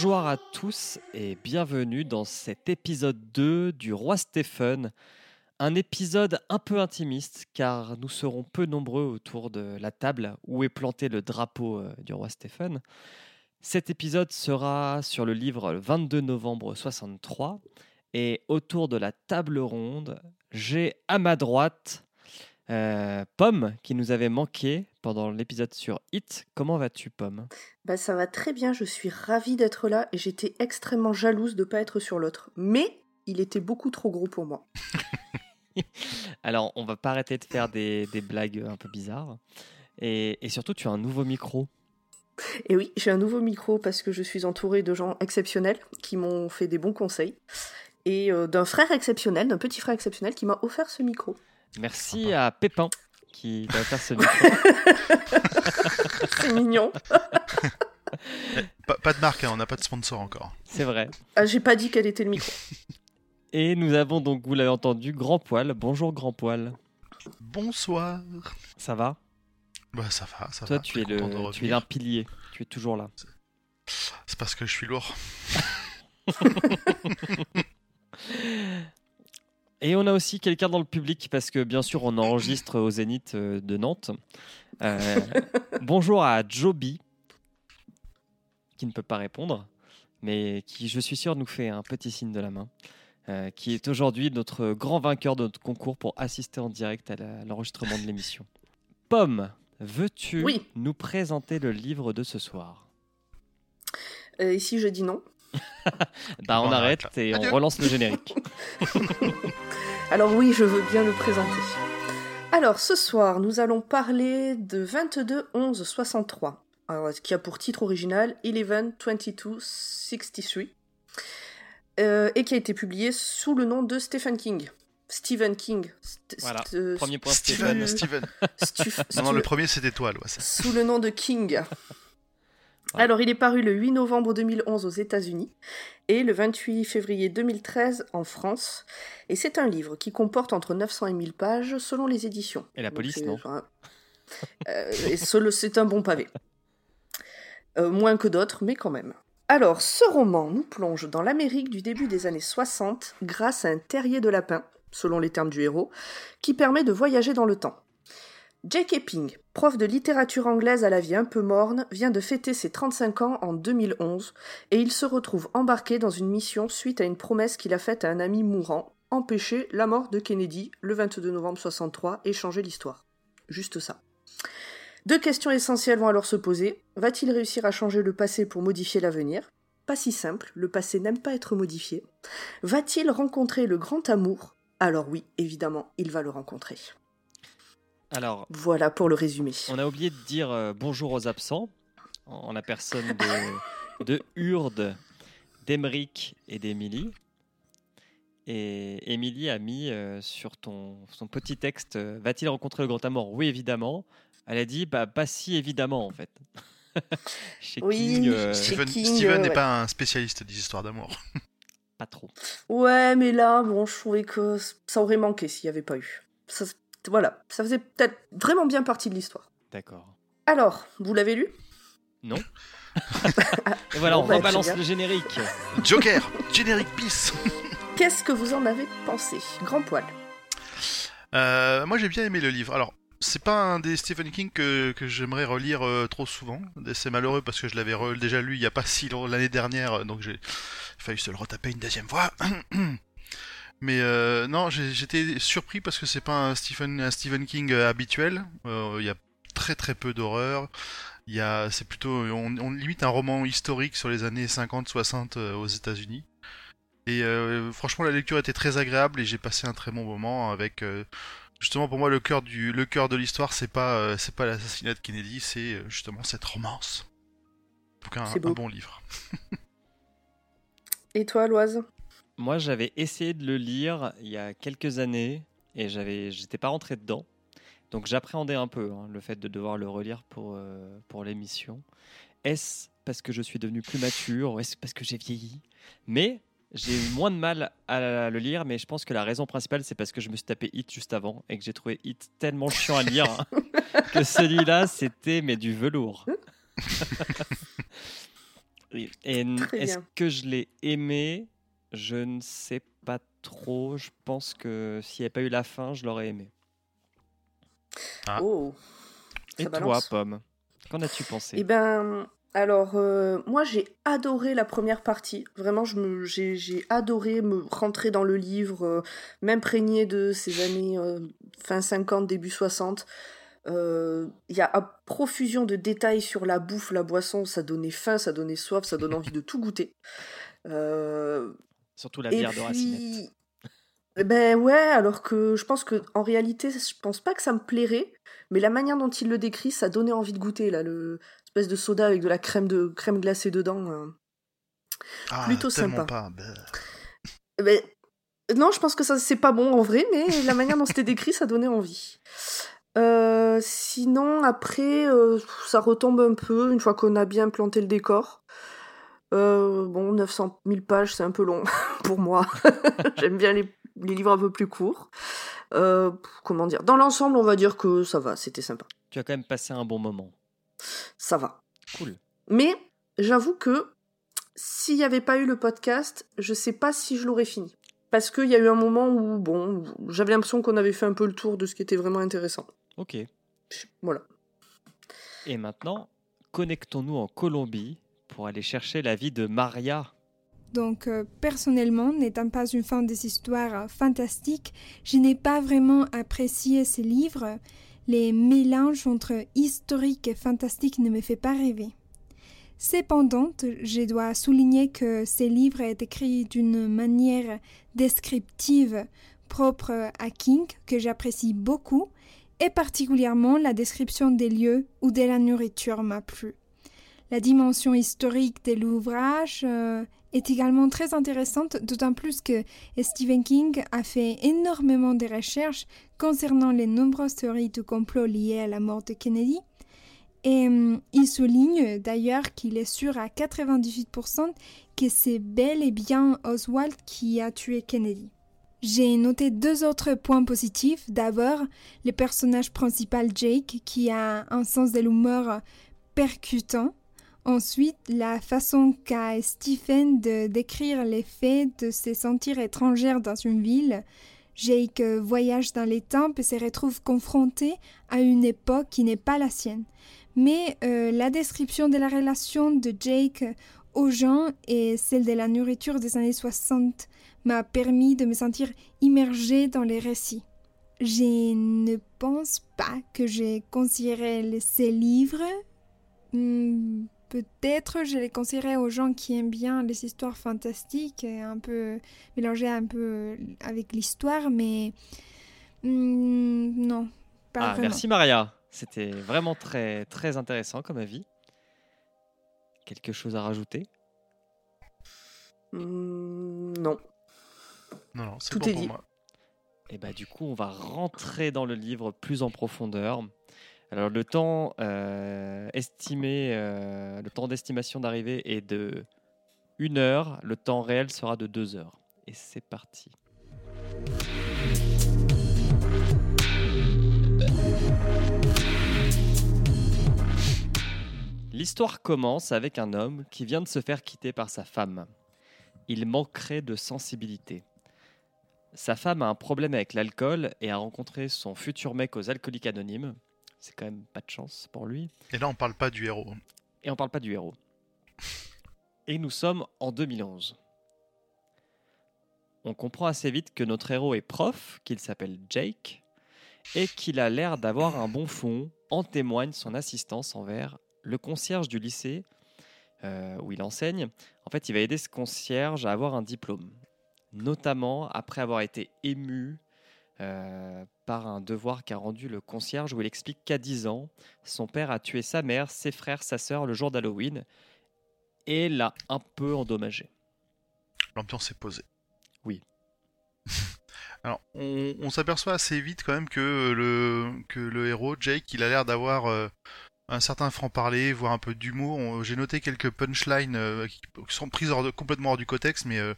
Bonjour à tous et bienvenue dans cet épisode 2 du Roi Stephen. Un épisode un peu intimiste car nous serons peu nombreux autour de la table où est planté le drapeau euh, du Roi Stephen. Cet épisode sera sur le livre 22 novembre 63 et autour de la table ronde, j'ai à ma droite euh, Pomme qui nous avait manqué pendant l'épisode sur Hit. Comment vas-tu, Pomme? Bah, Ça va très bien, je suis ravie d'être là et j'étais extrêmement jalouse de ne pas être sur l'autre. Mais il était beaucoup trop gros pour moi. Alors, on va pas arrêter de faire des, blagues un peu bizarres. Et, surtout, tu as un nouveau micro. Et oui, j'ai un nouveau micro parce que je suis entourée de gens exceptionnels qui m'ont fait des bons conseils. Et euh, d'un frère exceptionnel, d'un petit frère exceptionnel qui m'a offert ce micro. Merci à Pépin qui va faire ce micro. C'est mignon. pas, de marque, hein, on n'a pas de sponsor encore. C'est vrai. Ah, j'ai pas dit quel était le micro. Et nous avons donc, vous l'avez entendu, Grand Poil. Bonjour Grand Poil. Bonsoir. Ça va? Bah ça va, ça Toi, va. tu es, le, tu es un pilier. Tu es toujours là. C'est parce que je suis lourd. Et on a aussi quelqu'un dans le public parce que bien sûr on enregistre au Zénith euh, de Nantes. Euh, bonjour à Joby qui ne peut pas répondre, mais qui je suis sûr nous fait un petit signe de la main, euh, qui est aujourd'hui notre grand vainqueur de notre concours pour assister en direct à l'enregistrement de l'émission. Pomme, veux-tu nous présenter le livre de ce soir? Ici je dis non? bah on, arrête et on relance le générique. Alors oui, je veux bien le présenter. Alors ce soir, nous allons parler de 22 11 63, qui a pour titre original 11 22 63, et qui a été publié sous le nom de Stephen King. Stephen King. voilà, premier point Stephen. Stephen. non, le premier c'était toi, Sous le nom de King. Alors, il est paru le 8 novembre 2011 aux États-Unis et le 28 février 2013 en France. Et c'est un livre qui comporte entre 900 et 1000 pages selon les éditions. Et la police, non euh, C'est un bon pavé. Euh, moins que d'autres, mais quand même. Alors, ce roman nous plonge dans l'Amérique du début des années 60 grâce à un terrier de lapin, selon les termes du héros, qui permet de voyager dans le temps. J.K. Epping, prof de littérature anglaise à la vie un peu morne, vient de fêter ses 35 ans en 2011 et il se retrouve embarqué dans une mission suite à une promesse qu'il a faite à un ami mourant, empêcher la mort de Kennedy le 22 novembre 63 et changer l'histoire. Juste ça. Deux questions essentielles vont alors se poser. Va-t-il réussir à changer le passé pour modifier l'avenir? Pas si simple, le passé n'aime pas être modifié. Va-t-il rencontrer le grand amour? Alors oui, évidemment, il va le rencontrer. Alors, voilà pour le résumé. On a oublié de dire euh, bonjour aux absents, en, la personne de, de Urde, d'Emeric et d'Emilie. Et Émilie a mis euh, sur ton, son petit texte euh, Va-t-il rencontrer le grand amour? Oui, évidemment. Elle a dit bah, Pas si évidemment, en fait. chez oui, King, Steven n'est pas un spécialiste des histoires d'amour. pas trop. Ouais, mais là, bon, je trouvais que ça aurait manqué s'il n'y avait pas eu. Ça, voilà, ça faisait peut-être vraiment bien partie de l'histoire. D'accord. Alors, vous l'avez lu? Non. Et voilà, on bah, rebalance le générique. Joker, générique bis. Qu'est-ce que vous en avez pensé Grand poil? Euh, moi j'ai bien aimé le livre. Alors, c'est pas un des Stephen King que, j'aimerais relire euh, trop souvent. C'est malheureux parce que je l'avais déjà lu il y a pas si longtemps l'année dernière, donc j'ai fallu se le retaper une deuxième fois. Mais euh, non, j'étais surpris parce que c'est pas un Stephen, un Stephen King euh, habituel. Euh, il y a très très peu d'horreur. Il y a, c'est plutôt, on, limite un roman historique sur les années 50-60 aux États-Unis. Et franchement, la lecture était très agréable et j'ai passé un très bon moment avec. justement, pour moi, le cœur du, le cœur de l'histoire, c'est pas, c'est pas l'assassinat de Kennedy, c'est justement cette romance. Donc un, un bon livre. et toi, Loise? Moi, j'avais essayé de le lire il y a quelques années et j'avais, j'étais pas rentré dedans. Donc j'appréhendais un peu hein, le fait de devoir le relire pour, euh, pour l'émission. Est-ce parce que je suis devenu plus mature Est-ce parce que j'ai vieilli? Mais j'ai eu moins de mal à le lire, mais je pense que la raison principale, c'est parce que je me suis tapé Hit juste avant et que j'ai trouvé Hit tellement chiant à lire hein, que celui-là, c'était mais du velours. Et est-ce que je l'ai aimé? Je ne sais pas trop. Je pense que s'il n'y avait pas eu la fin, je l'aurais aimé. Ah. Oh. Et toi, Pomme Qu'en as-tu pensé? Eh ben, alors, euh, moi j'ai adoré la première partie. Vraiment, j'ai adoré me rentrer dans le livre, euh, m'imprégner de ces années euh, fin 50, début 60. Il y a à profusion de détails sur la bouffe, la boisson, ça donnait faim, ça donnait soif, ça donnait envie de tout goûter. Surtout la bière de Racinette. Ben ouais, alors que je pense que en réalité, je pense pas que ça me plairait, mais la manière dont il le décrit, ça donnait envie de goûter là, le espèce de soda avec de la crème de crème glacée dedans. Euh. Ah, plutôt sympa. Pas, ben, non, je pense que ça c'est pas bon en vrai, mais la manière dont c'était décrit, ça donnait envie. Euh, sinon, après, euh, ça retombe un peu une fois qu'on a bien planté le décor. Bon, 900 000 pages, c'est un peu long pour moi. J'aime bien les les livres un peu plus courts. Euh, comment dire? Dans l'ensemble, on va dire que ça va, c'était sympa. Tu as quand même passé un bon moment. Ça va. Cool. Mais j'avoue que s'il n'y avait pas eu le podcast, je sais pas si je l'aurais fini. Parce qu'il y a eu un moment où, bon, j'avais l'impression qu'on avait fait un peu le tour de ce qui était vraiment intéressant. Ok. Voilà. Et maintenant, connectons-nous en Colombie pour aller chercher la vie de Maria. Donc euh, personnellement, n'étant pas une fan des histoires euh, fantastiques, je n'ai pas vraiment apprécié ces livres. Les mélanges entre historique et fantastique ne me fait pas rêver. Cependant, je dois souligner que ces livres sont écrits d'une manière descriptive propre à King que j'apprécie beaucoup et particulièrement la description des lieux ou de la nourriture m'a plu. La dimension historique de l'ouvrage euh, est également très intéressante, d'autant plus que Stephen King a fait énormément de recherches concernant les nombreuses théories du complot liées à la mort de Kennedy. Et hum, il souligne d'ailleurs qu'il est sûr à 98% que c'est bel et bien Oswald qui a tué Kennedy. J'ai noté deux autres points positifs. D'abord, le personnage principal Jake qui a un sens de l'humour percutant Ensuite, la façon qu'a Stephen de décrire l'effet de se sentir étrangère dans une ville. Jake voyage dans les temps et se retrouve confronté à une époque qui n'est pas la sienne. Mais euh, la description de la relation de Jake aux gens et celle de la nourriture des années 60 m'a permis de me sentir immergée dans les récits. Je ne pense pas que j'ai considéré ces livres hmm, peut-être je les conseillerais aux gens qui aiment bien les histoires fantastiques et un peu mélanger un peu avec l'histoire, mais hmm, non, pas ah, Merci Maria, c'était vraiment très très intéressant comme avis. Quelque chose à rajouter? Hmm, Non. Non, non, c'est bon pour moi. Et bah du coup, on va rentrer dans le livre plus en profondeur. Alors le temps euh, estimé, euh, le temps d'estimation d'arrivée est de 1 heure, le temps réel sera de 2 heures. Et c'est parti. L'histoire commence avec un homme qui vient de se faire quitter par sa femme. Il manquerait de sensibilité. Sa femme a un problème avec l'alcool et a rencontré son futur mec aux alcooliques anonymes. C'est quand même pas de chance pour lui. Et là, on parle pas du héros. Et on parle pas du héros. Et nous sommes en 2011. On comprend assez vite que notre héros est prof, qu'il s'appelle Jake, et qu'il a l'air d'avoir un bon fond. En témoigne son assistance envers le concierge du lycée euh, où il enseigne. En fait, il va aider ce concierge à avoir un diplôme, notamment après avoir été ému euh, par un devoir qu'a rendu le concierge où il explique qu'à 10 ans, son père a tué sa mère, ses frères, sa sœur le jour d'Halloween et l'a un peu endommagé. L'ambiance est posée. Oui. Alors, on, s'aperçoit assez vite quand même que le, que le héros, Jake, il a l'air d'avoir euh, un certain franc-parler, voire un peu d'humour. J'ai noté quelques punchlines euh, qui sont prises complètement hors du contexte, mais euh,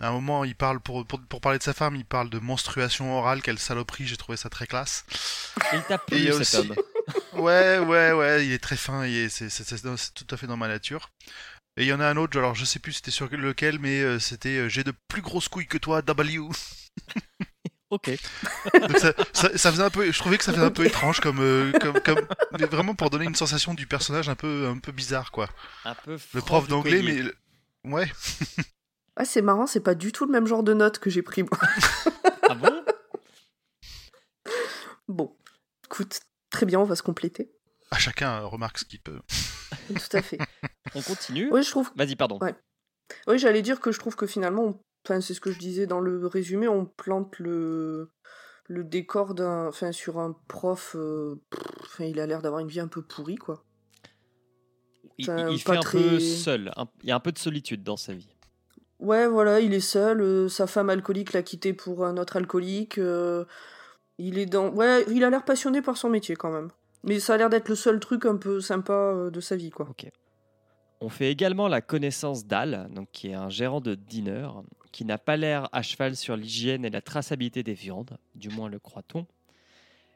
à un moment, il parle pour, pour, parler de sa femme, il parle de menstruation orale, quelle saloperie, j'ai trouvé ça très classe. Il t'a plu cet homme. ouais, ouais, ouais, il est très fin, c'est tout à fait dans ma nature. Et il y en a un autre, alors je sais plus c'était sur lequel, mais euh, c'était euh, J'ai de plus grosses couilles que toi, W. Ok. Donc ça, ça- ça faisait un peu, je trouvais que ça faisait un peu étrange comme, euh, comme, comme, mais vraiment pour donner une sensation du personnage un peu, un peu bizarre quoi. Un peu Le prof d'anglais, mais le- ouais. Ah, c'est marrant, c'est pas du tout le même genre de note que j'ai pris moi. Ah bon? Bon, écoute, très bien, on va se compléter. À chacun euh, remarque ce qu'il peut. Tout à fait. On continue? Oui, je trouve. Vas-y, pardon. Ouais. Oui, j'allais dire que je trouve que finalement, on- enfin, c'est ce que je disais dans le résumé, on plante le le décor d'un, enfin, sur un prof. euh, pff, il a l'air d'avoir une vie un peu pourrie, quoi. Il, Enfin, il fait un peu seul. un- il y a un peu de solitude dans sa vie. Ouais, voilà, il est seul. euh, sa femme alcoolique l'a quitté pour un autre alcoolique. euh, il est dans. Ouais, il a l'air passionné par son métier quand même. Mais ça a l'air d'être le seul truc un peu sympa de sa vie, quoi. On fait également la connaissance d'Al, donc qui est un gérant de diner, qui n'a pas l'air à cheval sur l'hygiène et la traçabilité des viandes, du moins le croit-on,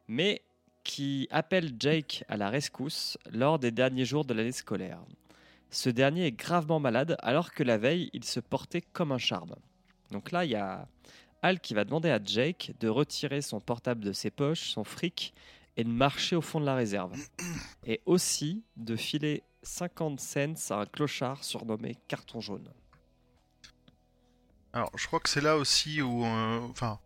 mais qui appelle Jake à la rescousse lors des derniers jours de l'année scolaire. Ce dernier est gravement malade alors que la veille, il se portait comme un charme. Donc là, il y a Al qui va demander à Jake de retirer son portable de ses poches, son fric, et de marcher au fond de la réserve. Et aussi de filer 50 cents à un clochard surnommé Carton Jaune. Alors, je crois que c'est là aussi où, euh, enfin,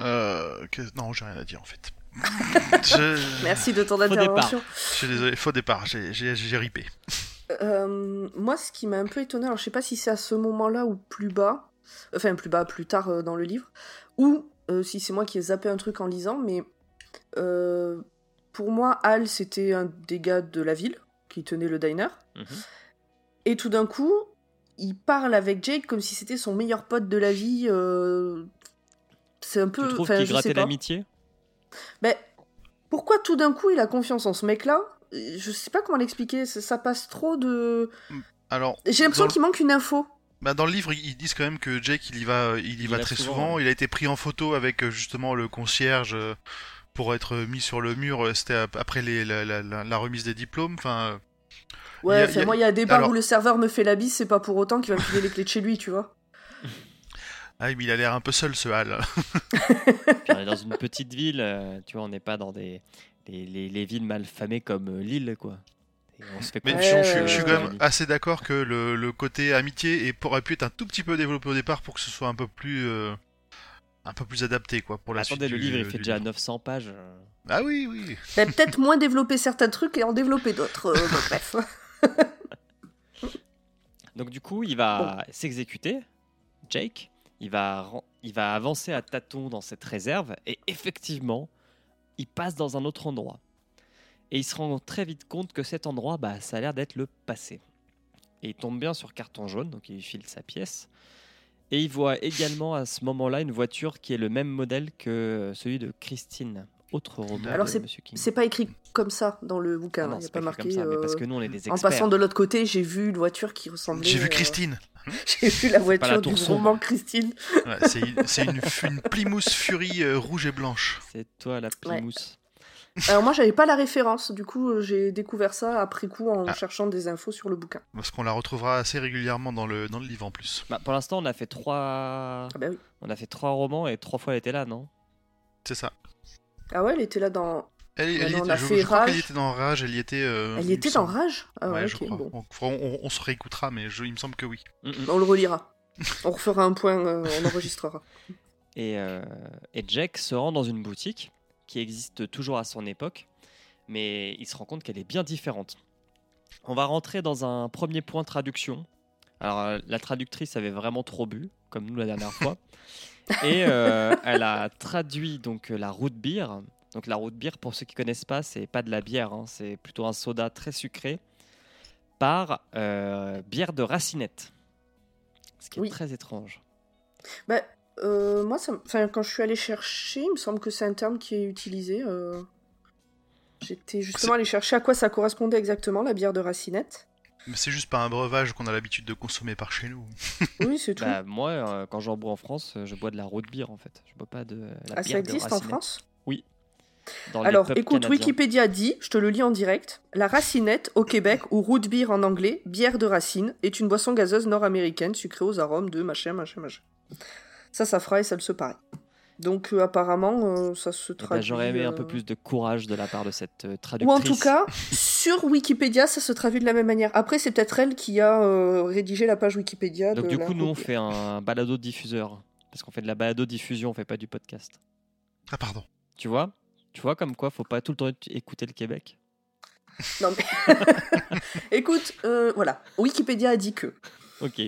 euh, que- non, j'ai rien à dire en fait. je... Merci de ton intervention. Je suis désolé, faux départ, j'ai- ripé. Euh, moi, ce qui m'a un peu étonné, alors je sais pas si c'est à ce moment-là ou plus bas, enfin plus bas, plus tard euh, dans le livre, ou euh, si c'est moi qui ai zappé un truc en lisant, mais euh, pour moi, Al, c'était un des gars de la ville qui tenait le diner, Mhm. et tout d'un coup, il parle avec Jake comme si c'était son meilleur pote de la vie. euh, C'est un peu. Tu trouves qu'il grattait l'amitié? Ben, pourquoi tout d'un coup il a confiance en ce mec-là? Je sais pas comment l'expliquer, ça, ça passe trop de. Alors, J'ai l'impression dans- qu'il manque une info. Bah dans le livre, ils disent quand même que Jake, il y va, il y Il va très souvent. Il a été pris en photo avec euh, justement le concierge euh, pour être mis sur le mur. C'était ap- après les, la, la- la- la remise des diplômes. Enfin, Ouais, a- a- moi, il y a des bars alors- où le serveur me fait la bise, c'est pas pour autant qu'il va me filer les clés de chez lui, tu vois. ah, mais il a l'air un peu seul ce Hal. Puis on est dans une petite ville, euh, tu vois, on n'est pas dans des les, les- les villes mal famées comme euh, Lille, quoi. Et on se fait Mais je, je- je suis quand même assez d'accord que le, le côté amitié aurait pu être un tout petit peu développé au départ pour que ce soit un peu plus, euh, un peu plus adapté quoi pour la Attendez, suite. le du- livre, il fait déjà livre. 900 pages. Ah oui, oui. Peut-être moins développer certains trucs et en développer d'autres. euh, bref. Donc du coup, il va s'exécuter, Jake. Il va, ren- il va avancer à tâtons dans cette réserve et effectivement, il passe dans un autre endroit. Et il se rend très vite compte que cet endroit, bah, ça a l'air d'être le passé. Et il tombe bien sur carton jaune, donc il file sa pièce. Et il voit également à ce moment-là une voiture qui est le même modèle que celui de Christine, autre roman Alors, King. C'est pas écrit comme ça dans le Ah bouquin. non, Il n'y a c'est pas pas écrit marqué. comme ça, parce euh, que nous, on est des En experts. passant de l'autre côté, j'ai vu une voiture qui ressemblait. J'ai vu euh, Christine. J'ai vu la voiture tour du sombre. roman Christine. Ouais, c'est c'est une, une Plymouth Fury euh, rouge et blanche. C'est toi la Plymouth. Alors moi, j'avais pas la référence. Du coup, j'ai découvert ça après coup en Ah. cherchant des infos sur le bouquin. Parce qu'on la retrouvera assez régulièrement dans le, dans le livre en plus. Bah, pour l'instant, on a fait trois, Ah bah oui. on a fait trois romans et trois fois elle était là, non? C'est ça. Ah ouais, elle était là dans. Elle, elle on était, a je, fait je crois qu'elle y Rage. était dans Rage, elle y était. euh, Elle y était dans. Rage Ah ouais, ouais, je crois. bon. On, on- on se réécoutera, mais je, il me semble que oui. Mm, mm. On le relira. on refera un point, euh, on enregistrera. Et, euh, et Jack se rend dans une boutique qui existe toujours à son époque, mais il se rend compte qu'elle est bien différente. On va rentrer dans un premier point traduction. Alors, la traductrice avait vraiment trop bu, comme nous la dernière fois. Et euh, elle a traduit donc euh, la root beer. Donc la root beer, pour ceux qui connaissent pas, c'est pas de la bière, hein, c'est plutôt un soda très sucré par euh, bière de racinette. Ce qui est Oui. très étrange. Bah, euh, moi, ça, quand je suis allée chercher, il me semble que c'est un terme qui est utilisé. J'étais justement allée chercher à quoi ça correspondait exactement, la bière de racinette. Mais c'est juste pas un breuvage qu'on a l'habitude de consommer par chez nous. Oui, c'est tout. Bah, moi, euh, quand j'en bois en France, euh, je bois de la root beer en fait. Je bois pas de la ah, bière ça de existe en. France? Oui. dans Alors, écoute, canadiens. Wikipédia dit, je te le lis en direct, la racinette au Québec, ou root beer en anglais, bière de racine, est une boisson gazeuse nord-américaine sucrée aux arômes de machin, machin, machin. Ça, ça fera et ça le se pareil. Donc, euh, apparemment, euh, ça se Eh ben, traduit. J'aurais aimé un euh, peu plus de courage de la part de cette euh, Ou traductrice. en tout cas, sur Wikipédia, ça se traduit de la même manière. Après, c'est peut-être elle qui a euh, rédigé la page Wikipédia. Donc de du la coup, nous, on fait un balado diffuseur. Parce qu'on fait de la balado diffusion, on fait pas du podcast. Ah, pardon. Tu vois? Tu vois comme quoi, faut pas tout le temps écouter le Québec. Non, mais... Écoute, euh, voilà. Wikipédia a dit que. Ok.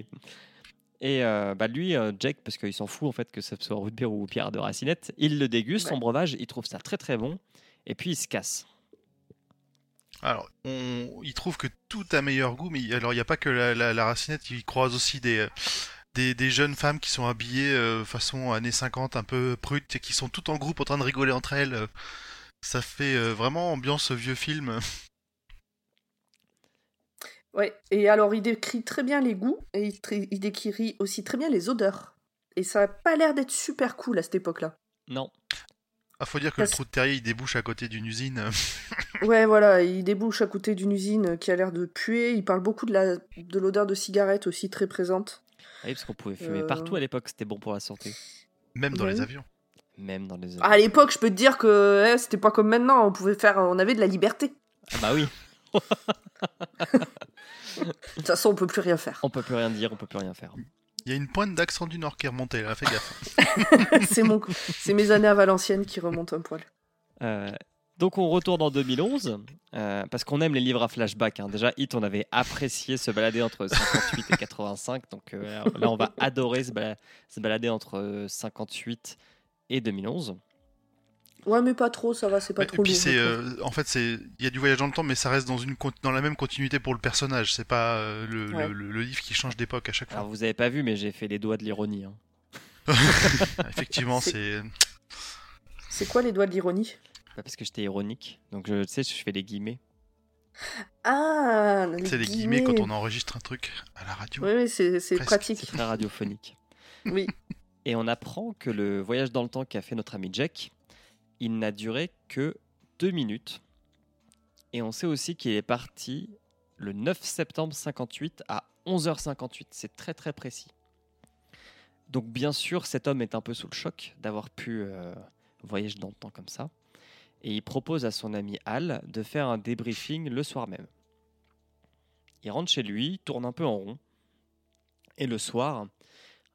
Et euh, bah lui, euh, Jack, parce qu'il s'en fout en fait que ce soit root beer ou pierre de racinette, il le déguste, son breuvage, il trouve ça très très bon, et puis il se casse. Alors, on... il trouve que tout a meilleur goût, mais il- alors il n'y a pas que la, la- la racinette, il croise aussi des, des, des jeunes femmes qui sont habillées euh, façon années 50, un peu brutes, et qui sont toutes en groupe en train de rigoler entre elles. Ça fait euh, vraiment ambiance vieux film. Ouais. Et alors, il décrit très bien les goûts et il, décrit aussi très bien les odeurs. Et ça a pas l'air d'être super cool à cette époque-là. Non. Ah, faut dire que Parce- le trou de terrier, il débouche à côté d'une usine. Ouais, voilà, il débouche à côté d'une usine qui a l'air de puer. Il parle beaucoup de la de l'odeur de cigarette aussi très présente. Oui, parce qu'on pouvait fumer Euh. partout à l'époque, c'était bon pour la santé. Même dans les avions. Même dans les... À l'époque, je peux te dire que eh, c'était pas comme maintenant. On pouvait faire, on avait de la liberté. Ah bah oui, De toute façon, on peut plus rien faire. on peut plus rien dire, on peut plus rien faire. Il y a une pointe d'accent du Nord qui est remontée, là, fais gaffe. c'est mon, c'est mes années à Valenciennes qui remontent un poil. Euh, donc on retourne en 2011, euh, parce qu'on aime les livres à flashback. hein. Déjà, Hit, on avait apprécié se balader entre 58 et 85, donc euh, là on va adorer se, bala- se balader entre euh, 58 et 2011. Ouais, mais pas trop, ça va, c'est pas Ouais, trop et puis c'est, euh, en fait, c'est, il y a du voyage dans le temps, mais ça reste dans une dans la même continuité pour le personnage. C'est pas euh, le, Ouais. le, le- le livre qui change d'époque à chaque Alors fois. vous avez pas vu, mais j'ai fait les doigts de l'ironie. hein. Effectivement, C'est- c'est. C'est quoi les doigts de l'ironie? Pas parce que j'étais ironique, donc je tu sais, je fais les guillemets. Ah, les C'est les guillemets quand on enregistre un truc à la radio. Oui, oui, c'est pratique. C'est très radiophonique. Oui. Et on apprend que le voyage dans le temps qu'a fait notre ami Jack, il n'a duré que deux minutes. Et on sait aussi qu'il est parti le 9 septembre 58 à 11h58. C'est très très précis. Donc bien sûr, cet homme est un peu sous le choc d'avoir pu euh, voyager dans le temps comme ça. Et il propose à son ami Al de faire un débriefing le soir même. Il rentre chez lui, tourne un peu en rond. Et le soir,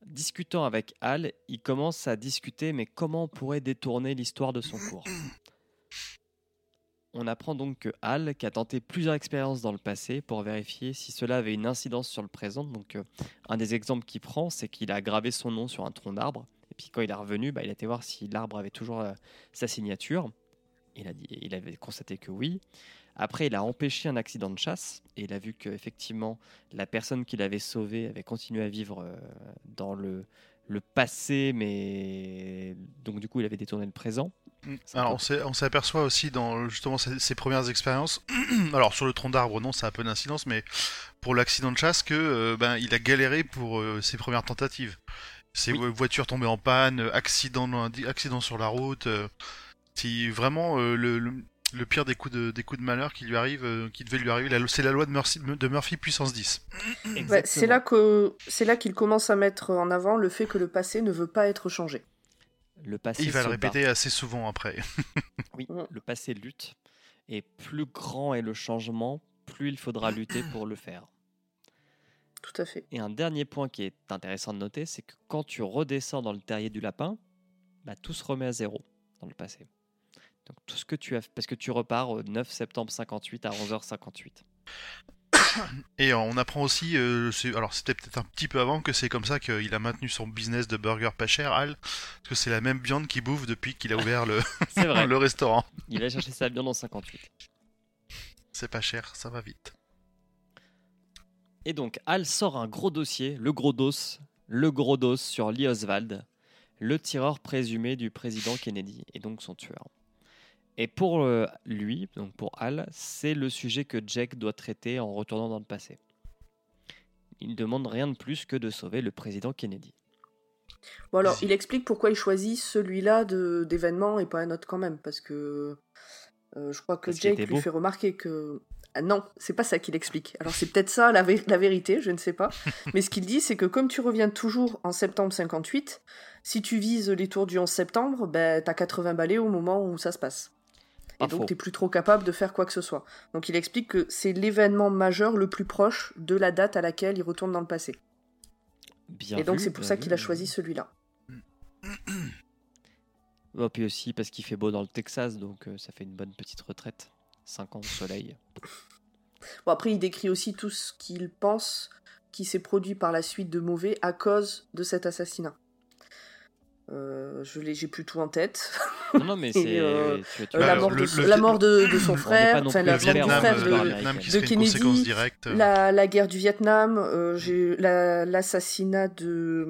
discutant avec Al, il commence à discuter mais comment on pourrait détourner l'histoire de son cours? On apprend donc que Al, qui a tenté plusieurs expériences dans le passé pour vérifier si cela avait une incidence sur le présent, donc euh, un des exemples qu'il prend, c'est qu'il a gravé son nom sur un tronc d'arbre, et puis quand il est revenu, bah, il a été voir si l'arbre avait toujours euh, sa signature. Il, a dit, il avait constaté que oui. Après, il a empêché un accident de chasse, et il a vu qu'effectivement, la personne qu'il avait sauvée avait continué à vivre euh, dans le, le passé, mais donc du coup, il avait détourné le présent. Mm. C'est Alors, un on s'aperçoit aussi dans justement ces, ces premières expériences. Alors, sur le tronc d'arbre, non, ça a peu d'incidence, mais pour l'accident de chasse, que euh, ben, il a galéré pour euh, ses premières tentatives. Ses Oui. voitures tombées en panne, accident, accident sur la route. euh, c'est vraiment le, le- le pire des coups de, des coups de malheur qui lui arrive, euh, qui devait lui arriver. C'est la loi de Murphy, de Murphy puissance 10. Ouais, c'est là que c'est là qu'il commence à mettre en avant le fait que le passé ne veut pas être changé. Le passé Il va se le bat. répéter assez souvent après. Oui, Mm. le passé lutte. Et plus grand est le changement, plus il faudra lutter pour le faire. Tout à fait. Et un dernier point qui est intéressant de noter, c'est que quand tu redescends dans le terrier du lapin, bah, tout se remet à zéro dans le passé. Donc tout ce que tu as, parce que tu repars au 9 septembre 58 à 11h58. Et euh, on apprend aussi, euh, alors c'était peut-être un petit peu avant, que c'est comme ça qu'il a maintenu son business de burger pas cher, Al, parce que c'est la même viande qu'il bouffe depuis qu'il a ouvert le, vrai. le restaurant. Il va chercher sa viande en 58. C'est pas cher, ça va vite. Et donc, Al sort un gros dossier, le gros dos, le gros dos sur Lee Oswald, le tireur présumé du président Kennedy, et donc son tueur. Et pour euh, lui, donc pour Al, c'est le sujet que Jack doit traiter en retournant dans le passé. Il ne demande rien de plus que de sauver le président Kennedy. Bon alors, il explique pourquoi il choisit celui-là d'événement et pas un autre quand même, parce que euh, je crois que Parce Jake lui fait remarquer que... Ah non, c'est pas ça qu'il explique. Alors c'est peut-être ça la, vé- la vérité, je ne sais pas. Mais ce qu'il dit, c'est que comme tu reviens toujours en septembre 58, si tu vises les tours du 11 septembre, ben, t'as 80 balais au moment où ça se passe. Pas Et donc t'es plus trop capable de faire quoi que ce soit. Donc il explique que c'est l'événement majeur le plus proche de la date à laquelle il retourne dans le passé. Bien et donc c'est pour ça qu'il a choisi celui-là. Oh, puis aussi parce qu'il fait beau dans le Texas, donc euh, ça fait une bonne petite retraite. 5 ans de soleil. Bon, après, il décrit aussi tout ce qu'il pense qui s'est produit par la suite de mauvais à cause de cet assassinat. Euh, je l'ai, j'ai plus tout en tête. Non, non, mais c'est. euh, Euh, la, le- mort de, le- la mort de, de son frère, enfin la mort du Vietnam, frère euh, de, de- Vietnam qui de serait une Kennedy, directe. euh, la, la guerre du Vietnam, euh, j'ai la- l'assassinat de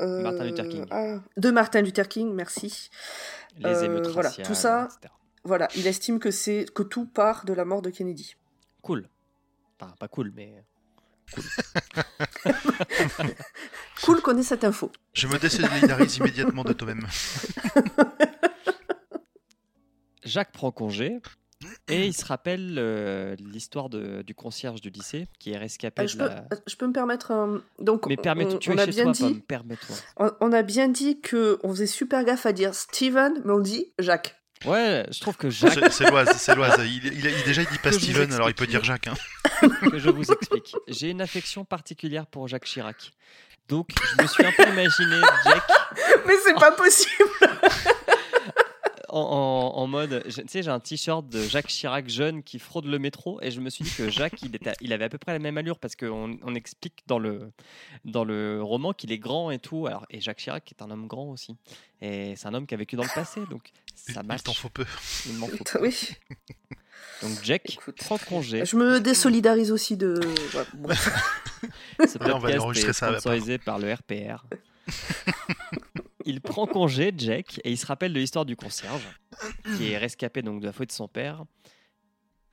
euh, Martin Luther King. ah, de Martin Luther King, merci. les euh, émeutes voilà, raciales, tout ça- etc. Voilà, il estime que c'est que tout part de la mort de Kennedy. Cool. Enfin, pas cool, mais. Cool qu'on ait cette info. Je me désolidarise immédiatement de toi-même. Jacques prend congé et il se rappelle euh, l'histoire de- du concierge du lycée qui est rescapé Euh, de je, peux, la. je peux me permettre un... donc Mais permets-toi, on, tu on es a chez bien toi, dit on, on a bien dit que on faisait super gaffe à dire Steven, mais on dit Jacques. Ouais, je trouve que Jacques, C'est l'Oise, c'est l'Oise. Il, il- il- déjà, il dit pas Steven, alors il peut dire Jacques. hein. que je vous explique. J'ai une affection particulière pour Jacques Chirac. Donc, je me suis un peu imaginé Jack Mais c'est pas possible. en, en- en mode. Tu sais, j'ai un t-shirt de Jacques Chirac jeune qui fraude le métro et je me suis dit que Jacques, il, était, il avait à peu près la même allure parce qu'on on explique dans le, dans le roman qu'il est grand et tout. Alors, et Jacques Chirac est un homme grand aussi. Et c'est un homme qui a vécu dans le passé, donc Il, ça il match. t'en faut peu. Il m'en faut. oui. Donc, Jack Écoute. prend congé. Je me désolidarise aussi de. ouais, bref. Ce Ouais, on va podcast l'enregistrer est à sponsorisé par le RPR. il prend congé, Jack, et il se rappelle de l'histoire du concierge, qui est rescapé donc de la faute de son père.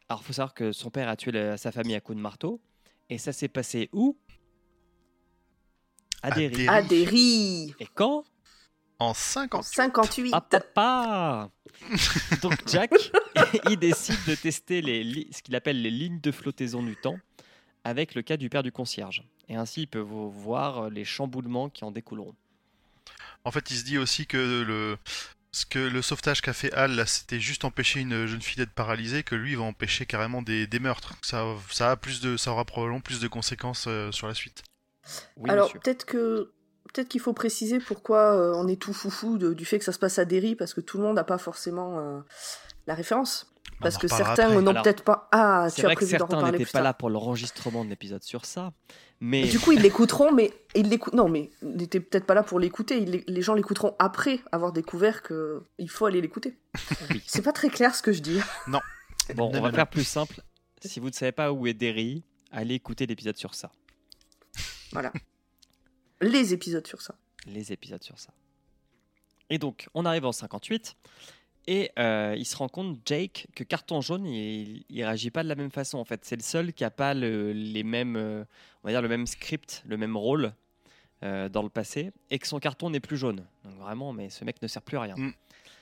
Alors, faut savoir que son père a tué la- sa famille à coups de marteau, et ça s'est passé où? À À Derry. Derry. Des riz. Et quand? En En 50 58. Ah, papa Donc Jack, il décide de tester les, ce qu'il appelle les lignes de flottaison du temps avec le cas du père du concierge. Et ainsi, il peut vo- voir les chamboulements qui en découleront. En fait, il se dit aussi que le, ce que le sauvetage qu'a fait Al, là, c'était juste empêcher une jeune fille d'être paralysée, que lui, il va empêcher carrément des, des meurtres. Ça, ça, a plus de, ça aura probablement plus de conséquences euh, sur la suite. Oui, Alors peut-être que peut-être qu'il faut préciser pourquoi euh, on est tout foufou de- du fait que ça se passe à Derry parce que tout le monde n'a pas forcément euh, la référence. On Parce que certains n'ont peut-être pas. Ah, C'est tu as vrai que prévu d'en certains reparler n'étaient plus pas tard. là pour l'enregistrement de l'épisode sur ça, mais Du coup, ils l'écouteront, mais ils l'écoutent. Non, mais ils n'étaient peut-être pas là pour l'écouter. Les gens l'écouteront après avoir découvert que il faut aller l'écouter. Oui. C'est pas très clair ce que je dis. bon, Non, on non, va non. faire plus simple. Si vous ne savez pas où est Derry, allez écouter l'épisode sur ça. Les épisodes sur ça. les épisodes sur ça. Et donc, on arrive en 58 et euh, il se rend compte, Jake, que carton jaune, il, il réagit pas de la même façon. En fait, c'est le seul qui a pas le, les mêmes, euh, on va dire le même script, le même rôle euh, dans le passé, et que son carton n'est plus jaune. Donc vraiment, mais ce mec ne sert plus à rien. Mm.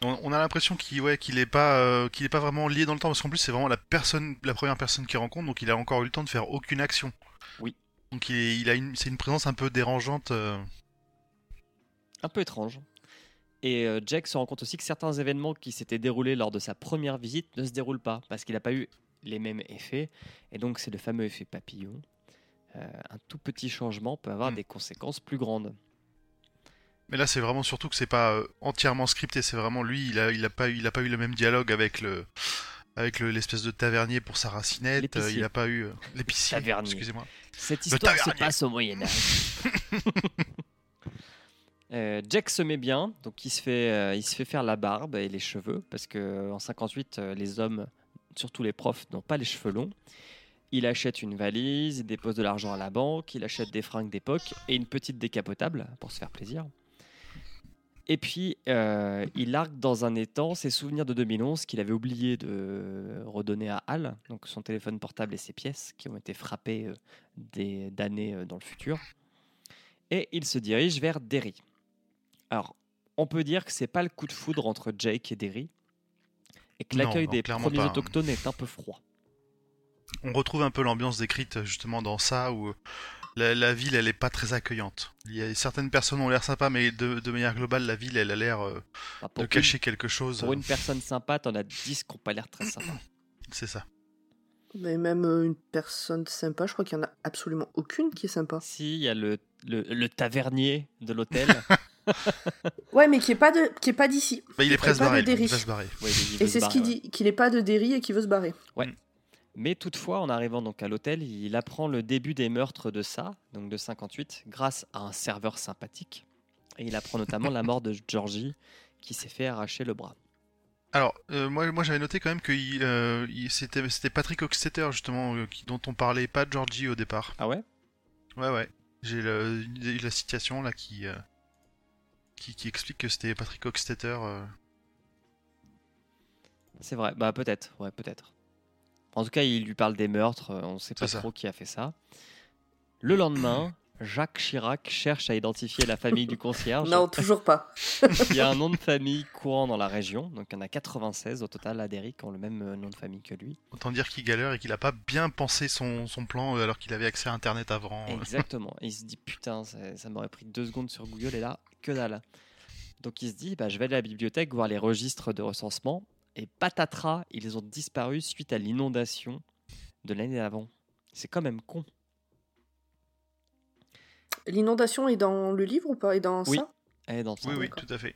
On, a l'impression qu'il ouais, qu'il est pas euh, qu'il est pas vraiment lié dans le temps parce qu'en plus c'est vraiment la personne la première personne qu'il rencontre donc il a encore eu le temps de faire aucune action. Oui. Donc il, est- il a une c'est une présence un peu dérangeante. euh. Un peu étrange. Et euh, Jake se rend compte aussi que certains événements qui s'étaient déroulés lors de sa première visite ne se déroulent pas parce qu'il n'a pas eu les mêmes effets. Et donc, c'est le fameux effet papillon. Euh, un tout petit changement peut avoir Mm. des conséquences plus grandes. Mais là c'est vraiment surtout que c'est pas euh, entièrement scripté c'est vraiment lui il a il a pas eu il a pas eu le même dialogue avec le avec le- l'espèce de tavernier pour sa racinette. euh, il a pas eu euh, l'épicier. Tavernier. Excusez-moi. Cette histoire se passe au Moyen Âge. Euh, Jack se met bien, donc il se fait, euh, il se fait faire la barbe et les cheveux parce que en 58, euh, les hommes, surtout les profs, n'ont pas les cheveux longs. Il achète une valise, il dépose de l'argent à la banque, il achète des fringues d'époque et une petite décapotable pour se faire plaisir. Et puis, euh, il largue dans un étang ses souvenirs de 2011 qu'il avait oublié de redonner à Al, donc son téléphone portable et ses pièces qui ont été frappées euh, des- d'années euh, dans le futur. et il se dirige vers Derry. Alors, on peut dire que c'est pas le coup de foudre entre Jake et Derry, et que l'accueil des premiers pas. autochtones est un peu froid. On retrouve un peu l'ambiance décrite justement dans ça où la, la ville elle est pas très accueillante. Il y a certaines personnes ont l'air sympas, mais de, de manière globale la ville elle a l'air euh, pour, de cacher quelque chose. une, pour une personne sympa, t'en as 10 qui n'ont pas l'air très sympas. C'est ça. Mais même euh, une personne sympa, je crois qu'il y en a absolument aucune qui est sympa. Si, il y a le, le, le tavernier de l'hôtel. Ouais, mais qui est pas de, qui est pas d'ici. Bah, il est prêt à se pas de Derry. Il va se barrer. Ouais, il veut Et c'est ce qu'il ouais. dit, qu'il est pas de Derry et qu'il veut se barrer. Mais toutefois, en arrivant donc à l'hôtel, il apprend le début des meurtres de ça, donc de 58, grâce à un serveur sympathique. Et il apprend notamment la mort de Georgie, qui s'est fait arracher le bras. Alors, euh, moi, moi j'avais noté quand même que euh, c'était Patrick Hockstetter justement euh, qui- dont on parlait, pas Georgie au départ. Ah ouais? Ouais, ouais. J'ai la citation là qui, qui, qui explique que c'était Patrick euh. C'est vrai, bah peut-être, ouais, peut-être. En tout cas, il lui parle des meurtres, euh, on sait pas ça. trop qui a fait ça. Le lendemain, Jacques Chirac cherche à identifier la famille du concierge. Non, toujours pas. Il y a un nom de famille courant dans la région, donc il y en a 96 au total à ont le même euh, nom de famille que lui. Autant dire qu'il galère et qu'il a pas bien pensé son, son plan euh, alors qu'il avait accès à Internet avant. Exactement. Et il se dit putain, ça, ça m'aurait pris deux secondes sur Google et là, que dalle. Donc il se dit, bah, je vais aller à la bibliothèque voir les registres de recensement. Et patatras, ils ont disparu suite à l'inondation de l'année d'avant. C'est quand même con. L'inondation est dans le livre ou pas? Est dans Oui. ça? Eh, dans ça. Oui, oui, tout à fait.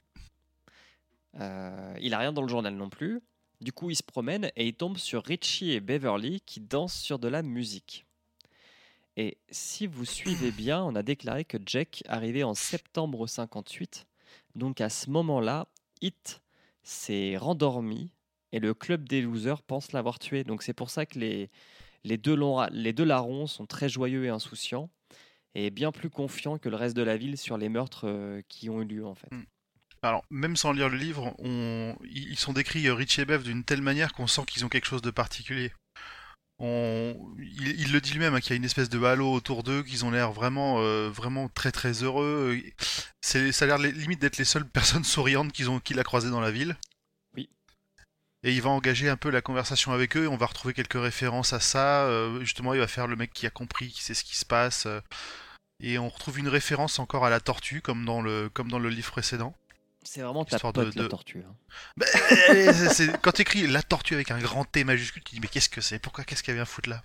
Euh, il a rien dans le journal non plus. Du coup, il se promène et il tombe sur Richie et Beverly qui dansent sur de la musique. Et si vous suivez bien, on a déclaré que Jack arrivait en septembre 58. Donc à ce moment-là, Hit s'est rendormi et le club des losers pense l'avoir tué. Donc c'est pour ça que les, les, deux les deux larrons sont très joyeux et insouciants et bien plus confiants que le reste de la ville sur les meurtres euh, qui ont eu lieu en fait. Alors, même sans lire le livre, on... ils ils sont décrits, euh, Rich et Bev, d'une telle manière qu'on sent qu'ils ont quelque chose de particulier. On... Il, il le dit lui-même, hein, qu'il y a une espèce de halo autour d'eux, qu'ils ont l'air vraiment, euh, vraiment très très heureux. C'est, ça a l'air li- limite d'être les seules personnes souriantes qu'ils ont, qu'il a croisées dans la ville. Oui. Et il va engager un peu la conversation avec eux. On va retrouver quelques références à ça. euh, justement, il va faire le mec qui a compris, qui sait ce qui se passe. euh, et on retrouve une référence encore à la tortue, comme dans le, comme dans le livre précédent. C'est vraiment ta Histoire de- pote la de- tortue. hein. Bah, c'est- quand tu écris la tortue avec un grand T majuscule, tu te dis mais qu'est-ce que c'est? Pourquoi Qu'est-ce qu'elle vient foutre là?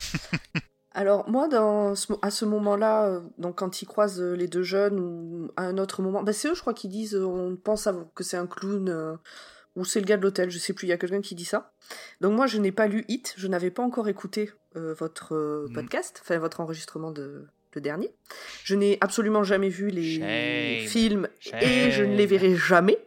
Alors moi, dans ce à ce moment-là, euh, donc quand ils croisent euh, les deux jeunes ou à un autre moment, bah c'est eux, je crois, qui disent, euh, on pense à- que c'est un clown euh, ou c'est le gars de l'hôtel, je sais plus. Il y a quelqu'un qui dit ça. Donc moi, je n'ai pas lu Hit, je n'avais pas encore écouté euh, votre euh, Mhm. podcast, enfin votre enregistrement de le dernier. Je n'ai absolument jamais vu les Shame. films et je ne les verrai jamais.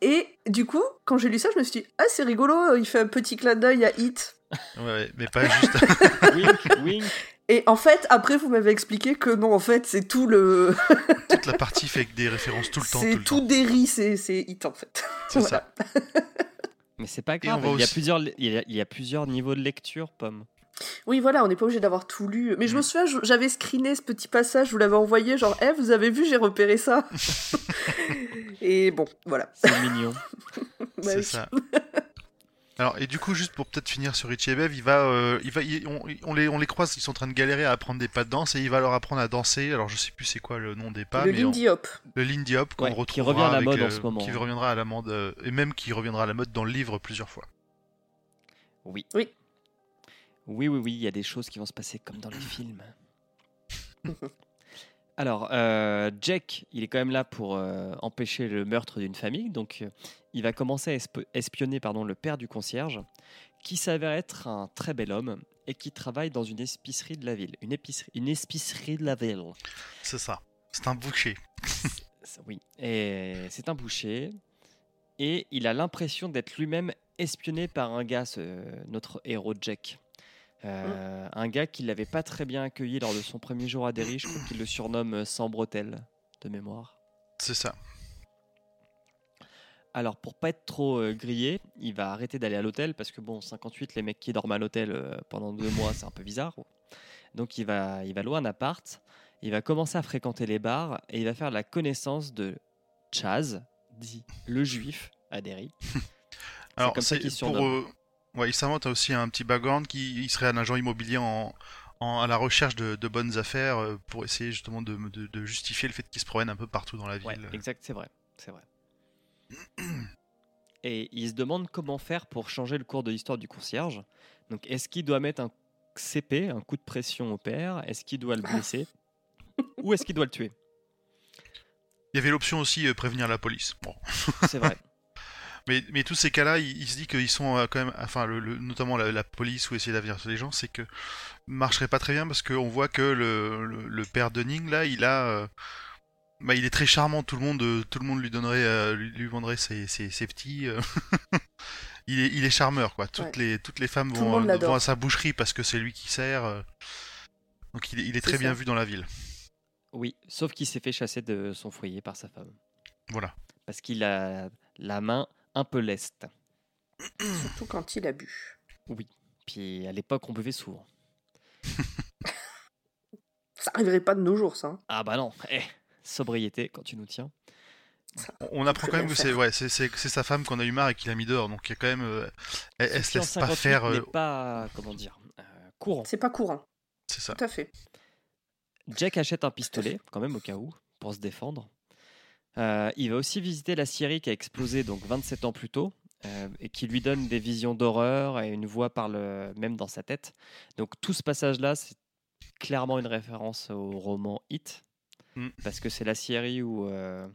Et du coup, quand j'ai lu ça, je me suis dit, ah c'est rigolo, il fait un petit clin d'œil à Hit. Ouais, mais pas juste. wink, wink. Et en fait, après, vous m'avez expliqué que non, en fait, c'est tout le. Toute la partie fait avec des références tout le temps. c'est tout tout déri, c'est c'est hit en fait. C'est Voilà. ça. Mais c'est pas grave, on va il y, a aussi- plusieurs, il, y a, il y a plusieurs niveaux de lecture, Pomme. Oui, voilà, on n'est pas obligé d'avoir tout lu. Mais je me Mm. souviens, je- j'avais screené ce petit passage, je vous l'avais envoyé, genre, eh, vous avez vu, j'ai repéré ça. Et bon, voilà. C'est mignon. Bah C'est oui. ça. Alors, et du coup, juste pour peut-être finir sur Richie et Bev, il va, euh, il va, il- on, on les, on les croise, ils sont en train de galérer à apprendre des pas de danse et il va leur apprendre à danser. Alors, je sais plus c'est quoi le nom des pas, le mais on- Lindy Hop. le Lindy Hop qu'on Ouais, qui retrouvera revient à la avec, mode en euh, ce moment. qui reviendra à la mode euh, et même qui reviendra à la mode dans le livre plusieurs fois. Oui. Oui. Oui, oui, oui, il y a des choses qui vont se passer comme dans les films. Alors, euh, Jack, il est quand même là pour euh, empêcher le meurtre d'une famille, donc euh, il va commencer à esp- espionner pardon, le père du concierge, qui s'avère être un très bel homme et qui travaille dans une épicerie de la ville. Une épicerie, une épicerie de la ville. C'est ça. C'est un boucher. Oui, et c'est un boucher. Et il a l'impression d'être lui-même espionné par un gars, ce- notre héros Jack. Euh, Un gars qui l'avait pas très bien accueilli lors de son premier jour à Derry. Je crois qu'il le surnomme euh, sans bretelles de mémoire. C'est ça. Alors pour pas être trop euh, grillé, il va arrêter d'aller à l'hôtel parce que bon, 58, les mecs qui dorment à l'hôtel euh, pendant deux mois, c'est un peu bizarre. Donc il va, il va louer un appart il va commencer à fréquenter les bars et il va faire la connaissance de Chaz, dit le juif, à Derry. Alors, comme ça c'est pour. euh, Ouais, il s'invente aussi un petit background qui il serait un agent immobilier en, en- à la recherche de, de bonnes affaires euh, pour essayer justement de, de- de justifier le fait qu'il se promène un peu partout dans la ville. Ouais, exact, c'est vrai, c'est vrai. Et il se demande comment faire pour changer le cours de l'histoire du concierge. Donc, est-ce qu'il doit mettre un CP, un coup de pression au père? Est-ce qu'il doit le blesser? Ou est-ce qu'il doit le tuer? Il y avait l'option aussi euh, prévenir la police. Bon. C'est vrai. Mais, mais tous ces cas-là, il, il se dit qu'ils sont euh, quand même, enfin, le, le- notamment la, la police ou essayer d'avertir les gens, c'est que marcherait pas très bien parce qu'on voit que le, le, le père Dunning là, il a, euh, bah, il est très charmant. Tout le monde, euh, tout le monde lui donnerait, euh, lui, lui vendrait ses, ses, ses petits. euh. il est, il est charmeur quoi. Toutes Ouais. les, toutes les femmes Tout vont, à sa boucherie parce que c'est lui qui sert. euh. Donc il est, il est C'est très bien ça. vu dans la ville. Oui, sauf qu'il s'est fait chasser de son foyer par sa femme. Voilà. Parce qu'il a la main un peu leste. Surtout quand il a bu. Puis à l'époque, on buvait souvent. Ça arriverait pas de nos jours, ça. hein. Ah bah non, eh, sobriété quand tu nous tiens. On, on apprend quand même que c'est, ouais, c'est, sa femme qu'on a eu marre et qu'il a mis dehors. Donc il y a quand même, euh, elle, se laisse pas 58 faire. euh, pas, comment dire, euh, courant. C'est pas courant, c'est ça. tout à fait. Jack achète un pistolet, quand même au cas où, pour se défendre. Euh, il va aussi visiter la Syrie qui a explosé donc 27 ans plus tôt euh, et qui lui donne des visions d'horreur et une voix parle même dans sa tête. Donc tout ce passage-là, c'est clairement une référence au roman Hit Mm. parce que c'est la Syrie où euh,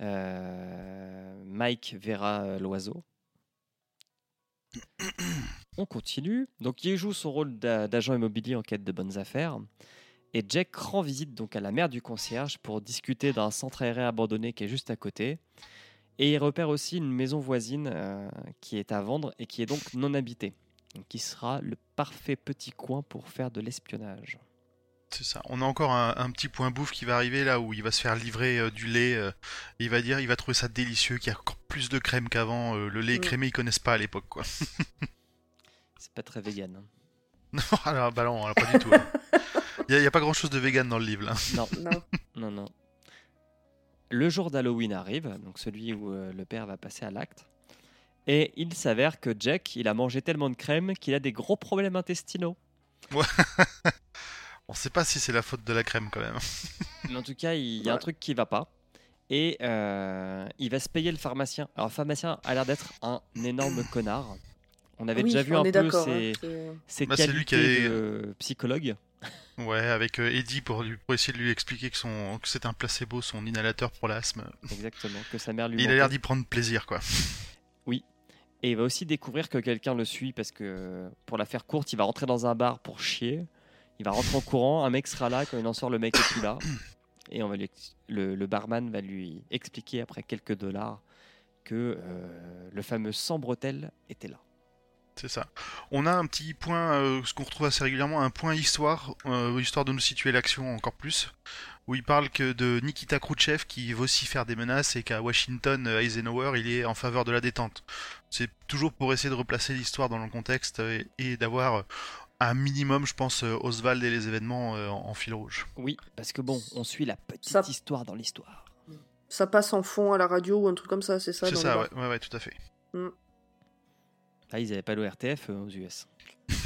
euh, Mike verra l'oiseau. On continue. Donc il joue son rôle d'a- d'agent immobilier en quête de bonnes affaires. Et Jack rend visite donc à la mère du concierge pour discuter d'un centre aéré abandonné qui est juste à côté. Et il repère aussi une maison voisine euh, qui est à vendre et qui est donc non habitée. Donc qui sera le parfait petit coin pour faire de l'espionnage. C'est ça. On a encore un, un petit point bouffe qui va arriver là où il va se faire livrer euh, du lait. euh, et il va dire, il va trouver ça délicieux, qu'il y a encore plus de crème qu'avant. euh, le lait Mm. crémé, ils connaissent pas à l'époque, quoi. C'est pas très vegan. hein. non, alors, bah non, alors, pas du tout. hein. Il y, a- pas grand chose de vegan dans le livre là. Non, Non. non, non. Le jour d'Halloween arrive, donc celui où euh, le père va passer à l'acte. Et il s'avère que Jack, il a mangé tellement de crème qu'il a des gros problèmes intestinaux. On sait pas si c'est la faute de la crème quand même. Mais en tout cas, il y a un Ouais. truc qui va pas. Et euh, il va se payer le pharmacien. Alors, le pharmacien a l'air d'être un énorme connard. On avait Oui, déjà vu un est peu ses, hein, c'est- ses Bah, c'est lui qualités qui avait- de psychologue. Ouais, avec euh, Eddie pour, lui, pour essayer de lui expliquer que, son, que c'est un placebo, son inhalateur pour l'asthme. Exactement, que sa mère lui Il a l'air d'y prendre plaisir, quoi. Et il va aussi découvrir que quelqu'un le suit parce que, pour la faire courte, il va rentrer dans un bar pour chier. Il va rentrer en courant, un mec sera là, quand il en sort, le mec est plus là. Et on va lui le, le barman va lui expliquer après quelques dollars que euh, le fameux sang bretel était là. C'est ça. On a un petit point, euh, ce qu'on retrouve assez régulièrement, un point histoire, euh, histoire de nous situer l'action encore plus, où il parle que de Nikita Khrouchtchev qui vocifère des menaces et qu'à Washington, euh, Eisenhower, il est en faveur de la détente. C'est toujours pour essayer de replacer l'histoire dans le contexte et, d'avoir un minimum, je pense, Oswald et les événements en, en fil rouge. Oui, parce que bon, on suit la petite Ça- histoire dans l'histoire. Ça passe en fond à la radio ou un truc comme ça, c'est ça C'est ça, ouais, ouais, ouais, tout à fait. Là, ils n'avaient pas l'ORTF aux US.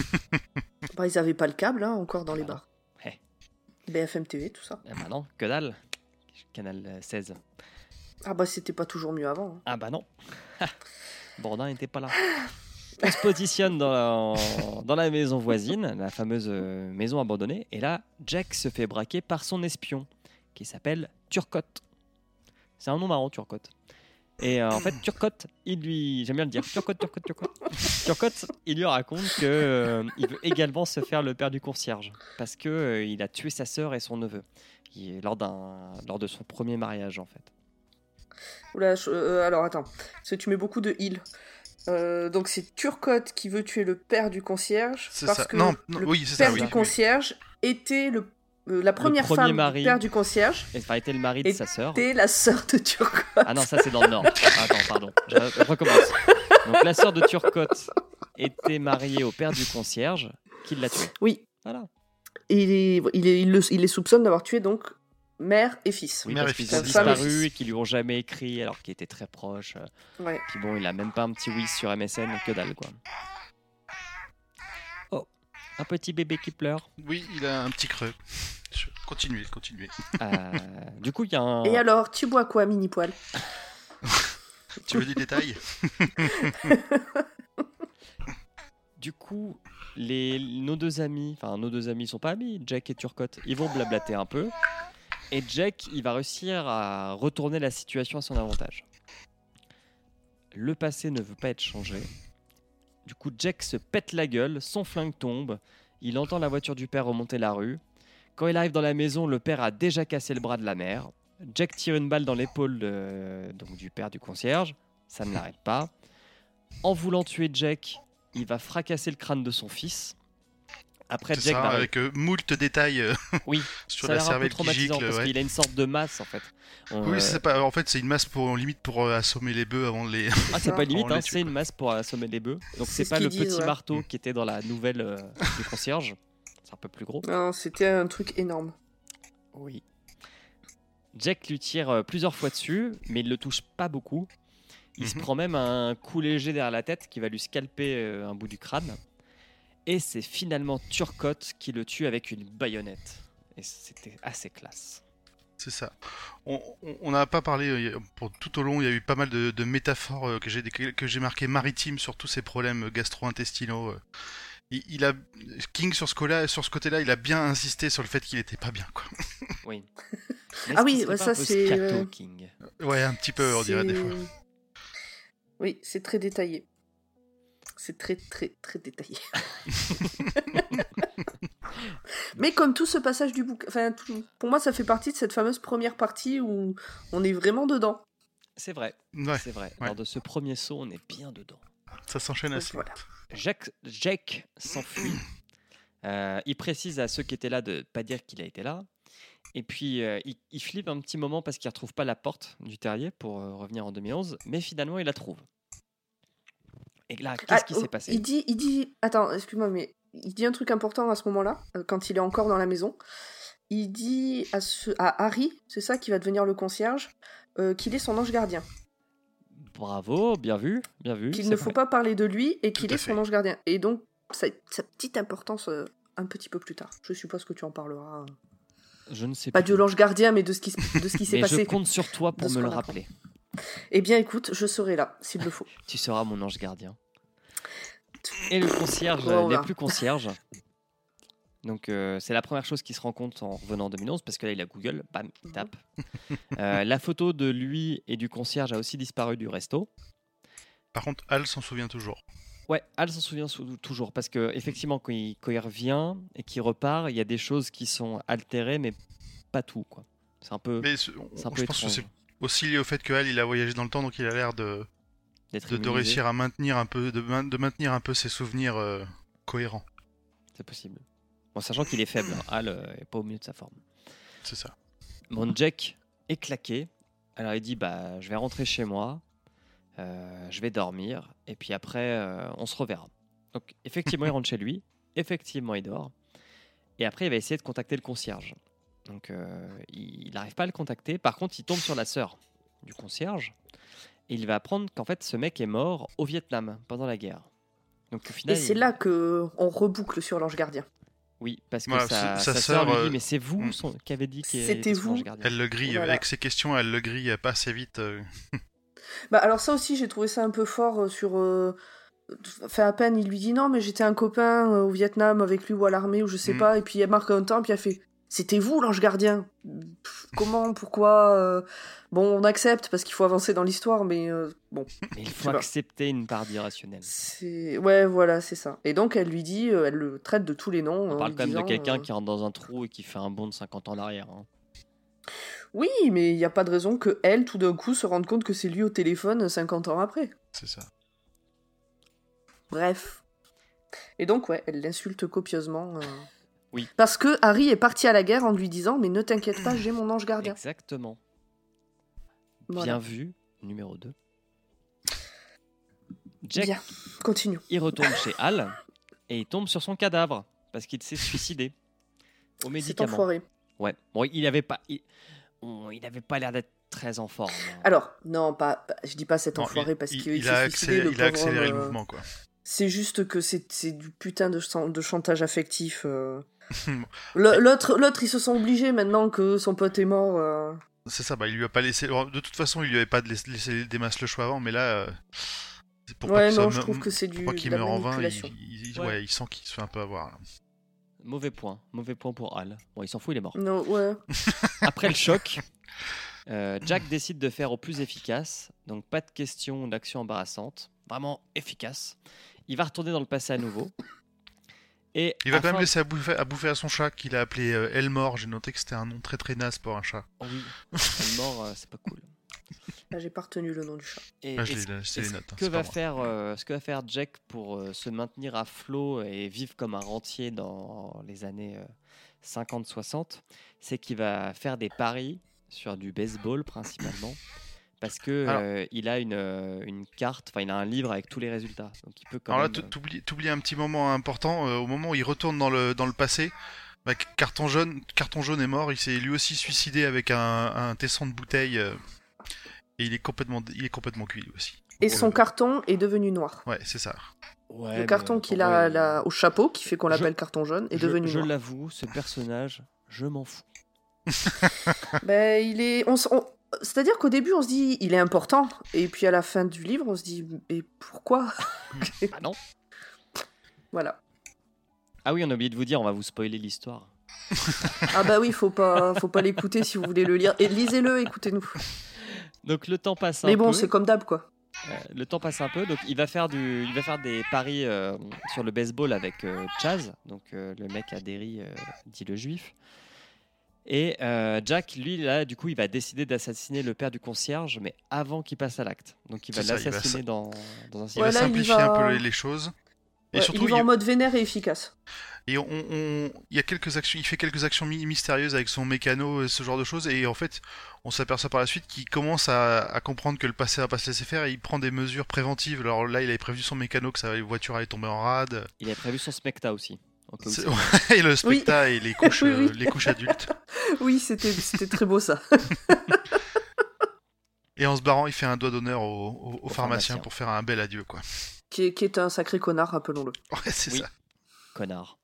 Bah, ils avaient pas le câble hein, encore dans les bars. Eh. BFM TV, tout ça. Ah bah non, que dalle. Canal euh, 16. Ah bah c'était pas toujours mieux avant. hein. Ah bah non. Bourdin n'était pas là. On se positionne dans la, dans la maison voisine, la fameuse euh, maison abandonnée, et là, Jack se fait braquer par son espion, qui s'appelle Turcotte. C'est un nom marrant, Turcotte. Et euh, en fait, Turcotte, il lui, j'aime bien le dire, Turcotte, Turcotte, Turcotte. Turcotte, il lui raconte que euh, il veut également se faire le père du concierge, parce que euh, il a tué sa sœur et son neveu, lors d'un, lors de son premier mariage en fait. Oula, je- euh, alors attends, parce que tu mets beaucoup de il. Euh, donc c'est Turcotte qui veut tuer le père du concierge C'est parce ça. que Non, non, le oui, c'est ça, père oui, du oui. concierge était le, euh, la première premier femme mari. du père du concierge Et ça a été le mari de sa sœur. était la sœur de Turcotte. Ah non, ça c'est dans le Nord. Attends, pardon. Je recommence. Donc la sœur de Turcotte était mariée au père du concierge qui l'a tué. Oui. Voilà. Et il, est- il, est- il le- il les soupçonne d'avoir tué donc mère et fils. Oui, Mère parce et qu'ils fils. ont disparu et qu'ils lui ont jamais écrit alors qu'ils étaient très proches. Ouais. Puis bon, il a même pas un petit oui sur MSN, que dalle quoi. Un petit bébé qui pleure. Oui, il a un petit creux. Continuez, continuez. Euh, du coup, il y a un. Et alors, tu bois quoi, mini poil? Tu veux des détails? Du coup, les, nos deux amis, enfin nos deux amis sont pas amis, Jack et Turcotte, ils vont blablater un peu. Et Jack, il va réussir à retourner la situation à son avantage. Le passé ne veut pas être changé. Du coup, Jack se pète la gueule, son flingue tombe, il entend la voiture du père remonter la rue. Quand il arrive dans la maison, le père a déjà cassé le bras de la mère. Jack tire une balle dans l'épaule du père du concierge, ça ne l'arrête pas. En voulant tuer Jack, il va fracasser le crâne de son fils. Après, Jack ça, avec euh, moult détails euh, Oui, sur ça a la l'air un peu cervelle qui gicle. parce ouais. qu'il a une sorte de masse en fait. On, Oui, euh, c'est pas. En fait, c'est une masse pour limite pour euh, assommer les bœufs avant de les. Ah, c'est pas limite, les hein, c'est une masse pour assommer des bœufs. Donc C'est c'est ce pas le petit ouais. marteau Mm. qui était dans la nouvelle euh, du concierge. C'est un peu plus gros. Non, c'était un truc énorme. Oui. Jack lui tire euh, plusieurs fois dessus, mais il le touche pas beaucoup. Il se Mhm. prend même un coup léger derrière la tête qui va lui scalper euh, un bout du crâne. Et c'est finalement Turcotte qui le tue avec une baïonnette. Et c'était assez classe. C'est ça. On n'a pas parlé euh, pour tout au long. Il y a eu pas mal de, de métaphores euh, que j'ai que j'ai marquées maritimes sur tous ces problèmes gastro-intestinaux. euh. Il, il a King sur ce côté-là, sur ce côté-là, il a bien insisté sur le fait qu'il était pas bien, quoi. Oui. Ah oui, ouais, ça, c'est, euh, King? Ouais, un petit peu, on dirait des fois. Oui, c'est très détaillé. C'est très, très, très détaillé. Mais comme tout ce passage du bouquin, enfin, tout- pour moi, ça fait partie de cette fameuse première partie où on est vraiment dedans. C'est vrai, Ouais, c'est vrai. ouais. Lors de ce premier saut, on est bien dedans. ça s'enchaîne assez. Voilà. Jack s'enfuit. Euh, il précise à ceux qui étaient là de pas dire qu'il a été là. Et puis, euh, il, il flippe un petit moment parce qu'il ne retrouve pas la porte du terrier pour euh, revenir en 2011. Mais finalement, il la trouve. Et là, qu'est-ce Ah, qui oh, s'est passé Il dit, il dit, attends, excuse-moi, mais il dit un truc important à ce moment-là, euh, quand il est encore dans la maison. Il dit à, ce, à Harry, c'est ça qui va devenir le concierge, euh, qu'il est son ange gardien, Bravo, bien vu, bien vu. qu'il ne vrai. faut pas parler de lui et qu'il est son ange gardien. Et donc, sa, sa petite importance euh, un petit peu plus tard. Je suppose que tu en parleras. Je ne sais Pas plus. de l'ange gardien, mais de ce qui, s- de ce qui s'est Mais passé. je compte sur toi pour me le apprend. Eh bien, écoute, je serai là, s'il le faut. Tu seras mon ange gardien. Et le concierge Oh, on n'est plus concierge. Donc euh, c'est la première chose qu'il se rend compte en revenant en 2011 parce que là il a Google, bam, il tape. Euh, la photo de lui et du concierge a aussi disparu du resto. Par contre, Al s'en souvient toujours. Ouais, Al s'en souvient sou- toujours parce que effectivement quand il, quand il revient et qu'il repart, il y a des choses qui sont altérées mais pas tout quoi. C'est un peu, Mais on- un je peu pense que étrange c'est aussi lié au fait que Al, il a voyagé dans le temps, donc il a l'air de, réussir à maintenir un peu, de, main- de maintenir un peu ses souvenirs euh, cohérents. C'est possible. Bon, sachant qu'il est faible, hein, Al euh, est pas au mieux de sa forme. C'est ça. Mon Jack est claqué. Alors il dit bah je vais rentrer chez moi, euh, je vais dormir et puis après euh, on se reverra. Donc effectivement il rentre chez lui, effectivement il dort et après il va essayer de contacter le concierge. Donc euh, il n'arrive pas à le contacter. Par contre il tombe sur la sœur du concierge et il va apprendre qu'en fait ce mec est mort au Vietnam pendant la guerre. Donc au Et final c'est il- là que on reboucle sur l'ange gardien. oui parce que Voilà, sa, sa sa sœur lui sœur, dit euh, mais c'est vous hmm. son- qui avez dit qu'il C'était était vous. ange gardien. Elle le grille, Voilà. avec ses questions, elle le grille pas assez vite. euh. Bah alors ça aussi, j'ai trouvé ça un peu fort euh, sur... euh, Fait à peine, il lui dit non, mais j'étais un copain euh, au Vietnam avec lui ou à l'armée ou je sais Mm. pas. Et puis elle marque un temps, puis elle fait C'était vous l'ange gardien Pff, Comment Pourquoi euh, Bon, on accepte parce qu'il faut avancer dans l'histoire, mais euh, bon, Mais il faut accepter une part d'irrationnel. Ouais, voilà, c'est ça. Et donc elle lui dit, euh, elle le traite de tous les noms. On en parle quand même de quelqu'un euh, qui rentre dans un trou et qui fait un bond de 50 ans en arrière. hein. Oui, mais il n'y a pas de raison que elle, tout d'un coup, se rende compte que c'est lui au téléphone 50 ans après. C'est ça. Bref. Et donc, ouais, elle l'insulte copieusement. Oui. Parce que Harry est parti à la guerre en lui disant Mais ne t'inquiète pas, j'ai mon ange gardien. Exactement. Voilà. Bien vu, numéro 2. Jack, Bien, continue. il retourne chez Al et il tombe sur son cadavre parce qu'il s'est suicidé. médicaments. enfoiré. Ouais. Bon, il avait pas, il, on- il avait pas l'air d'être très en forme. hein. Alors, non, pas, pas- je dis pas cet Non, enfoiré il- parce il, qu'il il s'est a, suicidé, accéléré, le il a accéléré homme, le euh, mouvement, quoi. C'est juste que c'est c'est du putain de chantage affectif. euh. L'autre, l'autre, ils se sont obligés maintenant que son pote est mort. euh. C'est ça, bah, il lui a pas laissé. alors, De toute façon, il lui avait pas laissé, des masses le choix avant, mais là. euh, c'est pour pas Ouais, qu'il non, je me- trouve que c'est du Pour pas qu'il la meure en vain, il, il- ouais, il sent qu'il se fait un peu avoir. là. Mauvais point, mauvais point pour Al. Bon, il s'en fout, il est mort. Non, ouais. Après le choc, euh, Jack décide de faire au plus efficace. Donc pas de question d'action embarrassante, vraiment efficace. Il va retourner dans le passé à nouveau. Et Il va quand même laisser à bouffer, à bouffer à son chat qu'il a appelé euh, Elmore. J'ai noté que c'était un nom très très naze pour un chat. Oh oui, mort, euh, c'est pas cool. Là, j'ai pas retenu le nom du chat. Et, Ah, hein, que va faire, euh, ce que va faire Jack pour euh, se maintenir à flot et vivre comme un rentier dans les années euh, 50-60, c'est qu'il va faire des paris sur du baseball principalement. Parce que Alors- euh, il a une, euh, une carte, enfin il a un livre avec tous les résultats. Donc il peut quand Alors là, même. t- t'oublies t'oublies un petit moment important. euh, au moment où il retourne dans le, dans le passé, bah, Carton, jaune, Carton jaune est mort. Il s'est lui aussi suicidé avec un, un tesson de bouteille. euh, et il est complètement, il est complètement cuit lui aussi. Et son carton est devenu noir. Ouais, c'est ça. Ouais, le carton euh, qu'il a là, au chapeau, qui fait qu'on Je- l'appelle carton jaune, est je, devenu je noir. l'avoue, ce personnage, je m'en fous. Ben, il est. on- C'est-à-dire qu'au début, on se dit, il est important. Et puis à la fin du livre, on se dit, mais pourquoi? Ah non Voilà. Ah oui, on a oublié de vous dire, on va vous spoiler l'histoire. Ah bah oui, faut pas, faut pas l'écouter si vous voulez le lire. Et lisez-le, écoutez-nous. Donc le temps passe un Mais bon, peu. c'est comme d'hab, quoi. Euh, le temps passe un peu, donc il va faire, du, il va faire des paris euh, sur le baseball avec euh, Chaz, donc le mec à Derry, dit le juif. Et euh, Jack, lui, là, du coup, il va décider d'assassiner le père du concierge, mais avant qu'il passe à l'acte. Donc il va l'assassiner sa- dans, dans un Il va simplifier va- un peu les, choses. Et Ouais, surtout, il va il, en mode vénère et efficace. et on, on- il y a quelques actions, il fait quelques actions mystérieuses avec son mécano et ce genre de choses. Et en fait, on s'aperçoit par la suite qu'il commence à, à comprendre que le passé va pas se laisser faire et il prend des mesures préventives. Alors là, il avait prévu son mécano que sa voiture allait tomber en rade. Il a prévu son Smecta aussi. et le specta et les couches, Oui, oui. euh, les couches adultes. Oui, c'était c'était très beau ça. Et en se barrant, il fait un doigt d'honneur au, au- au Au pharmacien pharmacien. pour faire un bel adieu, quoi. Qui est, qui est un sacré connard, rappelons-le. Ouais, c'est Oui. ça. Connard.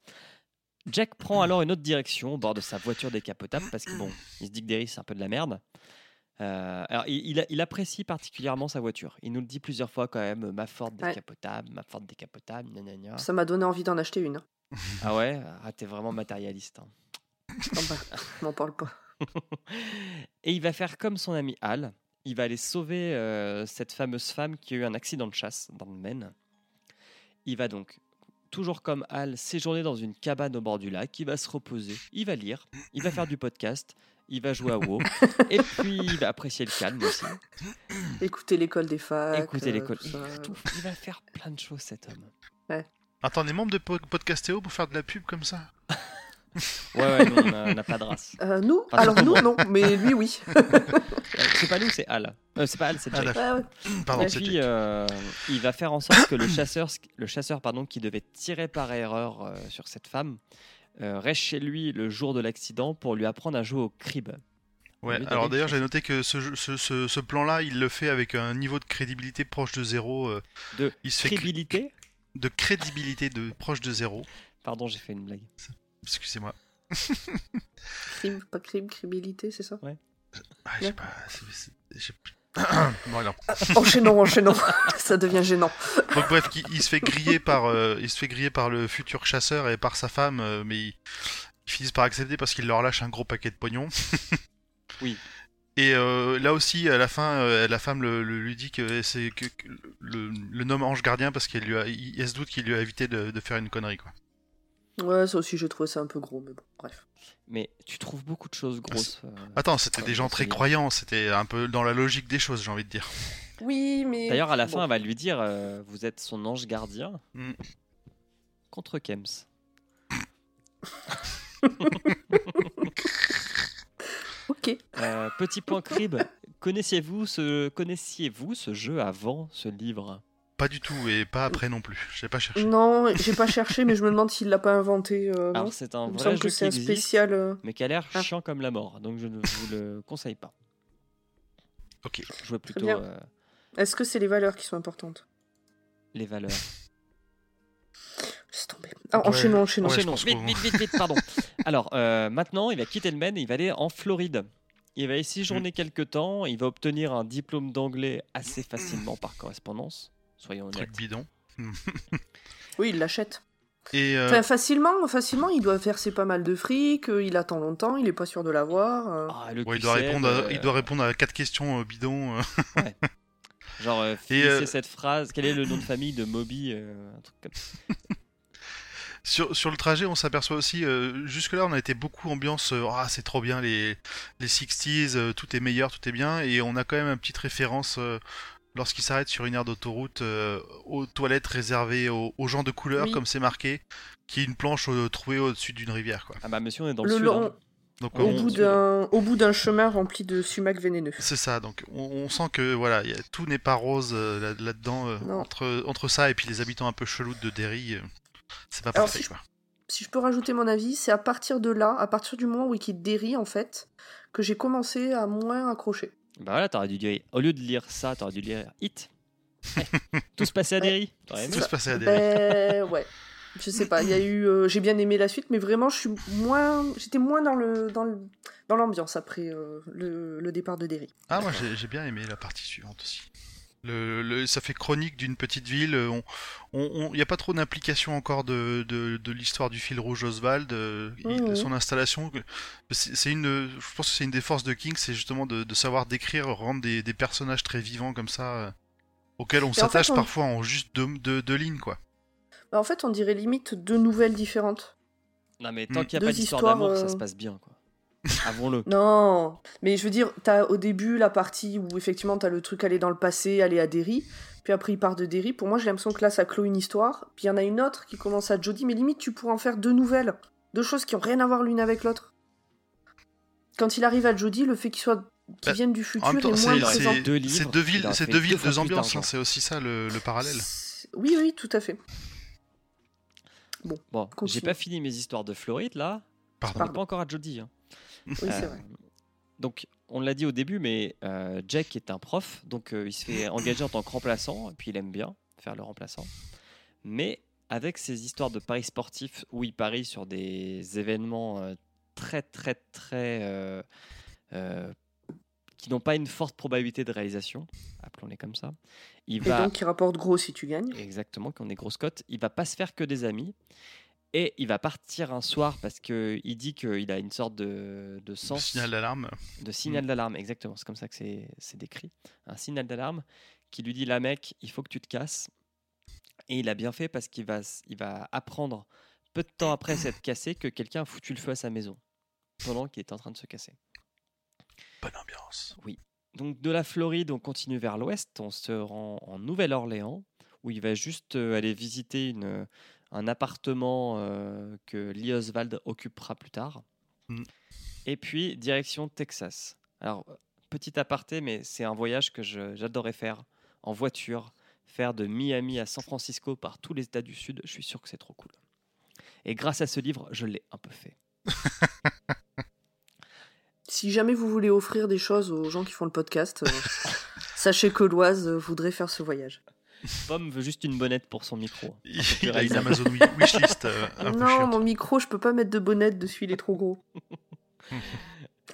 Jack prend alors une autre direction au bord de sa voiture décapotable parce que bon, il se dit que Derry c'est un peu de la merde. Euh, alors il, il apprécie particulièrement sa voiture. Il nous le dit plusieurs fois quand même, ma Ford Ouais. décapotable, ma Ford décapotable, gna gna gna. Ça m'a donné envie d'en acheter une. Ah ouais, ah, t'es vraiment matérialiste. hein. Ah bah, m'en parle pas. Et il va faire comme son ami Al. Il va aller sauver euh, cette fameuse femme qui a eu un accident de chasse dans le Maine. Il va donc, toujours comme Al, séjourner dans une cabane au bord du lac. Il va se reposer, il va lire, il va faire du podcast, il va jouer à WoW. et puis il va apprécier le calme aussi. Écoutez l'école des facs. Écouter euh, l'école. Il, tout- il va faire plein de choses cet homme. Attends, les membres de po- Podcastéo pour faire de la pub comme ça Ouais, ouais, nous, on a- on n'a pas de race. Euh, nous Enfin, Alors nous, non, mais lui, oui. Euh, C'est pas nous, c'est Al. Euh, c'est pas Al, c'est Ah, Jack. d'accord. Ouais, ouais. Pardon, Et c'est puis, Jack. euh, il va faire en sorte que le chasseur, le chasseur pardon, qui devait tirer par erreur euh, sur cette femme euh, reste chez lui le jour de l'accident pour lui apprendre à jouer au crib. Ouais, alors d'ailleurs, j'ai noté que ce, jeu- ce, ce, ce plan-là, il le fait avec un niveau de crédibilité proche de zéro. euh, De il se crédibilité. De crédibilité de proche de zéro. Pardon, j'ai fait une blague. Excusez-moi. Crime, pas crime, criminalité, c'est ça? Ah, j'ai pas. c'est- c'est- j'ai- bon, alors. Enchaînons, enchaînons. ça devient gênant. Donc bref, il, il se fait griller par, euh, il se fait griller par le futur chasseur et par sa femme, euh, mais ils, ils finissent par accepter parce qu'il leur lâche un gros paquet de pognon. Oui. Et euh, là aussi, à la fin, euh, la femme le, le- lui dit que c'est que, que le, le nomme ange gardien parce qu'elle lui a, il, se doute qu'il lui a évité de, de faire une connerie quoi. Ouais, ça aussi, j'ai trouvé ça un peu gros, mais bon, bref. Mais tu trouves beaucoup de choses grosses. euh, Attends, c'était des gens très bien. croyants, c'était un peu dans la logique des choses, j'ai envie de dire. Oui, mais. D'ailleurs, à la Bon. fin, elle va lui dire euh, Vous êtes son ange gardien Mm. contre Kems. Ok. Euh, petit point crib. Connaissiez-vous ce, connaissiez-vous ce jeu avant ce livre? Pas du tout, et pas après non plus. Je l'ai pas cherché. Non, j'ai pas cherché, mais je me demande s'il l'a pas inventé. euh, non Alors c'est un vrai jeu que qui c'est un existe, spécial. euh, mais qui a l'air Ah. chiant comme la mort, donc je ne vous le conseille pas. Ok. Jouez plutôt euh, Est-ce que c'est les valeurs qui sont importantes? les valeurs. C'est tombé. Ah, Ouais. enchaînons, enchaînons. Ouais, Enchaînons, vite, vite, vite, vite, pardon. Alors, euh, maintenant, il va quitter le Maine et il va aller en Floride. Il va y séjourner quelques temps. Il va obtenir un diplôme d'anglais assez facilement par correspondance. Soyons Truc honnêtes. bidon. Oui, il l'achète. Et euh, Enfin, facilement, facilement, il doit verser pas mal de fric, euh, il attend longtemps, il est pas sûr de l'avoir. euh. Ah, ouais, il, doit répondre à, euh, il doit répondre à quatre questions euh, bidons. euh. Genre, euh, euh, cette phrase. Quel est le nom de famille de Moby euh, Un truc comme ça. Sur, sur le trajet, on s'aperçoit aussi, euh, jusque-là, on a été beaucoup ambiance, euh, ah, c'est trop bien, les, les 60s, euh, tout est meilleur, tout est bien, et on a quand même une petite référence, euh, lorsqu'il s'arrête sur une aire d'autoroute, euh, aux toilettes réservées aux, aux gens de couleur, Oui. comme c'est marqué, qui est une planche euh, trouvée au-dessus d'une rivière, quoi. Ah bah, monsieur, on est dans le, Le sud. long- hein. Donc, Au on- bout d'un, au bout d'un chemin rempli de sumac vénéneux. c'est ça, donc on, on sent que voilà, y a- tout n'est pas rose euh, là- là-dedans, euh, entre, entre ça et puis les habitants un peu chelous de Derry, euh, c'est pas Alors, parfait, si je-. Si je peux rajouter mon avis, c'est à partir de là, à partir du moment où il quitte Derry, en fait, que j'ai commencé à moins accrocher. Bah voilà, t'aurais dû dire. Au lieu de lire ça, t'aurais dû lire Hit. Eh, Tout se passait à Ouais. Derry. T'aurais aimé Tout se passait à Derry. Ben ouais. Je sais pas, il y a eu, euh, j'ai bien aimé la suite, mais vraiment, je suis moins, j'étais moins dans le, dans le, dans l'ambiance après euh, le, le départ de Derry. Ah, moi j'ai j'ai bien aimé la partie suivante aussi. Le, le- ça fait chronique d'une petite ville. Il on, on, n'y a pas trop d'implication encore de, de, de l'histoire du fil rouge Oswald. euh, il- Mhm. Son installation, c'est une, je pense que c'est une des forces de King, c'est justement de, de savoir décrire, rendre des, des personnages très vivants comme ça, euh, auxquels on Et en fait, s'attache on- parfois en juste deux, deux, deux lignes, quoi. Bah, en fait, on dirait limite deux nouvelles différentes. Non, mais tant Mm. qu'il n'y a Deux pas d'histoire histoires, d'amour, euh, ça se passe bien, quoi. Avouons-le. Non, mais je veux dire, t'as au début la partie où effectivement t'as le truc aller dans le passé, aller à Derry, puis après il part de Derry. Pour moi, j'ai l'impression que là ça clôt une histoire, puis il y en a une autre qui commence à Jodie, mais limite tu pourrais en faire deux nouvelles, deux choses qui ont rien à voir l'une avec l'autre. Quand il arrive à Jodie, le fait qu'il soit qu'il Bah, vienne du En futur même temps, est c'est moins présent. deux c'est deux il villes, c'est deux deux villes, deux ambiances. hein, c'est aussi ça le, le parallèle. C'est- Oui, oui, tout à fait. Bon, j'ai Continue. pas fini mes histoires de Floride, là. Pardon. On n'est pas encore à Jodie. hein. Oui, c'est Euh, vrai. Donc, on l'a dit au début, mais euh, Jack est un prof, donc euh, il se fait engager en tant que remplaçant, et puis il aime bien faire le remplaçant. Mais avec ces histoires de paris sportifs où il parie sur des événements euh, très, très, très. qui n'ont pas une forte probabilité de réalisation, appelons-les comme ça, il Et va. donc il rapporte gros si tu gagnes. Exactement, qu'on est grosse cote. Il va pas se faire que des amis. Et il va partir un soir parce qu'il dit qu'il a une sorte de, de sens signal d'alarme. de signal d'alarme, exactement, c'est comme ça que c'est c'est décrit. Un signal d'alarme qui lui dit là mec, il faut que tu te casses. Et il a bien fait parce qu'il va, il va apprendre peu de temps après s'être cassé que quelqu'un a foutu le feu à sa maison pendant qu'il était en train de se casser. Bonne ambiance. Donc de la Floride, on continue vers l'ouest, on se rend en Nouvelle-Orléans où il va juste euh, aller visiter une, un appartement euh, que Lee Oswald occupera plus tard. Mm. Et puis direction Texas. Alors petit aparté, mais c'est un voyage que j'adorais faire en voiture, faire de Miami à San Francisco par tous les États du Sud. Je suis sûr que c'est trop cool. Et grâce à ce livre, je l'ai un peu fait. Si jamais vous voulez offrir des choses aux gens qui font le podcast, euh, sachez que Loise voudrait faire ce voyage. Pomme veut juste une bonnette pour son micro. Il, a une. Amazon wi- wishlist euh, un peu non, chiante. mon micro, je peux pas mettre de bonnette dessus, il est trop gros.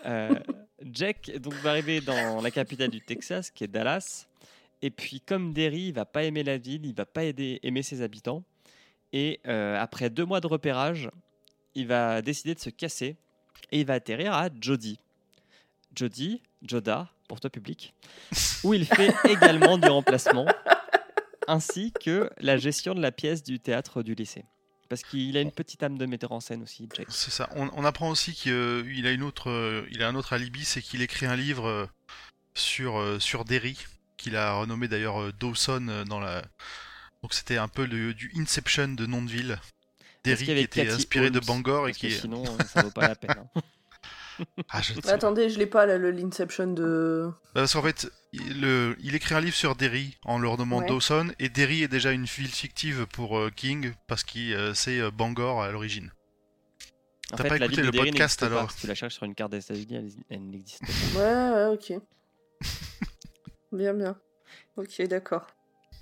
Euh, Jack donc, va arriver dans la capitale du Texas, qui est Dallas. Et puis, comme Derry, il va pas aimer la ville, il va pas aider, aimer ses habitants. Et euh, après deux mois de repérage, il va décider de se casser et il va atterrir à Jody. Jody, Joda, pour toi public, où il fait également du remplacement, ainsi que la gestion de la pièce du théâtre du lycée. Parce qu'il a une petite âme de metteur en scène aussi, Jack. C'est ça. On, on apprend aussi qu'il a une autre, euh, il a un autre alibi, c'est qu'il écrit un livre euh, sur euh, sur Derry, qu'il a renommé d'ailleurs euh, Dawson euh, dans la. Donc c'était un peu le- du Inception de nom de ville. Derry qui était Cathy inspiré de Bangor et qui sinon, euh, ça vaut pas la peine. hein. Ah, je- Mais attendez, je l'ai pas là, le l'Inception de. Parce qu'en fait, il, le- il écrit un livre sur Derry en leur nommant Ouais. Dawson, et Derry est déjà une ville fictive pour euh, King parce qu'il euh, c'est euh, Bangor à l'origine. T'as pas écouté le Derry podcast, n'existe pas. alors Si tu la cherches sur une carte des États-Unis, elle, elle n'existe pas. Ouais, ouais, ok. bien, bien. Ok, d'accord.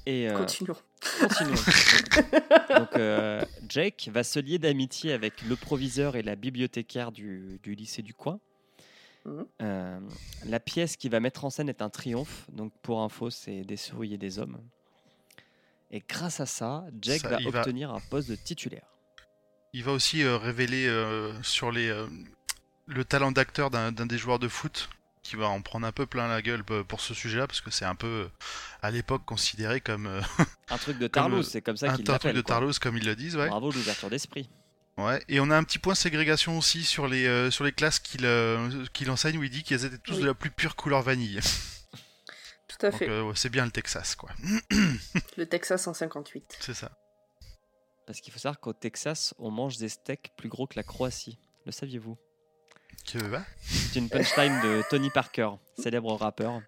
Et euh, Continuons. continuons. Donc, euh, Jake va se lier d'amitié avec le proviseur et la bibliothécaire du, du lycée du coin. Mhm. Euh, la pièce qu'il va mettre en scène est un triomphe. Donc, pour info, c'est des souris et des hommes. Et grâce à ça, Jake Ça, va obtenir un poste de titulaire. Il va aussi euh, révéler euh, sur les, euh, le talent d'acteur d'un des joueurs de foot qui va en prendre un peu plein la gueule pour ce sujet-là parce que c'est un peu euh, à l'époque considéré comme euh, Un truc de Tarlouse, euh, c'est comme ça un qu'il truc l'appelle. de quoi. Tarlos comme ils le disent, ouais. Bravo l'ouverture d'esprit. Ouais, et on a un petit point ségrégation aussi sur les, euh, sur les classes qu'il euh, qu'il enseigne où il dit qu'elles étaient tous Oui. de la plus pure couleur vanille. Tout à Donc fait. euh, c'est bien le Texas, quoi. Le Texas en 58. C'est ça. Parce qu'il faut savoir qu'au Texas, on mange des steaks plus gros que la Croatie. Le saviez-vous? Que, va C'est une punchline de Tony Parker, célèbre rappeur,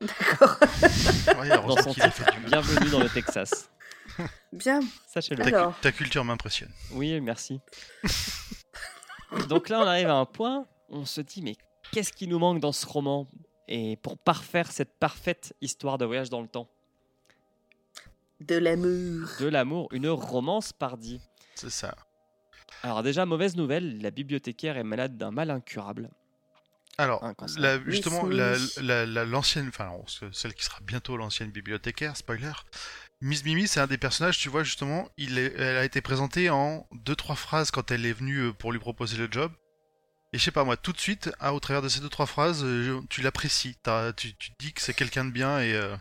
D'accord. Dans son titre. Bienvenue dans le Texas. Bien. Sachez-le. Ta, ta culture m'impressionne. Oui, merci. Donc là, on arrive à un point, on se dit, mais qu'est-ce qui nous manque dans ce roman? Et pour parfaire cette parfaite histoire de voyage dans le temps, De l'amour. de l'amour, une romance pardi. C'est ça. Alors déjà, mauvaise nouvelle, la bibliothécaire est malade d'un mal incurable. Alors, la- justement, Miss la- Mimi. la- la- l'ancienne, enfin, celle qui sera bientôt l'ancienne bibliothécaire, spoiler. Miss Mimi, c'est un des personnages, tu vois, justement, il est- elle a été présentée en deux trois phrases quand elle est venue euh, pour lui proposer le job. Et je sais pas moi, tout de suite, ah, au travers de ces deux trois phrases, euh, je- tu l'apprécies, tu, tu te dis que c'est quelqu'un de bien et euh,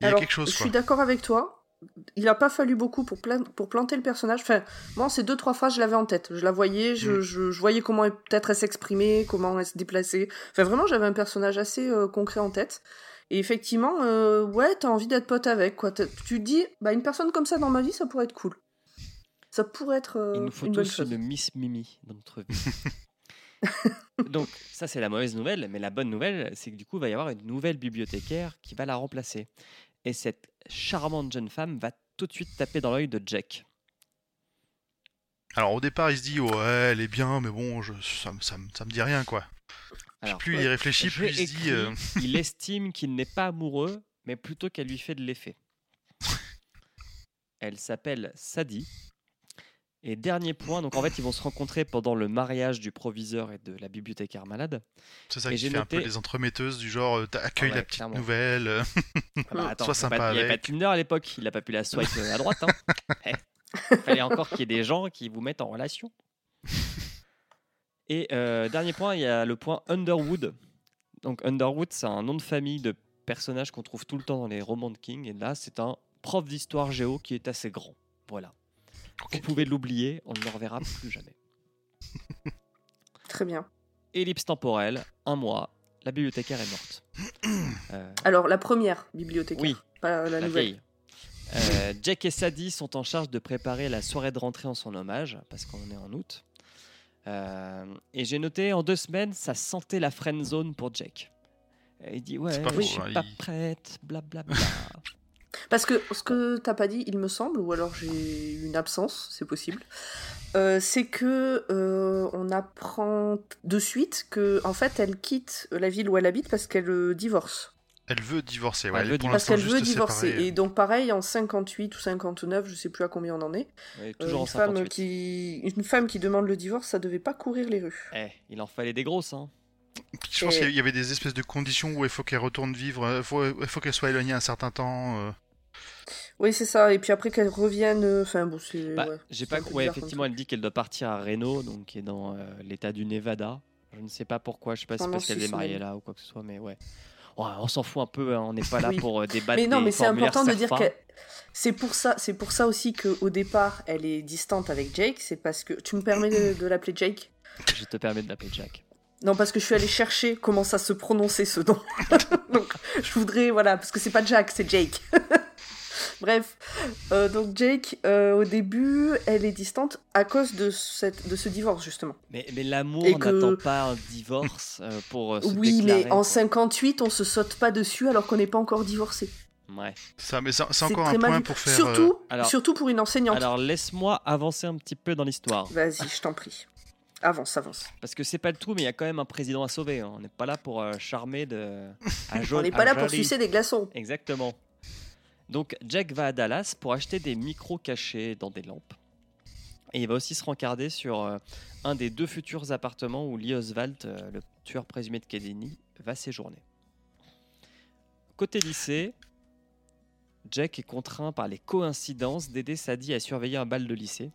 il y a Alors, quelque chose je quoi. suis d'accord avec toi. Il a pas fallu beaucoup pour, plan- pour planter le personnage. Enfin, moi, ces deux, trois phrases, je l'avais en tête. Je la voyais, je, Mm. je- je voyais comment elle- peut-être elle s'exprimait, comment elle se déplaçait. Enfin, vraiment, j'avais un personnage assez euh, concret en tête. Et effectivement, euh, ouais, t'as envie d'être pote avec, quoi. Tu te dis, bah, une personne comme ça dans ma vie, ça pourrait être cool. Ça pourrait être euh, Il nous faut une tous une Miss Mimi dans notre vie. Donc ça c'est la mauvaise nouvelle, mais la bonne nouvelle c'est que du coup il va y avoir une nouvelle bibliothécaire qui va la remplacer. Et cette charmante jeune femme va tout de suite taper dans l'œil de Jack. Alors au départ, il se dit ouais, elle est bien, mais bon, je, ça, me- ça, me- ça me dit rien quoi. Puis Alors, plus il y réfléchit, plus il se dit euh, il estime qu'il n'est pas amoureux, mais plutôt qu'elle lui fait de l'effet. Elle s'appelle Sadie. Et dernier point, donc en fait ils vont se rencontrer pendant le mariage du proviseur et de la bibliothécaire malade. c'est ça Et qui fait un peu les entremetteurs du genre euh, accueille ouais, la petite clairement. nouvelle. Ah bah, attends, Sois il sympa pas- il n'y avait pas avec. de Tinder à l'époque, il n'a pas pu la swipe à droite. Hein. Eh, fallait encore qu'il y ait des gens qui vous mettent en relation. Et euh, dernier point, il y a le point Underwood. Donc Underwood, c'est un nom de famille de personnage qu'on trouve tout le temps dans les romans de King. Et là, c'est un prof d'histoire géo qui est assez grand. Voilà. Vous pouvez l'oublier, on ne le reverra plus jamais. Très bien. Ellipse temporelle, un mois, la bibliothécaire est morte. Euh, Alors, la première bibliothécaire, oui, pas la la nouvelle. Euh, Jack et Sadie sont en charge de préparer la soirée de rentrée en son hommage, parce qu'on est en août. Euh, et j'ai noté en deux semaines, ça sentait la friend zone pour Jack. Il dit ouais, pas je faux, suis hein, pas il- prête, blablabla. Parce que ce que t'as pas dit, il me semble, ou alors j'ai une absence, c'est possible, euh, c'est que euh, on apprend de suite que en fait elle quitte la ville où elle habite parce qu'elle euh, divorce. Elle veut divorcer, ouais. Elle elle veut Parce qu'elle veut divorcer. Et donc pareil, en 58 ou 59, je sais plus à combien on en est, Ouais, euh, toujours en une, femme 58. qui... une femme qui demande le divorce, ça devait pas courir les rues. Eh, il en fallait des grosses, hein. Je pense Et- qu'il y avait des espèces de conditions où il faut qu'elle retourne vivre, faut- il faut qu'elle soit éloignée un certain temps. Oui, c'est ça. Et puis après qu'elle revienne, euh, enfin bon, c'est. Bah, ouais, J'ai pas. Ouais, effectivement, elle dit qu'elle doit partir à Reno, donc qui est dans euh, l'état du Nevada. Je ne sais pas pourquoi, je sais pas si parce qu'elle est mariée là ou quoi que ce soit, mais ouais. Ouais, on s'en fout un peu, hein, on n'est pas là Oui. pour euh, débattre. Mais non, mais c'est important de dire que c'est pour ça, c'est pour ça aussi qu'au départ, elle est distante avec Jake. C'est parce que tu me permets de, de l'appeler Jake? Je te permets de l'appeler Jack. Non, parce que je suis allée chercher comment ça se prononçait ce nom. Donc, je voudrais, voilà, parce que c'est pas Jack, c'est Jake. Bref, euh, donc Jake, euh, au début, elle est distante à cause de, cette, de ce divorce, justement. Mais, mais l'amour que- n'attend pas un divorce euh, pour se oui, déclarer, mais en quoi. 58, on se saute pas dessus alors qu'on n'est pas encore divorcé. Ouais. Ça, mais c'est c'est C'est encore un point pour faire. euh, Surtout, Alors- surtout pour une enseignante. Alors laisse-moi avancer un petit peu dans l'histoire. Vas-y, je t'en prie. Avance, avance. Parce que c'est pas le tout, mais il y a quand même un président à sauver. hein. On n'est pas là pour euh, charmer de. à On n'est pas à là pour sucer des glaçons. Exactement. Donc Jack va à Dallas pour acheter des micros cachés dans des lampes. Et il va aussi se rencarder sur euh, un des deux futurs appartements où Lee Oswald, euh, le tueur présumé de Kennedy, va séjourner. Côté lycée, Jack est contraint par les coïncidences d'aider Sadie à surveiller un bal de lycée.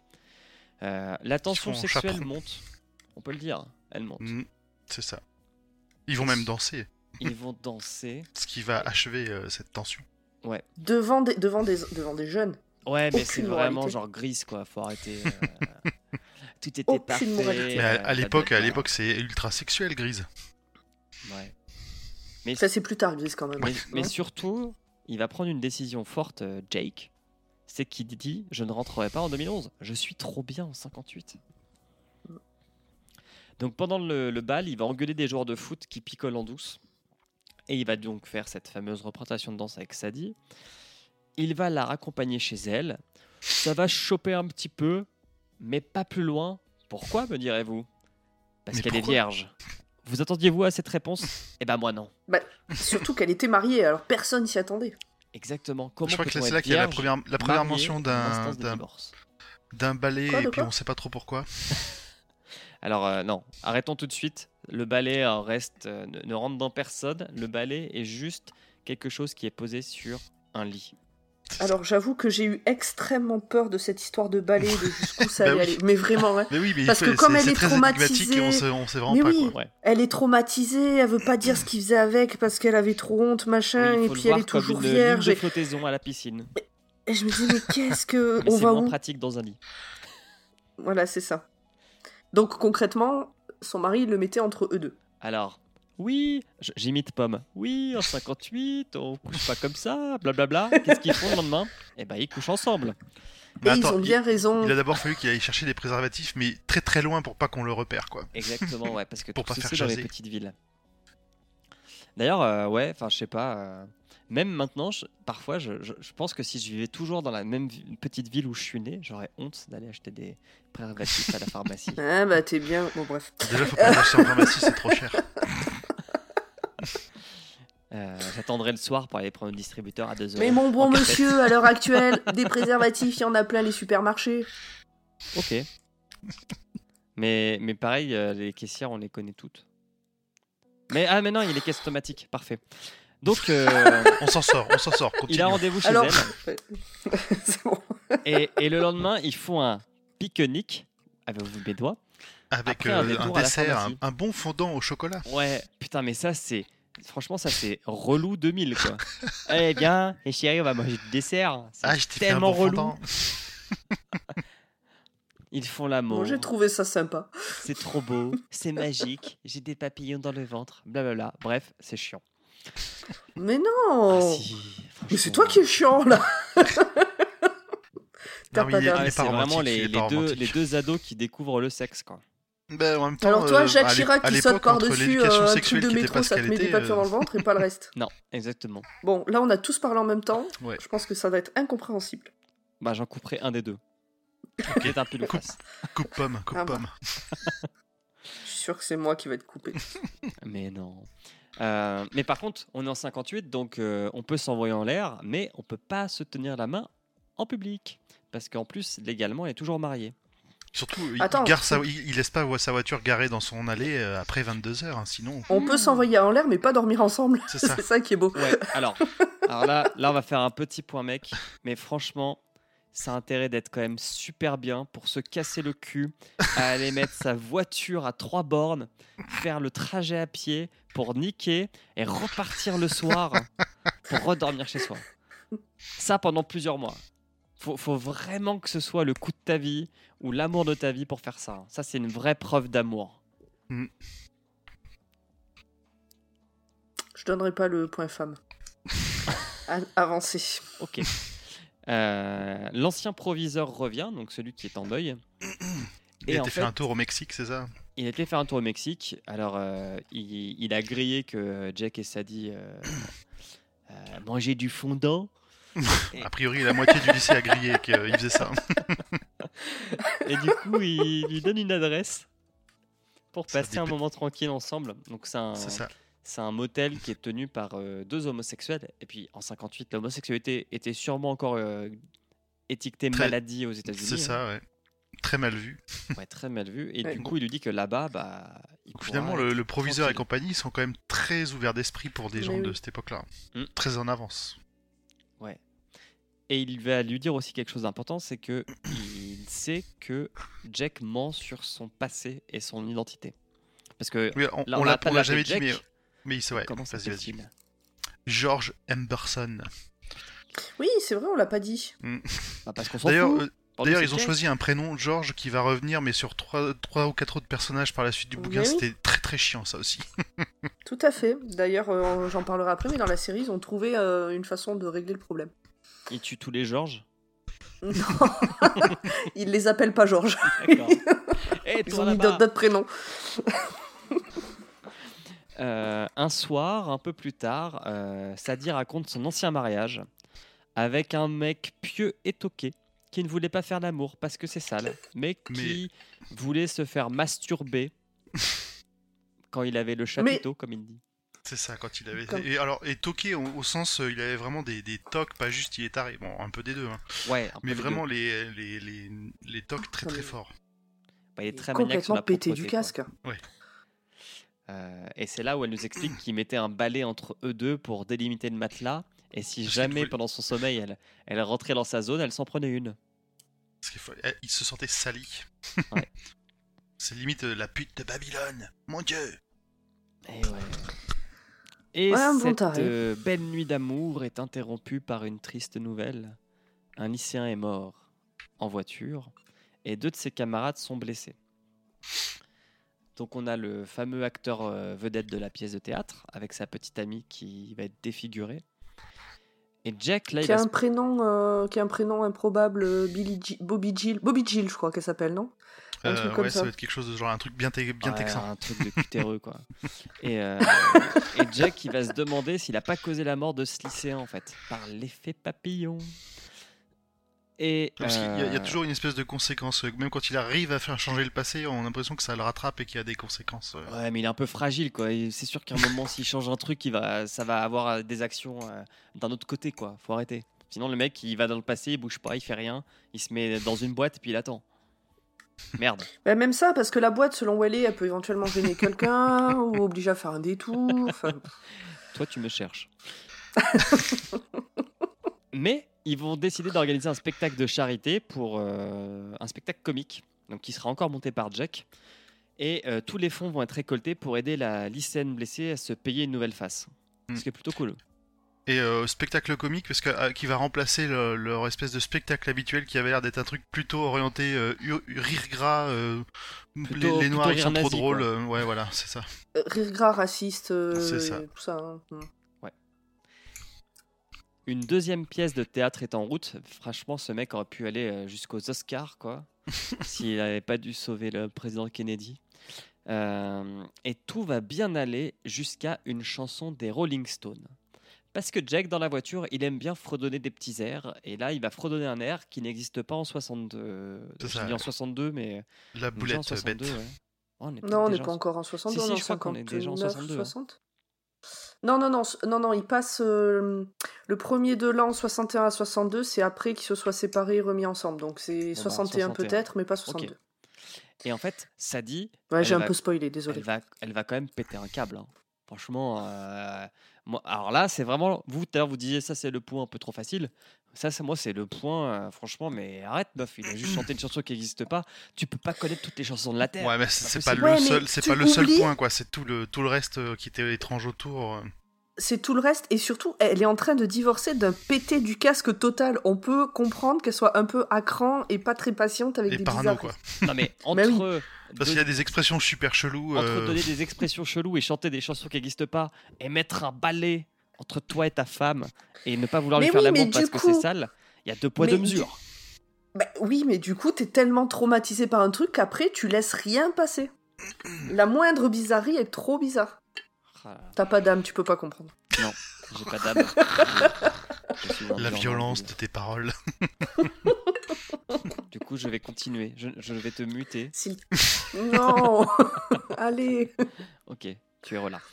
Euh, la tension sexuelle chaperon. monte, on peut le dire, elle monte. mm, c'est ça. Ils vont même danser, Ils vont danser. ce qui va achever cette tension. Devant des, devant des, devant des jeunes. Ouais, mais c'est vraiment moralité. genre grise quoi, faut arrêter. euh, Tout était Aucune parfait. moralité. Mais à, euh, à l'époque, à l'époque, c'est ultra sexuel, Grise. Ouais. Mais, Ça, c'est plus tard, Grise, quand même. mais, mais surtout, il va prendre une décision forte, euh, Jake. C'est qu'il dit Je ne rentrerai pas en 2011. Je suis trop bien en 58. Donc pendant le, le bal, il va engueuler des joueurs de foot qui picolent en douce. Et il va donc faire cette fameuse représentation de danse avec Sadie. Il va la raccompagner chez elle. Ça va choper un petit peu, mais pas plus loin. Pourquoi, me direz-vous? Parce qu'elle est vierge. Vous attendiez-vous à cette réponse? Eh ben moi non. Surtout qu'elle était mariée, alors personne s'y attendait. Exactement. Comment Je crois que c'est là qu'il y a la première, la première marié, mention en d'un ballet, et puis on sait pas trop pourquoi. Alors euh, non, arrêtons tout de suite. Le balai euh, reste, euh, ne, ne rentre dans personne. Le balai est juste quelque chose qui est posé sur un lit. Alors, j'avoue que j'ai eu extrêmement peur de cette histoire de balai, de jusqu'où ça Bah allait oui. aller. Mais vraiment, hein. Mais oui, mais Parce que comme elle est on traumatisée- sait, on sait vraiment Mais pas oui. quoi. Ouais. Elle est traumatisée, elle veut pas dire ce qu'il faisait avec parce qu'elle avait trop honte, machin, et faut le puis elle voir est toujours une vierge. Et, de flottaison à la piscine. et je me dis, mais qu'est-ce que. Mais On c'est va moins où? pratique dans un lit. Voilà, c'est ça. Donc concrètement, son mari le mettait entre eux deux. Alors, oui, j'imite Pomme. Oui, en 58, on couche pas comme ça, blablabla. Qu'est-ce qu'ils font le lendemain? Eh ben, ils couchent ensemble. Mais et attends, ils ont bien raison. Il a d'abord fallu qu'il aille chercher des préservatifs, mais très très loin pour pas qu'on le repère, quoi. Exactement, ouais, parce que Pour tout pas ceci faire dans les petites villes. D'ailleurs, euh, ouais, enfin, je sais pas. euh, même maintenant, je- parfois, je, je- je pense que si je vivais toujours dans la même vi- petite ville où je suis né, j'aurais honte d'aller acheter des préservatifs à la pharmacie. Ah bah t'es bien. Bon bref. Déjà, faut pas acheter en pharmacie, c'est trop cher. Euh, J'attendrai le soir pour aller prendre le distributeur à 2 euros. Mais mon bon cafette. monsieur, à l'heure actuelle, des préservatifs, il y en a plein les supermarchés. Ok. mais, mais pareil, euh, les caissières, on les connaît toutes. Mais ah, mais non, il est caisse automatique, parfait. Donc, euh, On s'en sort, on s'en sort. il Continue. a rendez-vous chez Alors, elle. c'est bon. Et, et le lendemain, ils font un pique-nique avec mes doigts. Avec Après un euh, un dessert, un, bon fondant au chocolat. Ouais, putain, mais ça, c'est. Franchement, ça, c'est relou 2000, quoi. eh bien, et chérie, on va manger du dessert. C'est Ah, tellement bon relou. fondant. Ils font l'amour. Bon, j'ai trouvé ça sympa. C'est trop beau. C'est magique. J'ai des papillons dans le ventre. Blablabla. Bref, c'est chiant. Mais non Ah, si, Mais c'est toi qui es chiant là T'as pas il c'est pas vraiment les, les deux, les deux ados qui découvrent le sexe, quoi. Ben, en même temps, Alors toi, euh, Jacques Chirac qui saute par-dessus euh, un truc de métro, ça te met des papillons euh, dans le ventre et pas le reste. Non, exactement. Bon, là on a tous parlé en même temps. Ouais. Je pense que ça va être incompréhensible. Bah, j'en couperai un des deux. Peut-être un peu le Coupe. face. Coupe pomme, coupe Ah bah. pomme. Je suis sûr que c'est moi qui vais être coupé. Mais non. Euh, mais par contre, on est en 58, donc euh, on peut s'envoyer en l'air, mais on peut pas se tenir la main en public. Parce qu'en plus, légalement, elle est toujours mariée. Surtout, il, Attends, gare sa- il, il laisse pas sa voiture garée dans son allée euh, après 22 heures, hein, sinon. On peut s'envoyer en l'air mais pas dormir ensemble. C'est ça. qui est beau. Ouais, alors, alors là, là, on va faire un petit point mec. Mais franchement, ça a intérêt d'être quand même super bien pour se casser le cul, à aller mettre sa voiture à trois bornes, faire le trajet à pied pour niquer et repartir le soir pour redormir chez soi. Ça pendant plusieurs mois. Faut, faut vraiment que ce soit le coup de ta vie ou l'amour de ta vie pour faire ça. Ça, c'est une vraie preuve d'amour. Je donnerai pas le point femme. Avancez. Ok. Euh, L'ancien proviseur revient, donc celui qui est en deuil. Il été fait fait- un tour au Mexique, c'est ça? Il était faire un tour au Mexique. Alors, euh, il, il a grillé que Jack et Sadie euh, euh, mangeaient du fondant. A priori, la moitié du lycée a grillé qu'il faisait ça. Et du coup, il lui donne une adresse pour passer un moment tranquille ensemble. Donc, c'est un, C'est ça. C'est un motel qui est tenu par euh, deux homosexuels. Et puis, en 58, l'homosexualité était sûrement encore euh, étiquetée Très- maladie aux États-Unis. C'est ça, ouais. Très mal vu. hein. Ouais, très mal vu. Et Ouais. du coup, il lui dit que là-bas, bah. il Finalement, le, proviseur et compagnie sont quand même très ouverts d'esprit pour des Mais gens de cette époque-là. Mm. Très en avance. Et il va lui dire aussi quelque chose d'important, c'est que il sait que Jack ment sur son passé et son identité. Parce que Oui, on, on l'a jamais dit, Jack. mais, mais c'est vrai. comment Vas-y, vas-y. s'appelle-t-il George Emberson. Oui, c'est vrai, on l'a pas dit. Bah, Parce qu'on s'en D'ailleurs, fout. euh, D'ailleurs, ils ont choisi un prénom, George, qui va revenir, mais sur trois, trois ou quatre autres personnages par la suite du bouquin. Oui. C'était très très chiant, ça aussi. Tout à fait. D'ailleurs, euh, j'en parlerai après, mais dans la série, ils ont trouvé euh, une façon de régler le problème. Il tue tous les Georges. Non, ils les appellent pas Georges. D'accord. Et Ils ont mis d'autres prénoms. Euh, un soir, un peu plus tard, euh, Sadie raconte son ancien mariage avec un mec pieux et toqué qui ne voulait pas faire l'amour parce que c'est sale, mais qui voulait se faire masturber quand il avait le chapiteau, comme il dit. C'est ça, quand il avait. Comme- Et alors, et toqué au, au sens, euh, il avait vraiment des, des tocs, pas juste il est taré. Bon, un peu des deux, hein. Ouais, un peu mais vraiment les, les, les, les tocs très très mais- forts. Bah, il est très maniaque sur Complètement pété du quoi. casque. Euh, et c'est là où elle nous explique qu'il mettait un balai entre eux deux pour délimiter le matelas. Et si jamais pendant son sommeil elle, elle rentrait dans sa zone, elle s'en prenait une. Parce qu'il faut... eh, il se sentait sali. Ouais. C'est limite euh, la pute de Babylone. Mon dieu. Et ouais. Et Ouais, un bon cette euh, belle nuit d'amour est interrompue par une triste nouvelle. Un lycéen est mort en voiture et deux de ses camarades sont blessés. Donc on a le fameux acteur euh, vedette de la pièce de théâtre avec sa petite amie qui va être défigurée. Et Jack, là, il Qui a va un se- prénom, euh, qui a un prénom improbable, euh, Billy Bobby Jill, Bobby Jill, je crois qu'elle s'appelle, non? Un truc comme Euh, ouais, ça. ça va être quelque chose de genre un truc bien, te- bien Ouais, texan. Un truc de cutéreux, quoi. Et, euh, et Jack, il va se demander s'il a pas causé la mort de ce lycéen, en fait, par l'effet papillon. Et Parce qu'il y, a- il y a euh, toujours une espèce de conséquence. euh, Même quand il arrive à faire changer le passé, on a l'impression que ça le rattrape et qu'il y a des conséquences. euh. Ouais, mais il est un peu fragile, quoi. C'est sûr qu'à un moment, s'il change un truc, il va, ça va avoir des actions euh, d'un autre côté, quoi. Faut arrêter. Sinon, le mec, il va dans le passé, il bouge pas, il fait rien, il se met dans une boîte et puis il attend. Merde. Bah, Même ça, parce que la boîte, selon où elle est, elle peut éventuellement gêner quelqu'un ou obliger à faire un détour. Enfin, Toi, tu me cherches. Mais ils vont décider d'organiser un spectacle de charité pour euh, un spectacle comique, donc qui sera encore monté par Jack. Et euh, tous les fonds vont être récoltés pour aider la lycéenne blessée à se payer une nouvelle face. Hmm. Ce qui est plutôt cool. Et euh, spectacle comique, parce que, euh, qui va remplacer le- leur espèce de spectacle habituel qui avait l'air d'être un truc plutôt orienté euh, rire gras. euh, Plutôt- les, noirs ils sont trop drôles. euh, ouais, voilà, c'est ça. rire gras, raciste, euh, C'est ça. et tout ça. hein. Une deuxième pièce de théâtre est en route. Franchement, ce mec aurait pu aller euh, jusqu'aux Oscars, quoi, s'il n'avait pas dû sauver le président Kennedy. Euh, et tout va bien aller jusqu'à une chanson des Rolling Stones. Parce que Jack, dans la voiture, il aime bien fredonner des petits airs. Et là, il va fredonner un air qui n'existe pas en 62. C'est Je dis en ouais. 62, mais La déjà en boulette 62, bête. ouais. Oh, on est Non, on n'est pas en- encore en 62, Si, si, on je crois qu'on est déjà en 59, 62, hein. 60. Non, non, non, non, non, il passe euh, le premier de l'an 61 à 62, c'est après qu'ils se soient séparés et remis ensemble. Donc c'est Bon, bah, 61 61. peut-être, mais pas 62. Et en fait, Sadie, Ouais, j'ai un peu spoilé, désolé. elle va, elle va quand même péter un câble. hein. Franchement, euh, moi, alors là, c'est vraiment. Vous, tout à l'heure, vous disiez ça, c'est le point un peu trop facile. Ça, c'est moi, c'est le point. euh, franchement, mais arrête, meuf. Il a juste chanté une chanson qui n'existe pas. Tu peux pas connaître toutes les chansons de la terre. Ouais, mais c'est pas possible. le Ouais, mais seul, c'est tu pas le seul oublies- point, quoi. C'est tout le tout le reste euh, qui était étrange autour. euh. C'est tout le reste, et surtout, elle est en train de divorcer d'un pété du casque total. On peut comprendre qu'elle soit un peu à cran et pas très patiente avec Et des parano, bizarres. quoi. Non, mais entre, Bah oui. Parce qu'il y a des expressions super cheloues. entre euh, donner des expressions cheloues et chanter des chansons qui n'existent pas et mettre un balai entre toi et ta femme et ne pas vouloir lui Mais faire oui, l'amour parce que c'est sale, Il y a deux poids, Mais deux du- mesures. Bah oui, mais du coup, t'es tellement traumatisé par un truc qu'après, tu laisses rien passer. La moindre bizarrerie est trop bizarre. Ah, T'as pas d'âme, tu peux pas comprendre. J'ai pas d'âme. La violence de tes paroles. Coup, je vais continuer. Je, je vais te muter. S'il- Non Allez Ok, tu es relâché.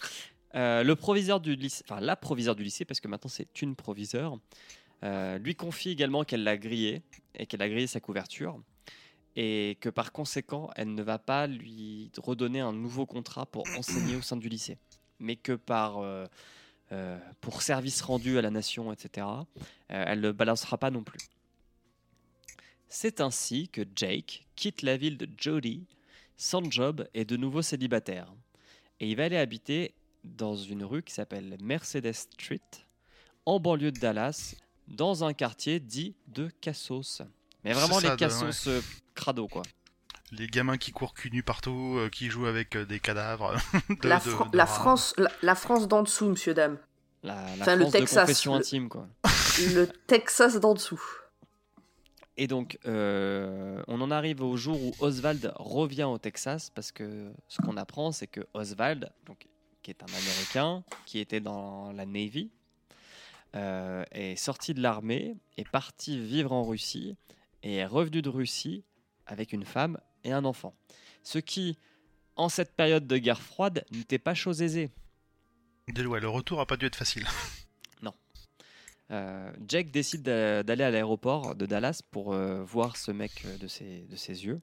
Euh, le proviseur du lycée, enfin la proviseure du lycée, parce que maintenant c'est une proviseure, euh, lui confie également qu'elle l'a grillé et qu'elle a grillé sa couverture et que par conséquent elle ne va pas lui redonner un nouveau contrat pour enseigner au sein du lycée, mais que par euh, pour service rendu à la nation, etc. elle ne balancera pas non plus. C'est ainsi que Jake quitte la ville de Jody sans job et de nouveau célibataire. Et il va aller habiter dans une rue qui s'appelle Mercedes Street, en banlieue de Dallas, dans un quartier dit de Cassos. Mais vraiment ça, les Cassos euh, crado, quoi. Les gamins qui courent cul nu partout, euh, qui jouent avec euh, des cadavres. de- la, de- Fran- de la rats. France, la, la France d'en dessous, monsieur, dame. La, la Enfin, le France de Texas, confession le- intime, quoi. Le Texas d'en dessous. Et donc, euh, on en arrive au jour où Oswald revient au Texas parce que ce qu'on apprend, c'est que Oswald, donc, qui est un Américain, qui était dans la Navy, euh, est sorti de l'armée, est parti vivre en Russie et est revenu de Russie avec une femme et un enfant. Ce qui, en cette période de guerre froide, n'était pas chose aisée. Dès- ouais, le retour a pas dû être facile. Euh, Jack décide d'a- d'aller à l'aéroport de Dallas pour euh, voir ce mec euh, de ses, de ses yeux.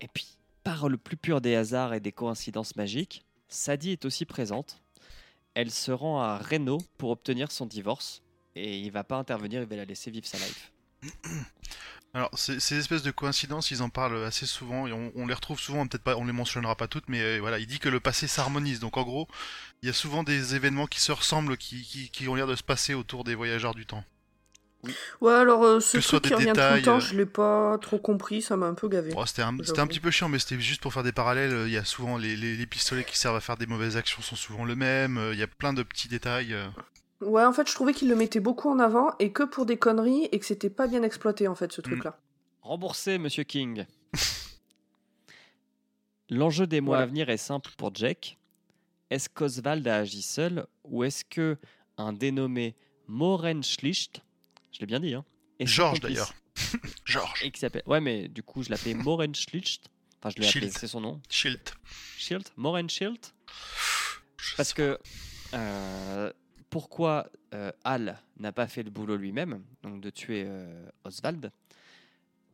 Et puis, par le plus pur des hasards et des coïncidences magiques, Sadie est aussi présente. Elle se rend à Reno pour obtenir son divorce. Et il va pas intervenir, il va la laisser vivre sa life. Alors, ces, ces espèces de coïncidences, ils en parlent assez souvent et on, on les retrouve souvent. Peut-être pas, on les mentionnera pas toutes, mais euh, voilà, il dit que le passé s'harmonise. Donc, en gros, il y a souvent des événements qui se ressemblent, qui, qui, qui ont l'air de se passer autour des voyageurs du temps. Ouais, alors euh, ce Que ce soit truc qui des revient tout le détails, temps, euh, je l'ai pas trop compris, ça m'a un peu gavé. Bon, c'était un, c'était un J'avoue. petit peu chiant, mais c'était juste pour faire des parallèles. euh, Il y a souvent les, les, les pistolets qui servent à faire des mauvaises actions sont souvent le même. Il y a plein de petits détails. Ouais, en fait, je trouvais qu'il le mettait beaucoup en avant et que pour des conneries et que c'était pas bien exploité en fait ce truc-là. Remboursé, monsieur King. L'enjeu des mois à venir est simple pour Jack. Est-ce qu'Oswald a agi seul ou est-ce que un dénommé Moren Schlicht, je l'ai bien dit, hein, Georges d'ailleurs. Georges. Et qui s'appelle. Ouais, mais du coup, je l'appelais Moren Schlicht. Enfin, je l'ai appelé, c'est son nom. Shield. Schild Moren Schild Parce que. euh, pourquoi euh, Hal n'a pas fait le boulot lui-même, donc de tuer euh, Oswald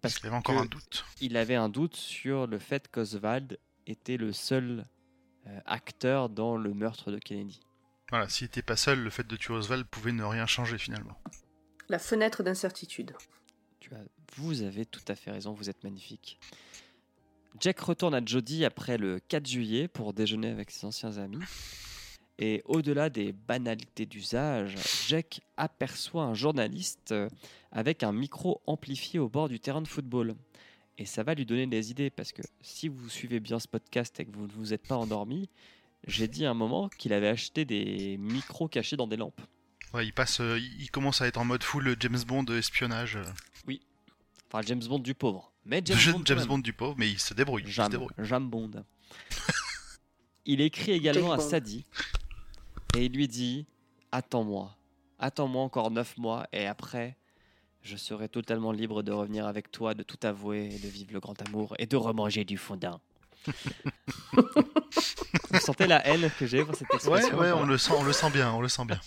Parce qu'il avait encore un doute. il avait un doute sur le fait qu'Oswald était le seul euh, acteur dans le meurtre de Kennedy. Voilà, s'il était pas seul, le fait de tuer Oswald pouvait ne rien changer finalement. La fenêtre d'incertitude. Tu as, vous avez tout à fait raison, vous êtes magnifique. Jack retourne à Jody après le 4 juillet pour déjeuner avec ses anciens amis. Et au-delà des banalités d'usage, Jack aperçoit un journaliste euh, avec un micro amplifié au bord du terrain de football. Et ça va lui donner des idées parce que si vous suivez bien ce podcast et que vous ne vous êtes pas endormi, j'ai dit à un moment qu'il avait acheté des micros cachés dans des lampes. Ouais, il passe, euh, il commence à être en mode full James Bond espionnage. euh, Enfin, James Bond du pauvre. Mais James Bond, James. Bond du pauvre, mais il se débrouille. il se Jam, débrouille. Jam Bond. il écrit également à. Sadie et il lui dit Attends-moi, attends-moi encore 9 mois et après, je serai totalement libre de revenir avec toi, de tout avouer, et de vivre le grand amour et de remanger du fondant. Vous sentez la haine que j'ai pour cette expression ouais, ou on le sent, on le sent bien, on le sent bien.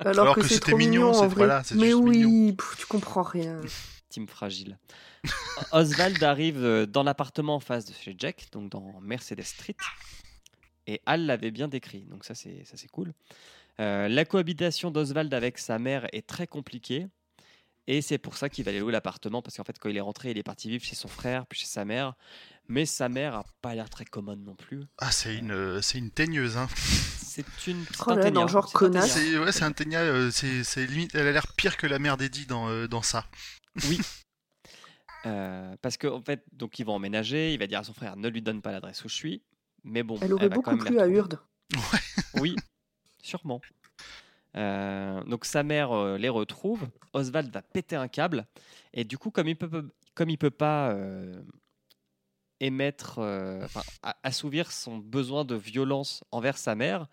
Alors, Alors que, que c'est c'était trop mignon, mignon, c'est- en vrai. voilà, Mais juste oui, mignon. pff, tu comprends rien. Team fragile. Oswald arrive euh, dans l'appartement en face de chez Jack, donc dans Mercedes Street. Et Al l'avait bien décrit, donc ça c'est ça c'est cool. Euh, la cohabitation d'Oswald avec sa mère est très compliquée. Et c'est pour ça qu'il va aller louer l'appartement, parce qu'en fait, quand il est rentré, il est parti vivre chez son frère, puis chez sa mère. Mais sa mère a pas l'air très commode non plus. Ah, c'est une, euh, c'est une teigneuse, hein. C'est une. c'est Oh là genre c'est un connasse. ténia. C'est ouais, c'est un ténia, euh, c'est c'est limite, elle a l'air pire que la mère d'Eddie dans, euh, dans ça. Euh, parce qu'en en fait, donc ils vont emménager, il va dire à son frère ne lui donne pas l'adresse où je suis. Mais bon, Elle aurait beaucoup la plu à. Urde. Oui, sûrement. Euh, donc sa mère euh, les retrouve. Oswald va péter un câble. Et du coup, comme il peut, comme il peut pas euh, émettre, euh, enfin, assouvir son besoin de violence envers sa mère,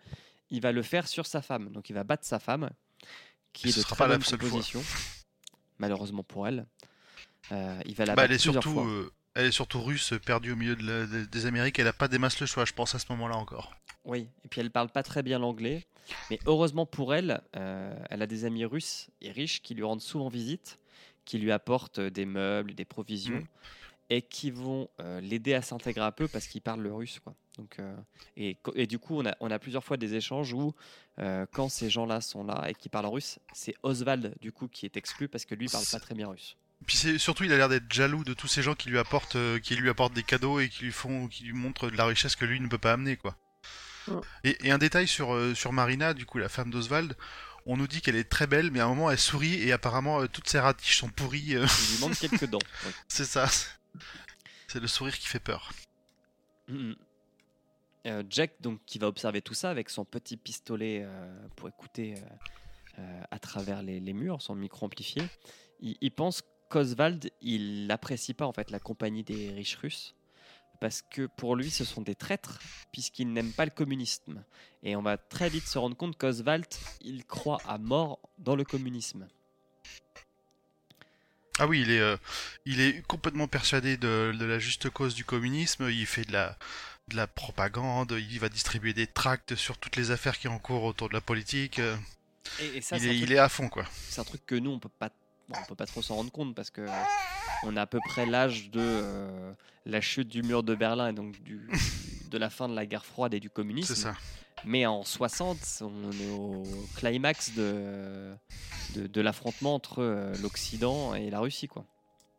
il va le faire sur sa femme. Donc il va battre sa femme, qui Et est ce de sera très pas la bonne seule fois. composition, malheureusement pour elle. Euh, il va la Bah, battre elle est plusieurs surtout, fois. Elle est surtout russe, perdue au milieu de la- de- des Amériques. Elle a pas des masses le choix, je pense à ce moment-là encore. Oui, et puis elle parle pas très bien l'anglais, mais heureusement pour elle, euh, elle a des amis russes et riches qui lui rendent souvent visite, qui lui apportent euh, des meubles, des provisions, Mhm. et qui vont euh, l'aider à s'intégrer un peu parce qu'il parle le russe. Quoi. Donc, euh, et, du coup, on a, on a plusieurs fois des échanges où, quand ces gens-là sont là et qui parlent russe, c'est Oswald du coup qui est exclu parce que lui parle pas très bien russe. Puis surtout, il a l'air d'être jaloux de tous ces gens qui lui apportent, euh, qui lui apportent des cadeaux et qui lui font, qui lui montrent de la richesse que lui ne peut pas amener, quoi. Mm. Et, et un détail sur euh, sur Marina, du coup, la femme d'Oswald. On nous dit qu'elle est très belle, mais à un moment elle sourit et apparemment euh, toutes ses ratiches sont pourries. euh, Il lui manque quelques dents. c'est ça. C'est le sourire qui fait peur. Mhm. Euh, Jack, donc, qui va observer tout ça avec son petit pistolet euh, pour écouter euh, euh, à travers les, les murs, son micro amplifié, il, il pense qu'Oswald, il n'apprécie pas en fait la compagnie des riches russes parce que pour lui, ce sont des traîtres puisqu'il n'aime pas le communisme. Et on va très vite se rendre compte qu'Oswald, il croit à mort dans le communisme. Ah oui, il est, euh, il est complètement persuadé de, de la juste cause du communisme. Il fait de la, de la propagande. Il va distribuer des tracts sur toutes les affaires qui ont cours autour de la politique. Et, et ça, il, est, truc il est à fond, quoi. c'est un truc que nous on peut pas bon, on peut pas trop s'en rendre compte parce que on a à peu près l'âge de euh, la chute du mur de Berlin et donc du, de la fin de la guerre froide et du communisme. C'est ça. Mais en 60, on est au climax de, de, de l'affrontement entre euh, l'Occident et la Russie quoi.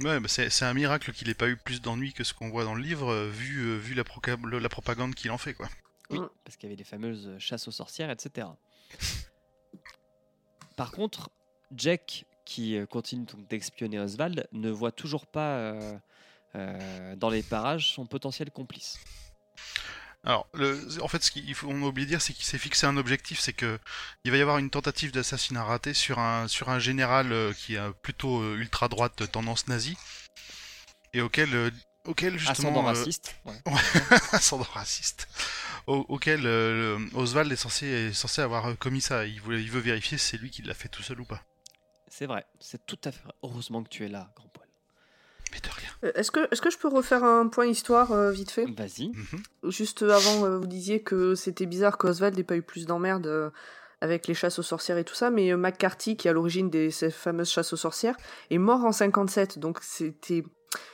Ouais, bah c'est c'est un miracle qu'il ait pas eu plus d'ennuis que ce qu'on voit dans le livre, euh, vu, vu la, proca- le- la propagande qu'il en fait, quoi. Oui, parce qu'il y avait les fameuses chasses aux sorcières, etc. Par contre, Jack, qui euh, continue donc d'espionner Oswald, ne voit toujours pas euh, euh, dans les parages son potentiel complice. Alors, le, en fait, ce qu'il faut on a oublié de dire, c'est qu'il s'est fixé un objectif, c'est que il va y avoir une tentative d'assassinat raté sur un sur un général qui a plutôt ultra droite tendance nazie et auquel auquel justement Ascendant raciste. ouais. ascendant raciste, au- auquel euh, Oswald est censé est censé avoir commis ça. Il voulait, il veut vérifier si c'est lui qui l'a fait tout seul ou pas. C'est vrai, c'est tout à fait vrai. Heureusement que tu es là, grand poil. Mais de rien. Euh, Est-ce que, est que je peux refaire un point histoire euh, vite fait? Vas-y. Mhm. Juste avant, euh, vous disiez que c'était bizarre qu'Oswald n'ait pas eu plus d'emmerdes euh, avec les chasses aux sorcières et tout ça, mais euh, McCarthy, qui est à l'origine de ces fameuses chasses aux sorcières, est mort en 57, donc c'était...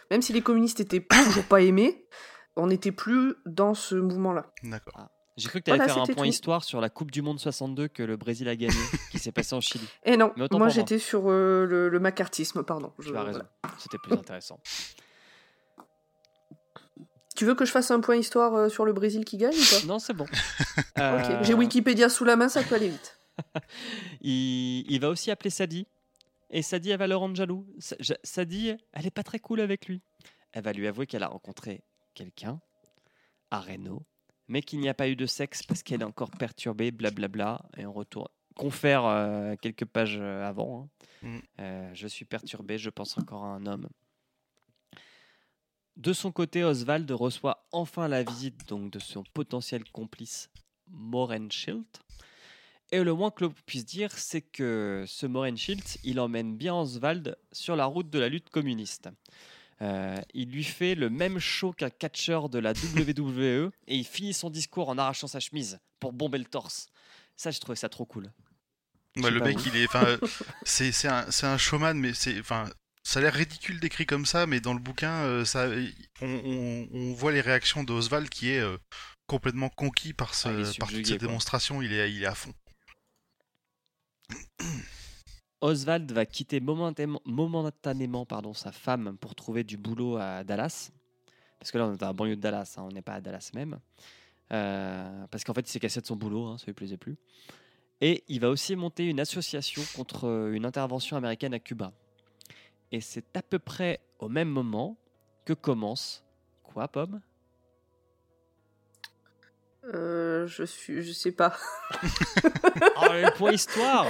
Même si les communistes étaient toujours pas aimés, on n'était plus dans ce mouvement-là. D'accord. J'ai cru que tu allais Voilà, faire un point tout. histoire sur la Coupe du Monde 62 que le Brésil a gagné, qui s'est passé en Chili. Et non, Mais autant moi j'étais sur euh, le, le macartisme, pardon. Tu Je- as raison, voilà. c'était plus intéressant. Tu veux que je fasse un point histoire euh, sur le Brésil qui gagne ou pas? Non, c'est bon. Euh, j'ai Wikipédia sous la main, ça peut aller vite. il, il va aussi appeler Sadie. Et Sadie, elle va le rendre jaloux. Sa- ja- Sadie, elle est pas très cool avec lui. Elle va lui avouer qu'elle a rencontré quelqu'un à Reno, mais qu'il n'y a pas eu de sexe parce qu'elle est encore perturbée, blablabla. Et on retourne. Confère euh, quelques pages euh, avant. hein. Mm. Euh, je suis perturbé, je pense encore à un homme. De son côté, Oswald reçoit enfin la visite donc de son potentiel complice Morenschild. Et le moins que l'on puisse dire, c'est que ce Morenschild, il emmène bien Oswald sur la route de la lutte communiste. Euh, il lui fait le même show qu'un catcheur de la WWE et il finit son discours en arrachant sa chemise pour bomber le torse. Ça, je trouvais ça trop cool. Bah, le mec, il est, c'est c'est un, c'est un showman, mais c'est, enfin, ça a l'air ridicule décrit comme ça, mais dans le bouquin, euh, ça, on, on- on voit les réactions d'Oswald qui est euh, complètement conquis par, ce, Ah, par toutes subjugué, ces quoi. démonstrations. Il est, il est à fond. Oswald va quitter momentanément, momentanément, pardon, sa femme pour trouver du boulot à Dallas. Parce que là, on est dans la banlieue de Dallas, hein, on n'est pas à Dallas même. Euh, parce qu'en fait, il s'est cassé de son boulot, hein, ça lui plaisait plus. Et il va aussi monter une association contre euh, une intervention américaine à Cuba. Et c'est à peu près au même moment que commence. Quoi, Pomme? Euh, je suis, je sais pas. Oh, point histoire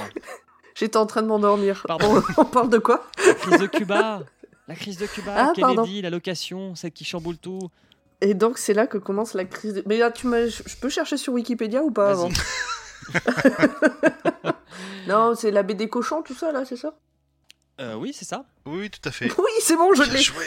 J'étais en train de m'endormir. Pardon. On, on parle de quoi? La crise de Cuba La crise de Cuba, Ah, Kennedy, pardon. la location, celle qui chamboule tout. Et donc c'est là que commence la crise. De... Mais là, tu m'as, je peux chercher sur Wikipédia ou pas avant? Non, c'est la BD cochon, tout ça là, c'est ça? Euh, oui, c'est ça. Oui, tout à fait. Oui, c'est bon, je l'ai. joué.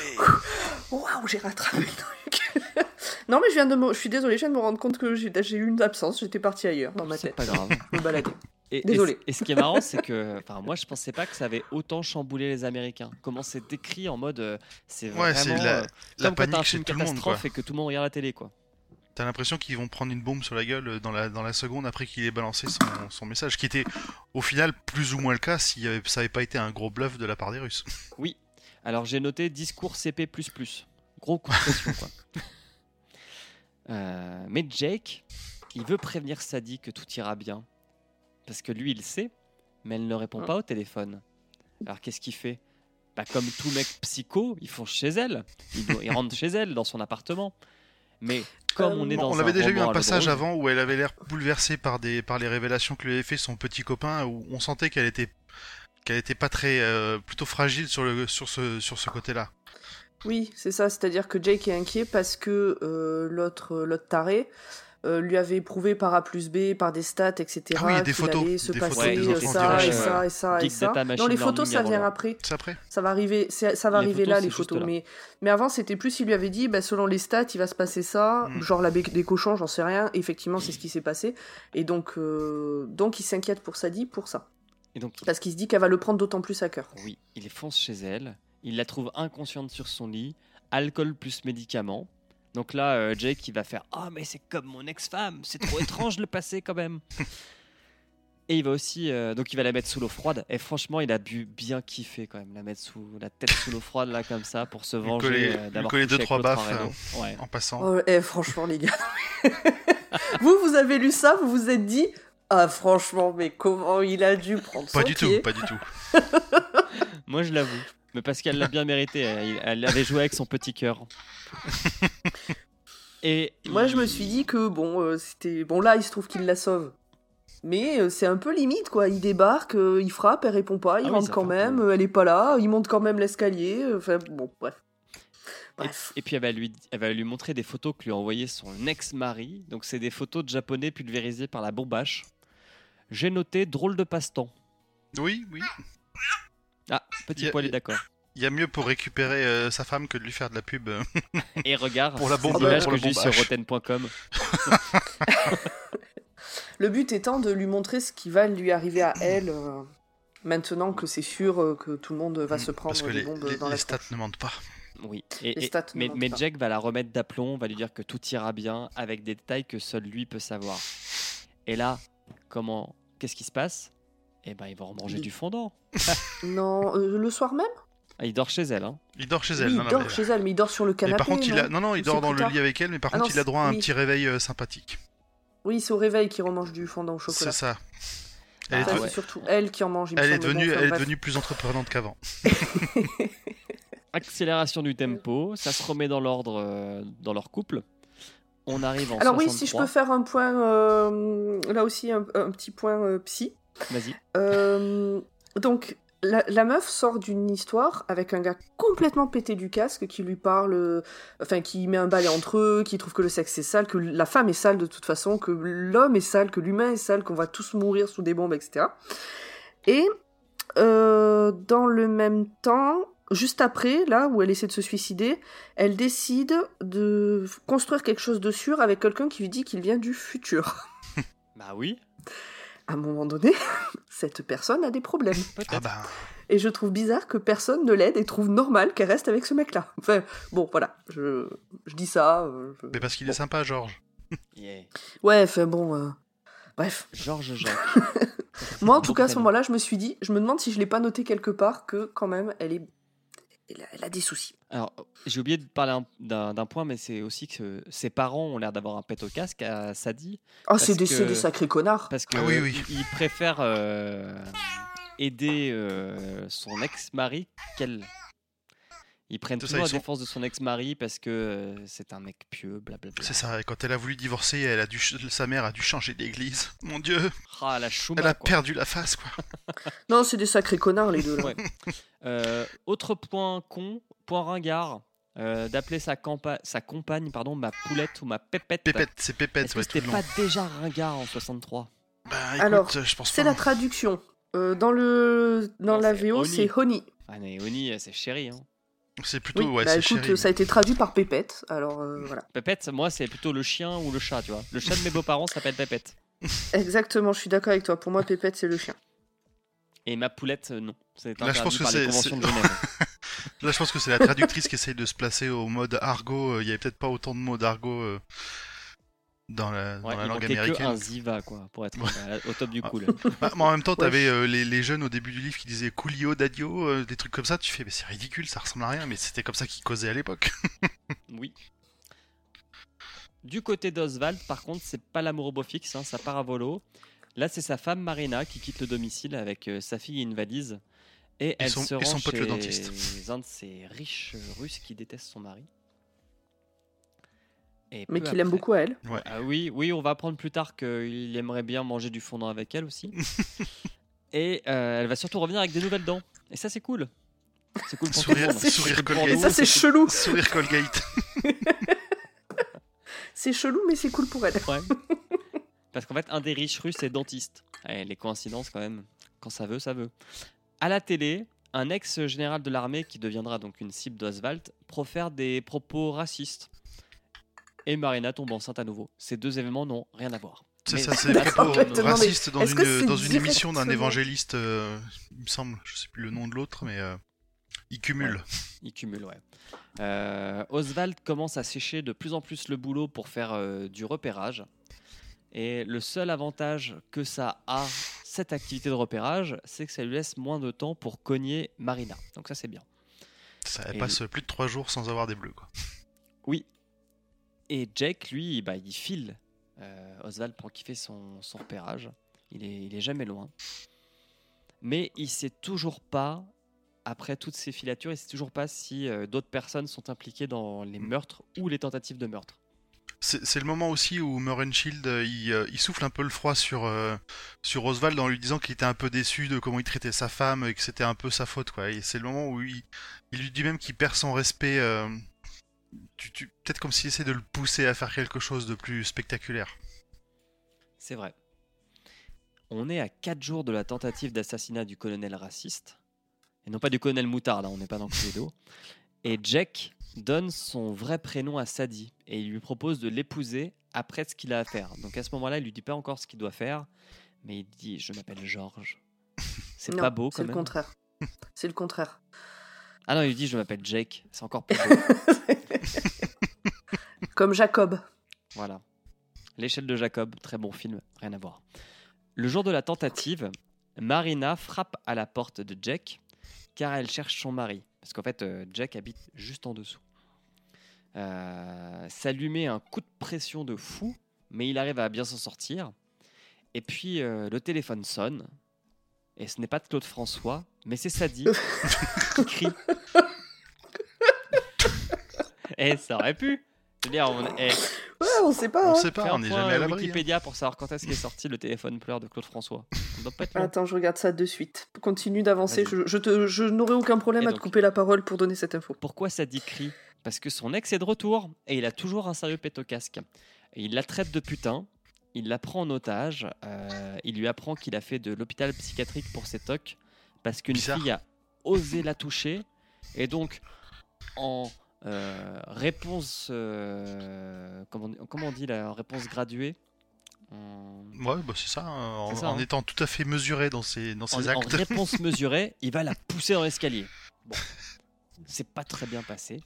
Waouh, j'ai rattrapé le truc. Non, mais je viens de me... Je suis désolée, je viens de me rendre compte que j'ai, eu une absence, j'étais partie ailleurs dans ma C'est tête. pas grave. Me balader. Et, Désolé. Et, ce qui est marrant, c'est que, enfin, moi, je pensais pas que ça avait autant chamboulé les Américains. Comment c'est décrit en mode, euh, c'est Ouais, vraiment c'est la, euh, la comme quand t'as un panique chez tout le monde, quoi. catastrophe et que tout le monde regarde la télé, quoi. T'as l'impression qu'ils vont prendre une bombe sur la gueule dans la, dans la seconde après qu'il ait balancé son, son message, qui était au final plus ou moins le cas si ça avait pas été un gros bluff de la part des Russes. Oui. Alors j'ai noté discours CP++. Gros coup de pression, quoi. Euh, mais Jake, il veut prévenir Sadie que tout ira bien. Parce que lui, il sait, mais elle ne répond pas au téléphone. Alors qu'est-ce qu'il fait? Bah, Comme tout mec psycho, ils font chez elle. Il, il rentre chez elle, dans son appartement. Mais comme Euh, on est Bon, dans on un avait déjà eu un passage avant où elle avait l'air bouleversée par, des, par les révélations que lui avait fait son petit copain, où on sentait qu'elle était, qu'elle était pas très, euh, plutôt fragile sur, le, sur ce, sur ce côté-là. Oui, c'est ça, c'est-à-dire que Jake est inquiet parce que euh, l'autre, l'autre taré euh, lui avait prouvé par A plus B, par des stats, etc. Ah oui, il y a des photos, allait se des passer photos, des euh, enfants ça, qui et ça, et ça, et ça. Non, les photos, ça vient après. C'est après Ça va arriver, ça va Les arriver photos, là, les photos. là. Mais, mais avant, c'était plus, il lui avait dit, bah, selon les stats, il va se passer ça. Mm. Genre la bec des cochons, j'en sais rien. Effectivement, c'est ce qui s'est passé. Et donc, euh, donc il s'inquiète pour Sadie pour ça. Et donc, Parce qu'il se dit qu'elle va le prendre d'autant plus à cœur. Oui, il fonce chez elle, il la trouve inconsciente sur son lit, alcool plus médicaments. Donc là, euh, Jake, il va faire Ah, mais c'est comme mon ex-femme, c'est trop étrange le passé quand même. Et il va aussi, euh, donc il va la mettre sous l'eau froide. Et franchement, il a bu bien kiffé quand même, la mettre sous la tête sous l'eau froide là comme ça pour se venger euh, d'avoir coller couché deux, trois en baffes. Ouais. en passant. Oh, eh, franchement, les gars. vous, vous avez lu ça, vous vous êtes dit, ah, franchement, mais comment il a dû prendre Pas son du tout, pas du tout. Moi, je l'avoue, mais parce qu'elle l'a bien mérité. Elle, elle avait joué avec son petit cœur. Et Moi, je me suis dit que, bon, euh, c'était. Bon, là, il se trouve qu'il la sauve. Mais euh, c'est un peu limite, quoi. Il débarque, euh, il frappe, elle répond pas, il Ah rentre quand même, euh, elle est pas là, il monte quand même l'escalier. euh, Enfin, bon, bref. Et, Bref. et puis elle va, lui, elle va lui montrer des photos que lui a envoyées son ex-mari. Donc c'est des photos de japonais pulvérisés par la bombache. J'ai noté drôle de passe-temps. Oui, oui. Ah, petit poil est d'accord. Il y a mieux pour récupérer euh, sa femme que de lui faire de la pub. Et regarde, Pour la c'est bombe- l'image que le j'ai sur bombage. rotten.com. Le but étant de lui montrer ce qui va lui arriver à elle. euh, Maintenant que c'est sûr euh, que tout le monde va se prendre Parce que les, bombes les- dans les la stats ne mentent pas. Oui. Et, mais, mais. Jack va la remettre d'aplomb, va lui dire que tout ira bien avec des détails que seul lui peut savoir. Et là, comment Qu'est-ce qui se passe? Eh ben, il va remanger Il- du fondant. Non, euh, le soir même? Ah, il dort chez elle. Hein. Il dort chez elle. Oui, non, il non, dort mais- chez elle, mais il dort sur le mais canapé. par contre, il a... non non, il dort dans le tard lit avec elle, mais par Ah contre, non, il a droit à un oui. petit réveil euh, sympathique. Oui, c'est au réveil qu'il remange du fondant au chocolat. C'est ça. Ah Elle, est, ouais. surtout elle qui en mange. il elle est. Bon, devenue, enfin, elle est devenue plus entreprenante qu'avant. Accélération du tempo, ça se remet dans l'ordre euh, dans leur couple. On arrive en Alors oui, si je 63. peux faire un point, euh, là aussi un, un petit point euh, psy. Vas-y. Euh, donc la, la meuf sort d'une histoire avec un gars complètement pété du casque qui lui parle, euh, enfin qui met un balai entre eux, qui trouve que le sexe est sale, que la femme est sale de toute façon, que l'homme est sale, que l'humain est sale, qu'on va tous mourir sous des bombes, etc. Et euh, dans le même temps, juste après, là où elle essaie de se suicider, elle décide de construire quelque chose de sûr avec quelqu'un qui lui dit qu'il vient du futur. Bah oui, À un moment donné, cette personne a des problèmes. Ah bah, Et je trouve bizarre que personne ne l'aide et trouve normal qu'elle reste avec ce mec-là. Enfin, bon, voilà, je, je dis ça. euh, je- mais parce qu'il Bon. est sympa, Georges. Yeah. Ouais, enfin bon. euh, Bref. Georges Jacques. Moi, en tout cas, à ce moment-là, je me suis dit, je me demande si je l'ai pas noté quelque part que quand même, elle est. Elle a, elle a des soucis. Alors, j'ai oublié de parler un- d'un point, mais c'est aussi que ses parents ont l'air d'avoir un pet au casque à Sadie, Oh, c'est des, des sacrés connards. parce que Ah oui, oui. il il préfère euh, aider euh, son ex-mari qu'elle. Ils prennent ça, toujours la sont- défense de son ex-mari parce que euh, c'est un mec pieux, blablabla. C'est ça, et quand elle a voulu divorcer, elle a dû, sa mère a dû changer d'église. Mon dieu, Ah, la chouma, elle a quoi. perdu la face, quoi. Non, c'est des sacrés connards, les deux, là. Ouais. Euh, autre point con, point ringard, euh, d'appeler sa, compagne pardon, ma poulette ou ma pépette. Pépette, c'est Pépette, Est-ce que ouais, c'était pas déjà ringard en 63 Bah, écoute, Alors, je pense C'est la traduction. Euh, dans le dans Non, la c'est VO, c'est Honey. Ah, mais Oni, euh, c'est chéri. Hein. C'est plutôt, Oui, ouais, bah c'est écoute, chéri. ça a été traduit par Pépette, alors euh, voilà. Pépette, moi, c'est plutôt le chien ou le chat, tu vois. Le chat de mes beaux-parents s'appelle Pépette. Exactement, je suis d'accord avec toi. Pour moi, Pépette, c'est le chien. Et ma poulette, non. C'est Là, je interdit pense que c'est- conventions de Genève. Là, je pense que c'est la traductrice qui essaye de se placer au mode argot. euh, Il y avait peut-être pas autant de mots d'argot euh, dans la, dans Ouais, la il langue manquait que américaine. un Ziva, quoi, pour être euh, au top du cool. Bah, mais en même temps, Ouais. t'avais euh, les, les jeunes au début du livre qui disaient Coolio, Dadio, euh, des trucs comme ça. Tu fais, mais c'est ridicule, ça ressemble à rien, mais c'était comme ça qu'ils causaient à l'époque. Oui. Du côté d'Oswald, par contre, c'est pas l'amour au beau fixe, hein, ça part à volo. Là, c'est sa femme Marina qui quitte le domicile avec euh, sa fille et une valise. Et, elle son- se et rend son pote chez le dentiste. un de ces riches russes qui déteste son mari. Et Mais qu'il aime beaucoup à elle. Ah oui, oui, on va apprendre plus tard qu'il aimerait bien manger du fondant avec elle aussi. et euh, elle va surtout revenir avec des nouvelles dents. Et ça, c'est cool. C'est cool pour tout le Sourire- monde. sourire Colgate. Et nous, ça, c'est chelou. Sourire Colgate. C'est chelou, mais c'est cool pour elle. Ouais. Parce qu'en fait, un des riches russes est dentiste. Les coïncidences, quand même, quand ça veut, ça veut. À la télé, un ex-général de l'armée qui deviendra donc une cible d'Oswald profère des propos racistes. Et Marina tombe enceinte à nouveau. Ces deux événements n'ont rien à voir. C'est ça, c'est des Attends, propos je vais te demander, racistes dans une, dans une émission d'un évangéliste, euh, il me semble, je sais plus le nom de l'autre, mais euh, il cumule. Il cumule, ouais. Euh, Oswald commence à sécher de plus en plus le boulot pour faire euh, du repérage. Et le seul avantage que ça a, cette activité de repérage, c'est que ça lui laisse moins de temps pour cogner Marina. Donc ça, c'est bien. Ça Et- passe plus de 3 jours sans avoir des bleus, quoi. Oui. Et Jake, lui, bah, il file euh, Oswald pour qu'il fait son, son repérage. Il est, il est jamais loin. Mais il sait toujours pas, après toutes ces filatures, il sait toujours pas si euh, d'autres personnes sont impliquées dans les meurtres ou les tentatives de meurtre. C'est le moment aussi où Murrenshield euh, il, euh, il souffle un peu le froid sur, euh, sur Oswald en lui disant qu'il était un peu déçu de comment il traitait sa femme et que c'était un peu sa faute. quoi. Et c'est le moment où il, lui dit même qu'il perd son respect. tu- Peut-être comme s'il essaie de le pousser à faire quelque chose de plus spectaculaire. C'est vrai. On est à 4 jours de la tentative d'assassinat du colonel raciste. Et non pas du colonel Moutarde, hein, on n'est pas dans Cluedo. Et Jack donne son vrai prénom à Sadie et il lui propose de l'épouser après ce qu'il a à faire. Donc à ce moment-là, il lui dit pas encore ce qu'il doit faire, mais il dit Je m'appelle Georges. C'est pas beau C'est quand le même. contraire. C'est le contraire. Ah non, il lui dit Je m'appelle Jake. C'est encore plus beau. Comme Jacob. Voilà. L'échelle de Jacob, très bon film, rien à voir. Le jour de la tentative, Marina frappe à la porte de Jack car elle cherche son mari. Parce qu'en fait, euh, Jack habite juste en dessous. Euh, ça lui met un coup de pression de fou, mais il arrive à bien s'en sortir. Et puis euh, le téléphone sonne. Et ce n'est pas de Claude François, mais c'est Sadie qui crie. Eh, ça aurait pu. Je veux dire, on, eh, Ouais, on sait pas. On hein. sait pas, on n'est jamais à euh, l'abri. hein. Wikipédia pour savoir quand est-ce qu'est sorti le téléphone pleur de Claude François. On doit pas être loin. Attends, je regarde ça de suite. Continue d'avancer. Je, je, te- je n'aurai aucun problème Et à donc- te couper la parole pour donner cette info. Pourquoi ça dit cri Parce que son ex est de retour et il a toujours un sérieux pète au casque. Et il la traite de putain, il la prend en otage, euh, il lui apprend qu'il a fait de l'hôpital psychiatrique pour ses tocs parce qu'une fille a osé la toucher. Et donc, en euh, réponse. euh, comment, comment on dit la réponse graduée En- Ouais, bah c'est ça, hein, en, ça, en hein. étant tout à fait mesuré dans ses, dans en, ses en actes. réponse mesurée, il va la pousser dans l'escalier. Bon, c'est pas très bien passé.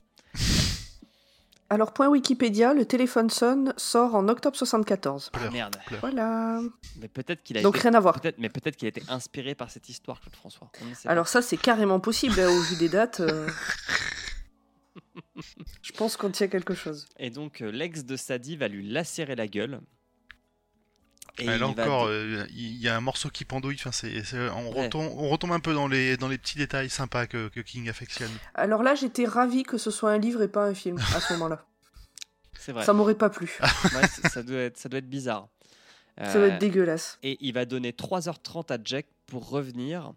Alors, point Wikipédia, le téléphone sonne sort en octobre 74. Ah Pleure, merde. pleure. Voilà. Mais peut-être qu'il a Donc, été rien à voir. Peut-être, mais peut-être qu'il a été inspiré par cette histoire, Claude François. Pas. Alors, ça, c'est carrément possible, hein, au vu des dates. euh. Je pense qu'on tient quelque chose. Et donc, euh, l'ex de Sadie va lui lacérer la gueule. Et là il va encore, euh, il y a un morceau qui pendouille. Enfin, c'est, c'est- on, Ouais. retombe, on retombe un peu dans les, dans les petits détails sympas que, que King affectionne. Alors là, j'étais ravie que ce soit un livre et pas un film à ce moment-là. c'est vrai. Ça m'aurait pas plu. Ouais, ça, doit être, ça doit être bizarre. Ça doit Euh, être dégueulasse. et il va donner 3h30 à Jack pour revenir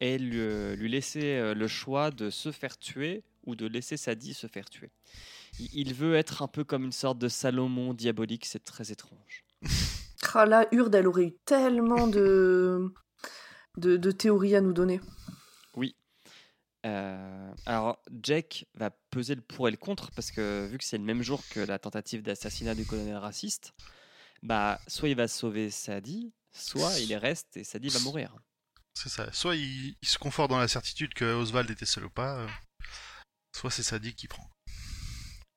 et lui, euh, lui laisser euh, le choix de se faire tuer ou de laisser Sadie se faire tuer. Il, il veut être un peu comme une sorte de Salomon diabolique, c'est très étrange. Ah là, Urde, elle aurait eu tellement de... de, de théories à nous donner. Euh, alors, Jack va peser le pour et le contre parce que vu que c'est le même jour que la tentative d'assassinat du colonel raciste, bah soit il va sauver Sadie, soit il reste et Sadie va mourir. C'est ça. Soit il, il se conforte dans la certitude que Oswald était seul ou pas, euh, soit c'est Sadie qui prend.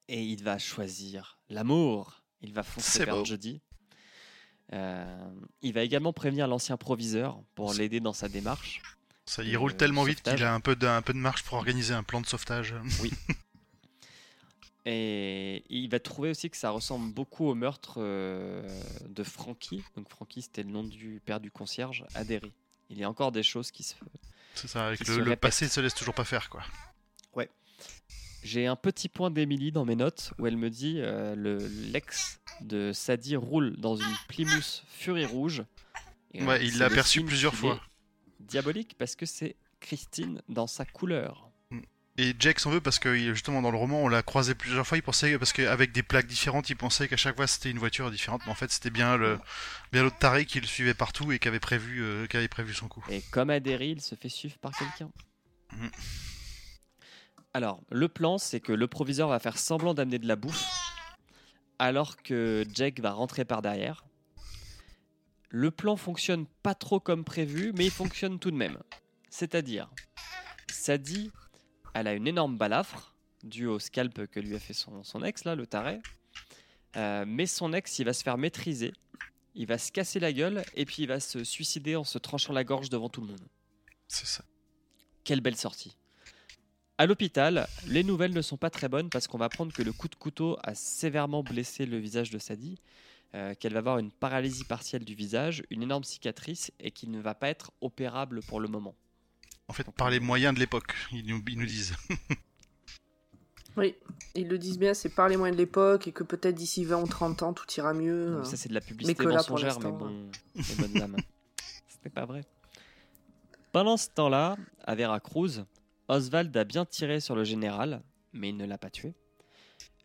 Et il va choisir l'amour. Il va foncer vers beau. Jodie. Euh, il va également prévenir l'ancien proviseur pour l'aider dans sa démarche. Ça, il Le roule tellement vite qu'il a un peu, de, un peu de marche pour organiser un plan de sauvetage. Et il va trouver aussi que ça ressemble beaucoup au meurtre euh, de Frankie. Donc Frankie, c'était le nom du père du concierge, Derry. Il y a encore des choses qui se... C'est ça, avec le, passé se laisse toujours pas faire, quoi. J'ai un petit point d'Emily dans mes notes où elle me dit euh, le l'ex de Sadie roule dans une Plymouth Fury rouge. Et, euh, Ouais, il l'a aperçu plusieurs fois. Diabolique parce que c'est Christine dans sa couleur. Et Jack s'en veut parce que justement dans le roman on l'a croisé plusieurs fois. Il pensait parce qu'avec des plaques différentes, il pensait qu'à chaque fois c'était une voiture différente, mais en fait c'était bien le bien l'autre taré qui le suivait partout et qui avait prévu euh, qui avait prévu son coup. Et comme à Derry, il se fait suivre par quelqu'un. Mhm. Alors, le plan, c'est que le proviseur va faire semblant d'amener de la bouffe, alors que Jack va rentrer par derrière. Le plan fonctionne pas trop comme prévu, mais il fonctionne tout de même. C'est-à-dire, Sadie, elle a une énorme balafre, due au scalp que lui a fait son, son ex, là, le taré. Euh, mais son ex, il va se faire maîtriser, il va se casser la gueule, et puis il va se suicider en se tranchant la gorge devant tout le monde. C'est ça. Quelle belle sortie. À l'hôpital, les nouvelles ne sont pas très bonnes parce qu'on va apprendre que le coup de couteau a sévèrement blessé le visage de Sadie, euh, qu'elle va avoir une paralysie partielle du visage, une énorme cicatrice et qu'il ne va pas être opérable pour le moment. En fait, par les moyens de l'époque, ils nous, ils nous disent. Oui, ils le disent bien, c'est par les moyens de l'époque et que peut-être d'ici 20 ou 30 ans tout ira mieux. Ça c'est de la publicité que là, pour mensongère, mais bon, les bonnes. Ce n'est pas vrai. Pendant ce temps-là, à Veracruz, Oswald a bien tiré sur le général, mais il ne l'a pas tué.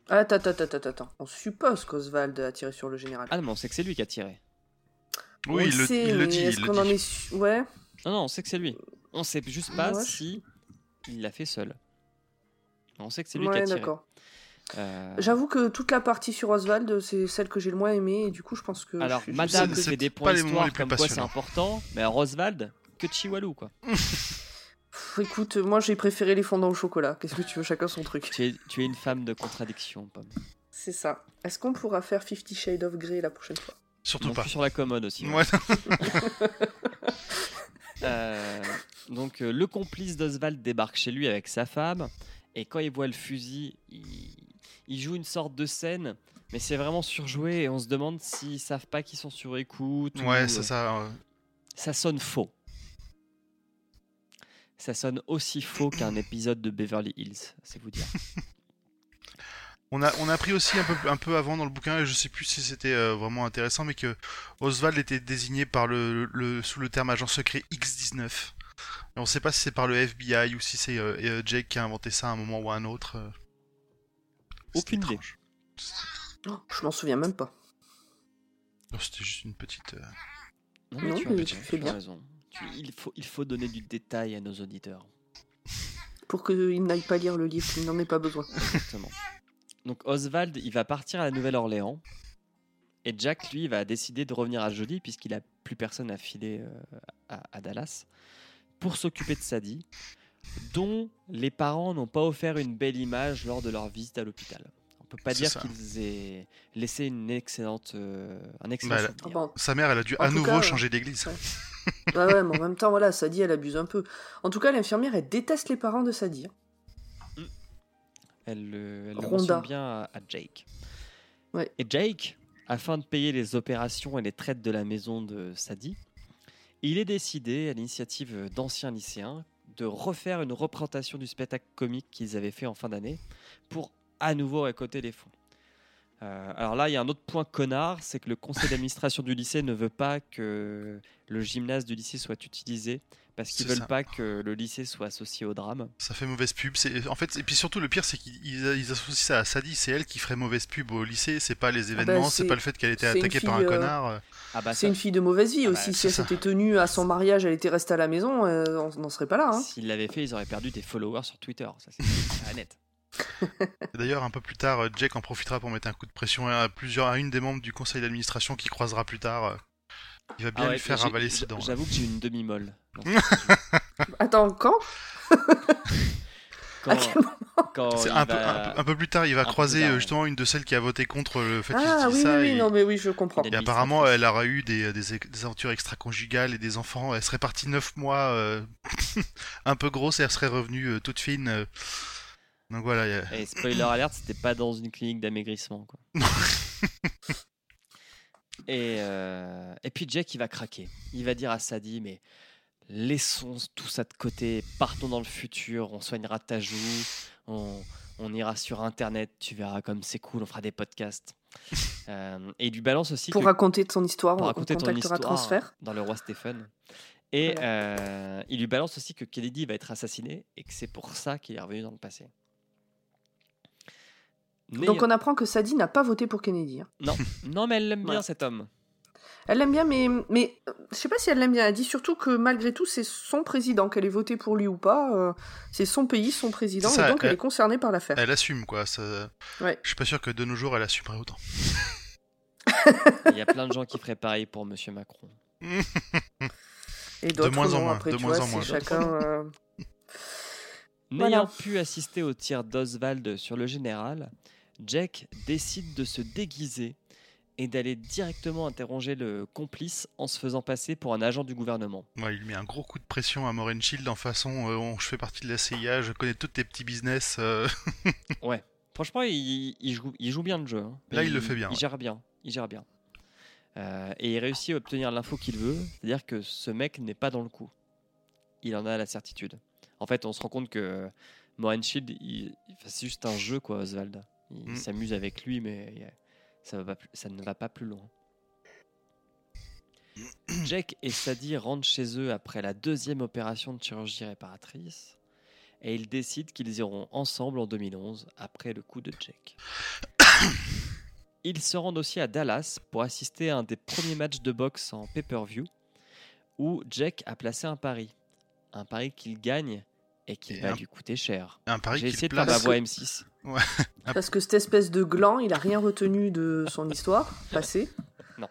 Attends, attends, attends, attends. On suppose qu'Oswald a tiré sur le général. Ah non, mais on sait que c'est lui qui a tiré. Oui, On il le, sait, il le mais dit. Est-ce il qu'on en est su- Ouais. Non, non, on sait que c'est lui. On sait juste pas Ouais. si il l'a fait seul. On sait que c'est lui qui a tiré. d'accord. Euh, J'avoue que toute la partie sur Oswald, c'est celle que j'ai le moins aimée et du coup, je pense que. Alors, je- je- Madame c'est- fait des points histoire comme quoi c'est important, mais alors Oswald, que Chihuahua quoi. Pff, écoute, moi j'ai préféré les fondants au chocolat. Qu'est-ce que tu veux, chacun son truc. Tu es, tu es une femme de contradiction, Pomme. C'est ça. Est-ce qu'on pourra faire Fifty Shades of Grey la prochaine fois? Surtout Non pas. plus sur la commode aussi. ouais. Ouais, Euh, donc euh, le complice d'Oswald débarque chez lui avec sa femme et quand il voit le fusil, il, il joue une sorte de scène, mais c'est vraiment surjoué et on se demande s'ils savent pas qu'ils sont sur écoute. ou, ouais, euh, c'est ça. euh, ça sonne faux. Ça sonne aussi faux qu'un épisode de Beverly Hills, c'est vous dire. On a, on a appris aussi un peu, un peu avant dans le bouquin, et je sais plus si c'était euh, vraiment intéressant, mais que Oswald était désigné par le, le- sous le terme agent secret X19. Et on sait pas si c'est par le FBI ou si c'est euh, euh, Jake qui a inventé ça à un moment ou à un autre. euh. Aucune idée. Oh, Je m'en souviens même pas. Non, C'était juste une petite. euh, Non, Non, tu as mais raison, tu fais as bien. raison. Tu- il, faut, il faut donner du détail à nos auditeurs. Pour qu'ils n'aillent pas lire le livre, il n'en ait pas besoin. Exactement. Donc Oswald, il va partir à la Nouvelle-Orléans. Et Jack, lui, va décider de revenir à Jodie, puisqu'il a plus personne à filer euh, à, à Dallas, pour s'occuper de Sadie, dont les parents n'ont pas offert une belle image lors de leur visite à l'hôpital. On peut pas dire qu'ils aient laissé une excellente, euh, un excellent Bah, souvenir. Ah bon. Sa mère, elle a dû En à nouveau cas, changer d'église. ouais. Ouais, ouais, mais en même temps, voilà, Sadie, elle abuse un peu. En tout cas, l'infirmière, elle déteste les parents de Sadie. hein. Elle, le- elle le mentionne bien à, à Jake. Ouais. Et Jake, afin de payer les opérations et les traites de la maison de Sadi, il est décidé, à l'initiative d'anciens lycéens, de refaire une représentation du spectacle comique qu'ils avaient fait en fin d'année pour à nouveau récolter les fonds. Euh, alors là, il y a un autre point connard, c'est que le conseil d'administration du lycée ne veut pas que le gymnase du lycée soit utilisé parce qu'ils veulent ça. pas que le lycée soit associé au drame. Ça fait mauvaise pub. C'est en fait et puis surtout le pire c'est qu'ils ils associent ça à Sadie. C'est elle qui ferait mauvaise pub au lycée. C'est pas les événements. c'est c'est- pas le fait qu'elle était c'est une attaquée par un euh, connard. euh. Ah bah C'est ça, une fille de mauvaise vie Ah aussi. bah, si c'est elle s'était tenue à son mariage, elle était restée à la maison, euh, on n'en serait pas là. hein. s'ils l'avaient fait, ils auraient perdu des followers sur Twitter. Ça, c'est c'est net. D'ailleurs un peu plus tard, euh, Jack en profitera pour mettre un coup de pression à plusieurs à une des membres du conseil d'administration qui croisera plus tard. euh. Il va bien Ah ouais, lui faire avaler ses dents. J'avoue que j'ai une demi-molle. Attends, quand? Quand, À quel quand C'est il un, peu, va- un, peu, un peu plus tard, il va un croiser tard, euh, ouais. justement une de celles qui a voté contre le fait qu'il Ah dise oui, ça. oui, oui, et, non, mais oui, je comprends. Et apparemment, elle aura eu des, des, des aventures extra-conjugales et des enfants. Elle serait partie 9 mois euh, un peu grosse et elle serait revenue euh, toute fine. euh. Donc voilà, il y a- Et spoiler alert, c'était pas dans une clinique d'amaigrissement. quoi. et, euh, et puis Jack, il va craquer. Il va dire à Sadie, mais laissons tout ça de côté, partons dans le futur, on soignera ta joue, on, on ira sur Internet, tu verras comme c'est cool, on fera des podcasts. Euh, et il lui balance aussi Pour que- raconter ton histoire, pour on raconter ton histoire Transfert. dans le roi Stephen. Et Voilà. euh, il lui balance aussi que Kennedy va être assassiné et que c'est pour ça qu'il est revenu dans le passé. Donc on apprend que Sadie n'a pas voté pour Kennedy. hein. Non, non, mais elle l'aime bien cet homme. Elle l'aime bien, mais, mais euh, je sais pas si elle l'aime bien. Elle dit surtout que malgré tout, c'est son président, qu'elle ait voté pour lui ou pas. euh, c'est son pays, son président, C'est ça, et donc elle elle- est concernée par l'affaire. elle assume quoi. Ça... Ouais. Je suis pas sûr que de nos jours elle assumerait autant. Il y a plein de gens qui feraient pareil pour Monsieur Macron. Et d'autres moins en non, moins, après, de tu moins vois, en moins. chacun. euh, N'ayant Voilà. pu assister au tir d'Oswald sur le général, Jack décide de se déguiser et d'aller directement interroger le complice en se faisant passer pour un agent du gouvernement. Ouais, il met un gros coup de pression à Morin Shield en façon euh, on- je fais partie de la CIA, je connais tous tes petits business. euh. Ouais. Franchement, il, il joue, il joue bien le jeu. hein. Là, il le fait bien, Il ouais. gère bien. Il gère bien. Euh, et il réussit à obtenir l'info qu'il veut, c'est-à-dire que ce mec n'est pas dans le coup. Il en a la certitude. En fait, on se rend compte que Morin Shield, il- il- c'est juste un jeu, quoi, Oswald. Il Mm. s'amuse avec lui, mais ça, va ça ne va pas plus loin. Jack et Sadie rentrent chez eux après la deuxième opération de chirurgie réparatrice et ils décident qu'ils iront ensemble en 2011 après le coup de Jack. Ils se rendent aussi à Dallas pour assister à un des premiers matchs de boxe en pay-per-view où Jack a placé un pari. Un pari qu'il gagne et qui Et va un- lui coûter cher. Un pari J'ai essayé de faire ma voix M6. Parce que cette espèce de gland, il a rien retenu de son histoire passée. Non.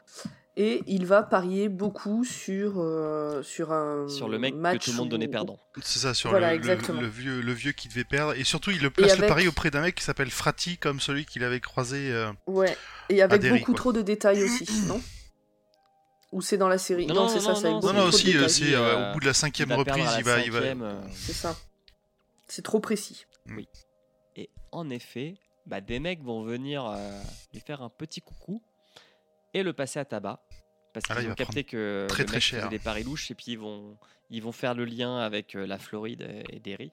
Et il va parier beaucoup sur, euh, sur un Sur le mec match que tout le monde donnait perdant. C'est ça, sur Voilà, le, le- le vieux, le vieux qui devait perdre. Et surtout, il le place le avec- pari auprès d'un mec qui s'appelle Frati, comme celui qu'il avait croisé. euh, Ouais. Et avec Derry, beaucoup quoi. trop de détails aussi, non? Ou c'est dans la série Non, Non, non, c'est ça, avec non, Non, aussi, euh, c'est euh, euh, au bout de la cinquième reprise, la il va, il va. cinquième, C'est ça. C'est trop précis. Et en effet, bah, des mecs vont venir euh, lui faire un petit coucou et le passer à tabac. Parce Ah qu'ils il ont capté que très, le très mec cher. faisait des paris louches et puis ils vont, ils vont faire le lien avec euh, la Floride et et Derry.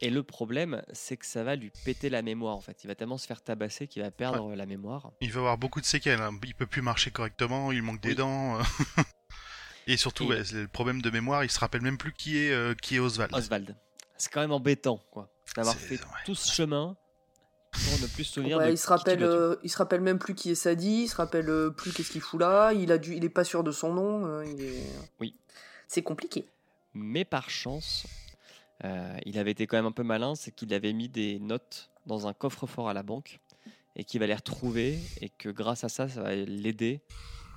Et le problème, c'est que ça va lui péter la mémoire en fait. Il va tellement se faire tabasser qu'il va perdre la mémoire. Il va avoir beaucoup de séquelles. hein. Il peut plus marcher correctement, il manque des dents. euh. Et surtout, Et- ouais, c'est le problème de mémoire, il se rappelle même plus qui est, euh, qui est Oswald. Oswald. C'est quand même embêtant quoi. D'avoir fait ouais. tout ce chemin pour ne plus se souvenir Ouais, de il se rappelle, euh, il se rappelle même plus qui est Sadie, il se rappelle euh, plus qu'est-ce qu'il fout là, il a dû, il est pas sûr de son nom. euh, il est... Oui. C'est compliqué. Mais par chance, euh, il avait été quand même un peu malin, c'est qu'il avait mis des notes dans un coffre-fort à la banque et qu'il va les retrouver et que grâce à ça, ça va l'aider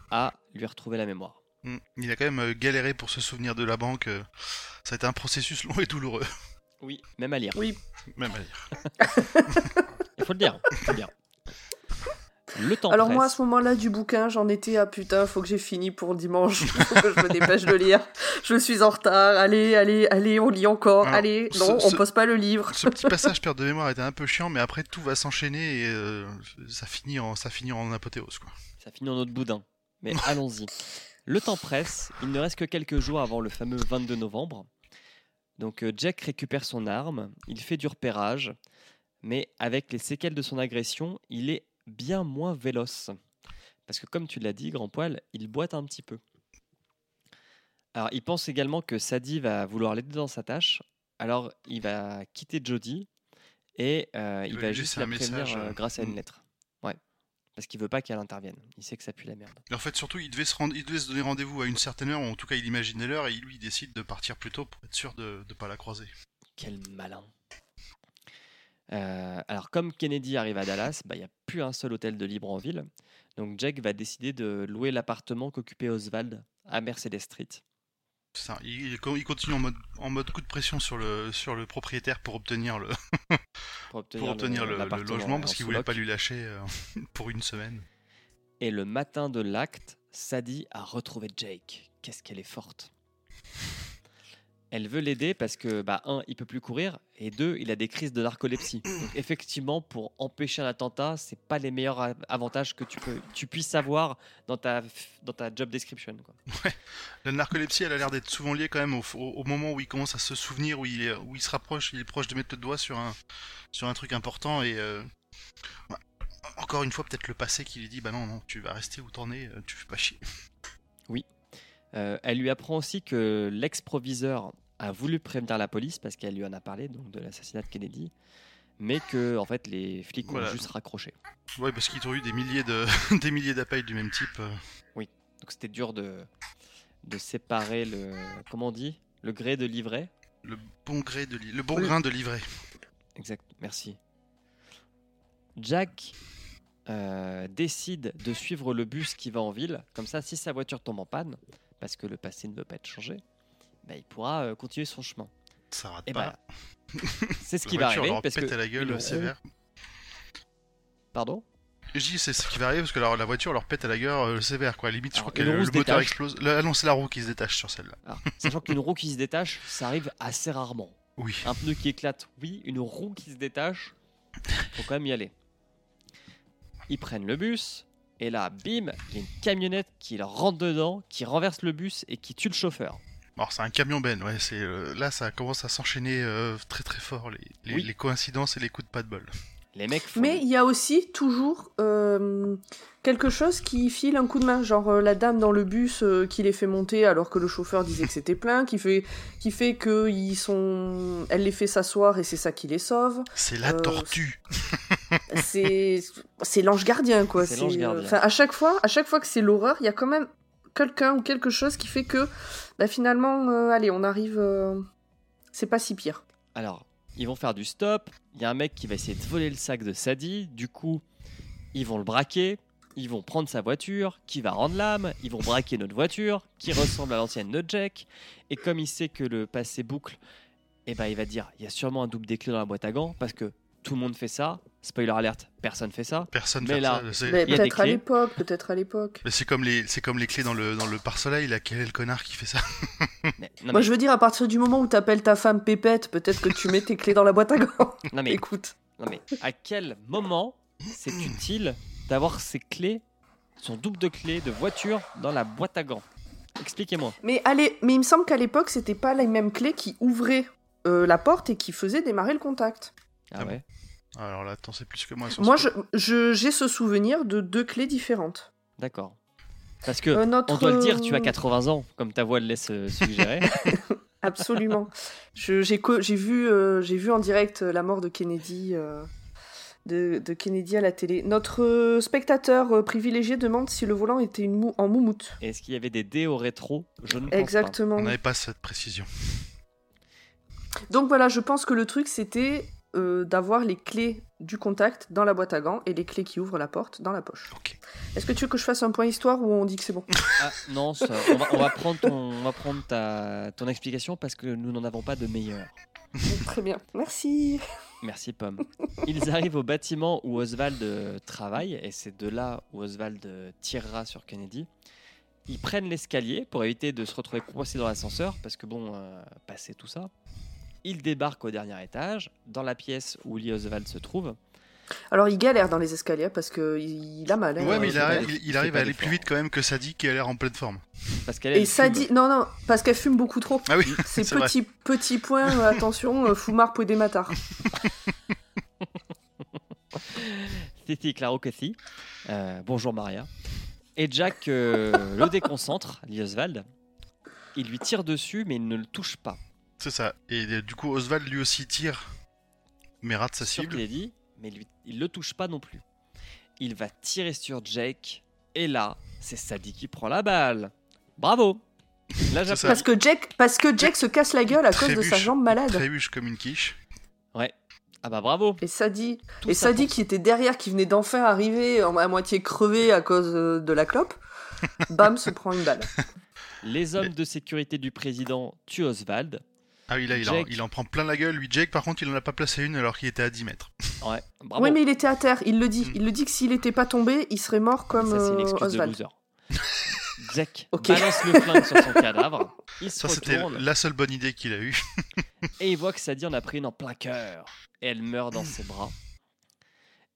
à lui retrouver la mémoire. Mm. Il a quand même euh, galéré pour se souvenir de la banque. euh. Ça a été un processus long et douloureux. Oui, même à lire. Oui. Même à dire. Il faut le dire. faut le dire. Le temps Alors presse. moi, à ce moment-là du bouquin, j'en étais à putain, faut que j'ai fini pour dimanche, faut que je me dépêche de lire. Je suis en retard, allez, allez, allez, on lit encore, Alors, allez, ce- non, ce- on pose pas le livre. Ce petit passage perte de mémoire était un peu chiant, mais après tout va s'enchaîner et euh, ça finit en ça finit en apothéose quoi. Ça finit en autre boudin. Mais allons-y. Le temps presse. Il ne reste que quelques jours avant le fameux 22 novembre. Donc euh, Jack récupère son arme. Il fait du repérage. Mais avec les séquelles de son agression, il est bien moins véloce. Parce que comme tu l'as dit, Grand Poil, il boite un petit peu. Alors il pense également que Sadie va vouloir l'aider dans sa tâche. Alors il va quitter Jodie. Et euh, il va juste la prévenir message, euh, euh, grâce à une mm. lettre. Ouais. Parce qu'il veut pas qu'elle intervienne. Il sait que ça pue la merde. Et en fait surtout il devait se rendre, il devait se donner rendez-vous à une certaine heure, ou en tout cas il imaginait l'heure et lui il décide de partir plus tôt pour être sûr de ne pas la croiser. Quel malin. Euh, alors, comme Kennedy arrive à Dallas, bah, il n'y a plus un seul hôtel de libre en ville. Donc, Jack va décider de louer l'appartement qu'occupait Oswald à Mercedes Street. Ça, il, il continue en mode, en mode coup de pression sur le, sur le propriétaire pour obtenir le, Pour obtenir, pour obtenir le, logement en parce qu'il voulait pas lui lâcher euh, pour une semaine. Et le matin de l'acte, Sadie a retrouvé Jake. Qu'est-ce qu'elle est forte. Elle veut l'aider parce que, bah, un, il peut plus courir, et deux, il a des crises de narcolepsie. Donc, effectivement, pour empêcher un attentat, c'est pas les meilleurs avantages que tu, peux, tu puisses avoir dans ta, dans ta job description. Quoi. La narcolepsie, elle a l'air d'être souvent liée quand même au, au- au moment où il commence à se souvenir, où il, est, où il se rapproche, il est proche de mettre le doigt sur un, sur un truc important et euh, ouais. encore une fois peut-être le passé qui lui dit bah non non tu vas rester où t'en es, euh, tu fais pas chier. Euh, elle lui apprend aussi que l'ex-proviseur a voulu prévenir la police parce qu'elle lui en a parlé donc de l'assassinat de Kennedy, mais que en fait les flics ont juste raccroché. Ouais parce qu'ils ont eu des milliers de des milliers d'appels du même type. euh. Donc c'était dur de de séparer le comment on dit? Le gré de l'ivraie. le bon gré de li- le bon Oui. grain de livret. Exact, merci. Jack euh, décide de suivre le bus qui va en ville, comme ça si sa voiture tombe en panne, parce que le passé ne veut pas être changé, bah, il pourra euh, continuer son chemin. Ça rate Et pas. bah, c'est ce qui va voiture arriver leur parce pète que à la gueule sévère. pardon? Je c'est ce qui va arriver parce que la, la voiture leur pète à la gueule euh, sévère quoi. Limite je crois que le, le moteur explose. Le- ah non c'est la roue qui se détache sur celle-là. Alors, sachant qu'une roue qui se détache, ça arrive assez rarement. Oui. Un pneu qui éclate, oui. Une roue qui se détache, faut quand même y aller. Ils prennent le bus, et là, bim, il y a une camionnette qui leur rentre dedans, qui renverse le bus et qui tue le chauffeur. Alors c'est un camion ben, ouais, c'est euh, là ça commence à s'enchaîner euh, très très fort les, les, Oui. les coïncidences et les coups de pas de bol. Les mecs font. Mais il y a aussi toujours euh, quelque chose qui file un coup de main, genre euh, la dame dans le bus euh, qui les fait monter alors que le chauffeur disait que c'était plein, qui fait, qui fait que ils sont, elle les fait s'asseoir et c'est ça qui les sauve. C'est la Euh, tortue. C'est, c'est l'ange gardien quoi. C'est l'ange gardien. enfin, à chaque fois, à chaque fois que c'est l'horreur, il y a quand même quelqu'un ou quelque chose qui fait que, bah, finalement, euh, allez, on arrive, euh, c'est pas si pire. Alors, ils vont faire du stop. Il y a un mec qui va essayer de voler le sac de Sadie. Du coup, ils vont le braquer. Ils vont prendre sa voiture, qui va rendre l'âme. Ils vont braquer notre voiture, qui ressemble à l'ancienne de Jack. Et comme il sait que le passé boucle, eh ben, il va dire il y a sûrement un double des dans la boîte à gants, parce que tout le monde fait ça. Spoiler alerte, personne fait ça. Personne mais fait là- ça. Mais il y a des peut-être à l'époque, peut-être à l'époque. mais c'est comme les c'est comme les clés dans le dans le pare-soleil là quel est le connard qui fait ça? Mais- non, Moi, mais, je veux dire, à partir du moment où t'appelles ta femme Pépette, peut-être que tu mets tes clés dans la boîte à gants. non, mais, Écoute. non, mais à quel moment c'est utile d'avoir ses clés, son double de clés de voiture dans la boîte à gants? Expliquez-moi. Mais, allez, mais il me semble qu'à l'époque, c'était pas les mêmes clés qui ouvraient euh, la porte et qui faisaient démarrer le contact. Ah Ah ouais Alors là attends c'est plus que moi. sur Moi, ce je, je- j'ai ce souvenir de deux clés différentes. D'accord. Parce que, Euh, notre, on doit le dire, tu as euh, 80 ans, comme ta voix le laisse euh, suggérer. Absolument. Je- j'ai, co- j'ai, vu, euh, j'ai vu en direct euh, la mort de Kennedy, euh, de, de Kennedy à la télé. Notre euh, spectateur euh, privilégié demande si le volant était une mou- en moumoute. Est-ce qu'il y avait des dés au rétro? Je ne pense Exactement. On n'avait pas cette précision. Donc voilà, je pense que le truc c'était euh, d'avoir les clés du contact dans la boîte à gants et les clés qui ouvrent la porte dans la poche. Est-ce que tu veux que je fasse un point histoire ou on dit que c'est bon? Ah, non, ça- on, va, on va prendre, ton, on va prendre ta, ton explication parce que nous n'en avons pas de meilleure. Très bien, merci. Merci Pomme. Ils arrivent au bâtiment où Oswald euh, travaille, et c'est de là où Oswald euh, tirera sur Kennedy. Ils prennent l'escalier pour éviter de se retrouver coincés dans l'ascenseur, parce que bon, euh, passer tout ça. Ils débarquent au dernier étage, dans la pièce où Lee Oswald se trouve. Alors il galère dans les escaliers parce que il il a mal. hein, Ouais, mais il, arrive- il- il Il arrive à aller plus vite quand même que Sadie qui a l'air en pleine forme. Parce qu'elle Et dit non non parce qu'elle fume beaucoup trop. Ah oui, C'est c'est vrai. petit petit point euh, attention euh, Fumar pour des matards. Titi Claro Cathy. Euh, bonjour Maria. Et Jack euh, le déconcentre, Lee Oswald. Il lui tire dessus, mais il ne le touche pas. C'est ça. Et euh, du coup, Oswald lui aussi tire, mais rate sa Sur cible. Kennedy, mais lui, il le touche pas non plus. Il va tirer sur Jake, et là, c'est Sadie qui prend la balle. Bravo Là. Parce que Jack parce que Jack se casse la gueule à cause de sa jambe malade. Trébuche comme une quiche. Ouais. Ah bah bravo Et Sadie Tout et Sadie qui était derrière qui venait d'enfin arriver à moitié crevée à cause euh, de la clope. Bam se prend une balle. Les hommes de sécurité du président tuent Oswald. Ah oui, là, il en, Jake. il en prend plein la gueule. Lui, Jake, par contre, il en a pas placé une alors qu'il était à 10 mètres. Ouais, bravo. Oui mais il était à terre, il le dit. Mm. Il le dit que s'il était pas tombé, il serait mort comme ça, c'est une euh, excuse de Oswald. loser. Jack balance le flingue sur son cadavre. Il se Ça, c'était la seule bonne idée qu'il a eue. et il voit que Sadie en a pris une en plein cœur. Et elle meurt dans ses bras.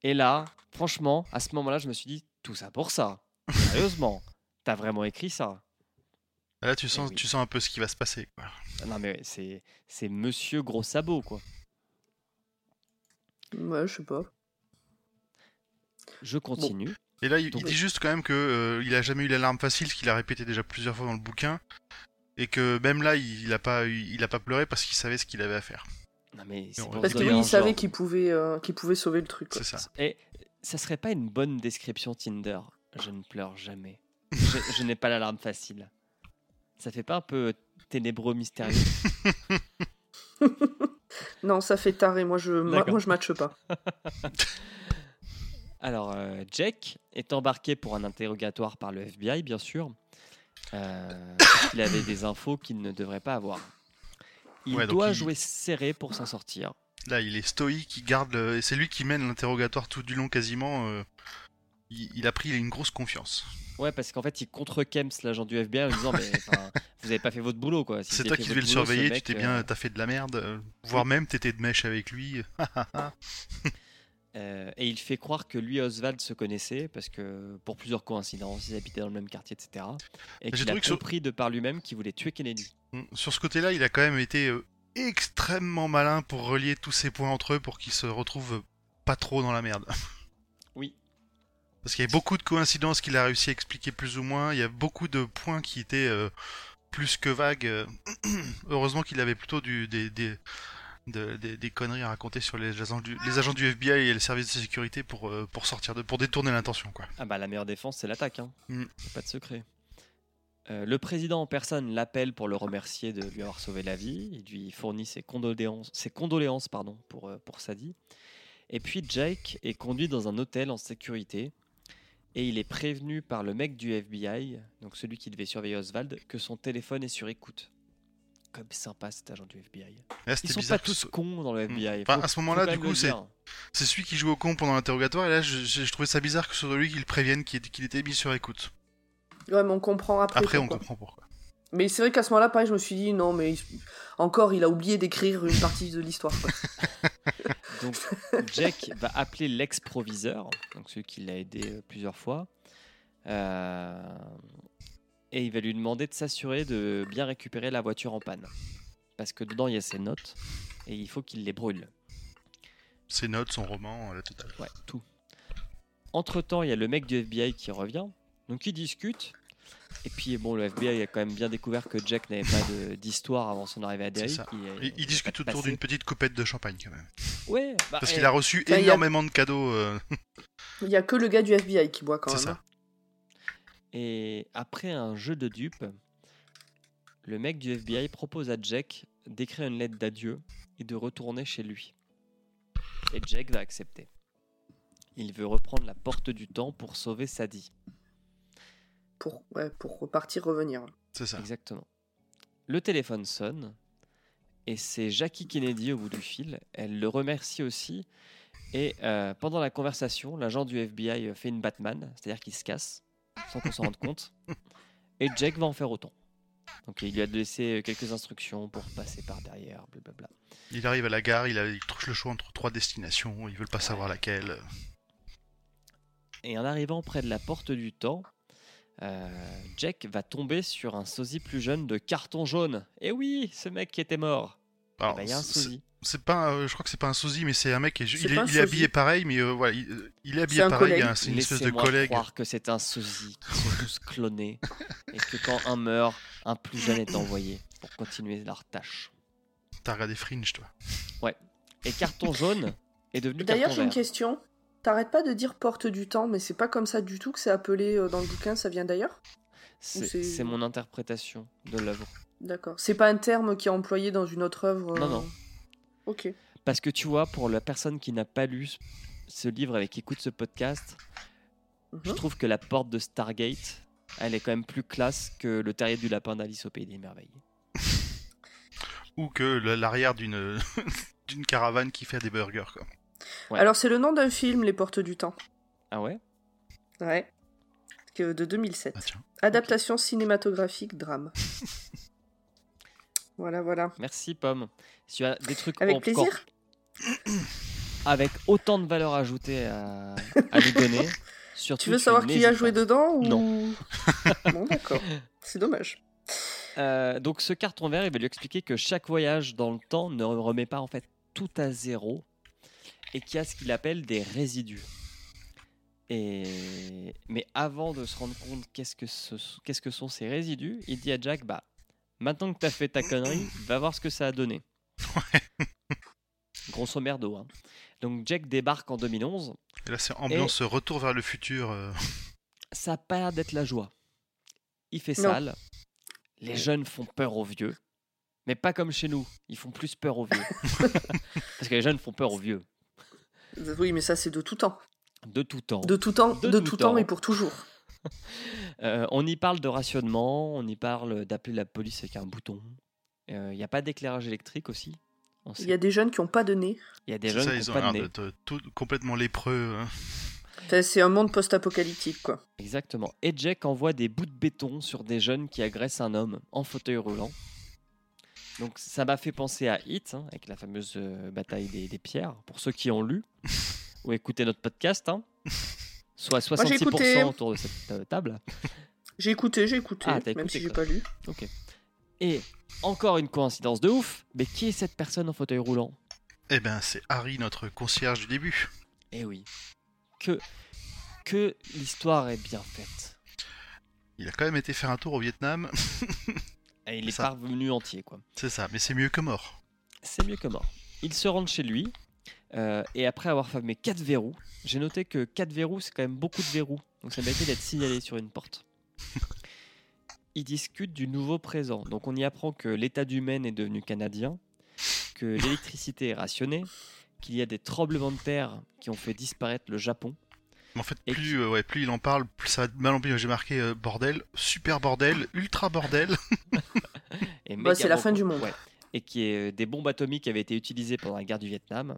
Et là, franchement, à ce moment-là, je me suis dit, tout ça pour ça. Sérieusement, t'as vraiment écrit ça Là, tu sens, oui. tu sens un peu ce qui va se passer. quoi. Ah Non mais c'est c'est Monsieur Gros Sabot quoi. Ouais, je sais pas. Je continue. Et là, il, dit juste quand même que euh, il a jamais eu l'alarme facile, ce qu'il a répété déjà plusieurs fois dans le bouquin, et que même là, il, il a pas, il a pas pleuré parce qu'il savait ce qu'il avait à faire. Non mais c'est Non, pour Parce que un il savait genre. qu'il pouvait euh, qu'il pouvait sauver le truc. quoi. C'est ça. Et ça serait pas une bonne description Tinder. Je ne pleure jamais. Je, je n'ai pas l'alarme facile. Ça fait pas un peu ténébreux mystérieux? Non, ça fait taré. Moi, je moi, je matche pas. Alors, euh, Jack est embarqué pour un interrogatoire par le FBI, bien sûr. Euh, parce qu'il avait des infos qu'il ne devrait pas avoir. Il Ouais, doit il- jouer serré pour s'en sortir. Là, il est stoïque, il garde, le- c'est lui qui mène l'interrogatoire tout du long quasiment. euh, il, il a pris une grosse confiance. Ouais, parce qu'en fait, il contre-Kems, l'agent du FBI, en disant Mais vous avez pas fait votre boulot, quoi. Si C'est toi qui devais le surveiller, tu t'es euh, bien, t'as fait de la merde, euh, voire même t'étais de mèche avec lui. Euh, et il fait croire que lui et Oswald se connaissaient parce que pour plusieurs coïncidences, ils habitaient dans le même quartier, etc. Et J'ai qu'il a que sur- compris de par lui-même qu'il voulait tuer Kennedy. Mm. Sur ce côté-là, il a quand même été euh, extrêmement malin pour relier tous ces points entre eux pour qu'ils se retrouvent pas trop dans la merde. Parce qu'il y a beaucoup de coïncidences qu'il a réussi à expliquer plus ou moins. Il y a beaucoup de points qui étaient euh, plus que vagues. Heureusement qu'il avait plutôt du, des, des, de- des, des conneries à raconter sur les agents du, les agents du FBI et le service de sécurité pour, euh, pour sortir de, pour détourner l'intention, quoi. Ah bah la meilleure défense, c'est l'attaque. Hein. Mm. Pas de secret. Euh, le président en personne l'appelle pour le remercier de lui avoir sauvé la vie. Il lui fournit ses condoléances, ses condoléances pardon, pour, pour Sadie. Et puis Jake est conduit dans un hôtel en sécurité. Et il est prévenu par le mec du FBI, donc celui qui devait surveiller Oswald, que son téléphone est sur écoute. Comme sympa cet agent du FBI. Là, Ils sont bizarre pas tous ce- cons dans le FBI. Enfin, à ce moment-là, du coup, c'est-. C'est celui qui joue au con pendant l'interrogatoire, et là, je, je- je trouvais ça bizarre que ce soit lui qui le prévienne qu'il était mis sur écoute. Ouais, mais on comprend après. Après, on comprend pourquoi. Mais c'est vrai qu'à ce moment-là, pareil, je me suis dit non, mais encore, il a oublié d'écrire une partie de l'histoire. Donc Jack va appeler l'ex-proviseur, donc celui qui l'a aidé euh, plusieurs fois, euh, et il va lui demander de s'assurer de bien récupérer la voiture en panne. Parce que dedans il y a ses notes, et il faut qu'il les brûle. Ses notes, son roman, la totale. Ouais, tout. Entre temps, il y a le mec du FBI qui revient, donc ils discutent. Et puis bon, le FBI a quand même bien découvert que Jack n'avait pas de- d'histoire avant son arrivée à Derry. il ils avait discutent pas de autour d'une petite coupette de champagne, quand même. Ouais, bah, Parce qu'il a reçu Enfin, il y a- énormément de cadeaux. euh, Il y a que le gars du FBI qui boit quand C'est même. ça. hein. Et après un jeu de dupes, le mec du FBI propose à Jack d'écrire une lettre d'adieu et de retourner chez lui. Et Jack va accepter. Il veut reprendre la porte du temps pour sauver Sadie. Pour, ouais, pour repartir, revenir. C'est ça. Exactement. Le téléphone sonne Et c'est Jackie Kennedy au bout du fil. Elle le remercie aussi. Et euh, pendant la conversation, l'agent du FBI fait une Batman, c'est-à-dire qu'il se casse sans qu'on s'en rende compte. Et Jack va en faire autant. Donc il lui a laissé quelques instructions pour passer par derrière, blablabla. Il arrive à la gare, il, a, il trouve le choix entre trois destinations, ils veulent pas savoir laquelle. Et en arrivant près de la porte du temps, euh, Jack va tomber sur un sosie plus jeune de carton jaune. Et oui, ce mec qui était mort. Eh Alors, ben, Il y a un c'est- sosie. c'est pas, euh, je crois que c'est pas un sosie, mais c'est un mec. qui est- C'est Il, est, un il est habillé pareil, mais euh, voilà, il, il est habillé C'est un pareil. collègue. hein, C'est une espèce de collègue. croire que c'est un sosie, qui sont tous clonés, et que quand un meurt, un plus jeune est envoyé pour continuer leur tâche. T'as regardé Fringe, toi. Et carton jaune est devenu D'ailleurs, j'ai une question. T'arrêtes pas de dire porte du temps, mais c'est pas comme ça du tout que c'est appelé euh, dans le bouquin, ça vient d'ailleurs C'est mon interprétation de l'œuvre. D'accord. C'est pas un terme qui est employé dans une autre œuvre Non, euh, non. Ok. Parce que tu vois, pour la personne qui n'a pas lu ce- livre avec qui écoute ce podcast, je Mhm. trouve que la porte de Stargate, elle est quand même plus classe que le terrier du lapin d'Alice au Pays des Merveilles. Ou que l'arrière d'une d'une caravane qui fait des burgers, quoi. Ouais. Alors, c'est le nom d'un film, Les Portes du Temps. Ah ouais? Ouais. Que- de 2007. Ah. Adaptation cinématographique, drame. voilà, voilà. Merci Pomme. Si tu as des trucs Avec plaisir? avec autant de valeur ajoutée à, à nous donner, surtout Tu veux savoir qui a joué pas. dedans ou... Non. bon, d'accord. C'est dommage. Euh, donc ce carton vert, il va lui expliquer que chaque voyage dans le temps ne remet pas en fait tout à zéro et qu'il y a ce qu'il appelle des résidus. Et... Mais avant de se rendre compte qu'est-ce que, ce... qu'est-ce que sont ces résidus, il dit à Jack, bah maintenant que t'as fait ta connerie, va voir ce que ça a donné. Grosso merdo. Hein. Donc Jack débarque en 2011, Et là, c'est ambiance retour vers le futur. euh. ça a pas l'air d'être la joie. Il fait Non. sale. Les jeunes font peur aux vieux. Mais pas comme chez nous. Ils font plus peur aux vieux. Parce que les jeunes font peur aux vieux. Oui, mais ça, c'est de tout temps. De tout temps. De tout temps, De de, tout tout temps temps. et pour toujours. Euh, on y parle de rationnement. On y parle d'appeler la police avec un bouton. Euh, Il n'y a pas d'éclairage électrique aussi? Il y a des jeunes qui n'ont pas de nez. Il y a des jeunes ça, qui ils n'ont ont pas de l'air nez. d'être tout, complètement lépreux. hein. C'est un monde post-apocalyptique, quoi. Exactement. Et Jack envoie des bouts de béton sur des jeunes qui agressent un homme en fauteuil roulant. Donc ça m'a fait penser à Hit, hein, avec la fameuse euh, bataille des, des pierres, pour ceux qui ont lu ou écouté notre podcast. hein. Soit j'ai 66% écouté. autour de cette euh, table. J'ai écouté, j'ai écouté, Ah, t'as même écouté, si j'ai pas lu. Et encore une coïncidence de ouf, mais qui est cette personne en fauteuil roulant? Eh ben, c'est Harry, notre concierge du début. Eh oui, que, que l'histoire est bien faite. Il a quand même été faire un tour au Vietnam. Et il est parvenu entier, quoi. c'est ça, mais c'est mieux que mort. C'est mieux que mort. Il se rentre chez lui, euh, et après avoir fermé 4 verrous, j'ai noté que 4 verrous, c'est quand même beaucoup de verrous. Donc ça méritait d'être signalé sur une porte. Ils discutent du nouveau présent. Donc on y apprend que l'état du Maine est devenu canadien, que l'électricité est rationnée, qu'il y a des tremblements de terre qui ont fait disparaître le Japon. Mais en fait, Et plus, euh, ouais, plus il en parle, plus ça va mal emplir. J'ai marqué euh, bordel, super bordel, ultra bordel. Et Bah, c'est la fin du monde. ouais. Et qui est euh, des bombes atomiques avaient été utilisées pendant la guerre du Vietnam,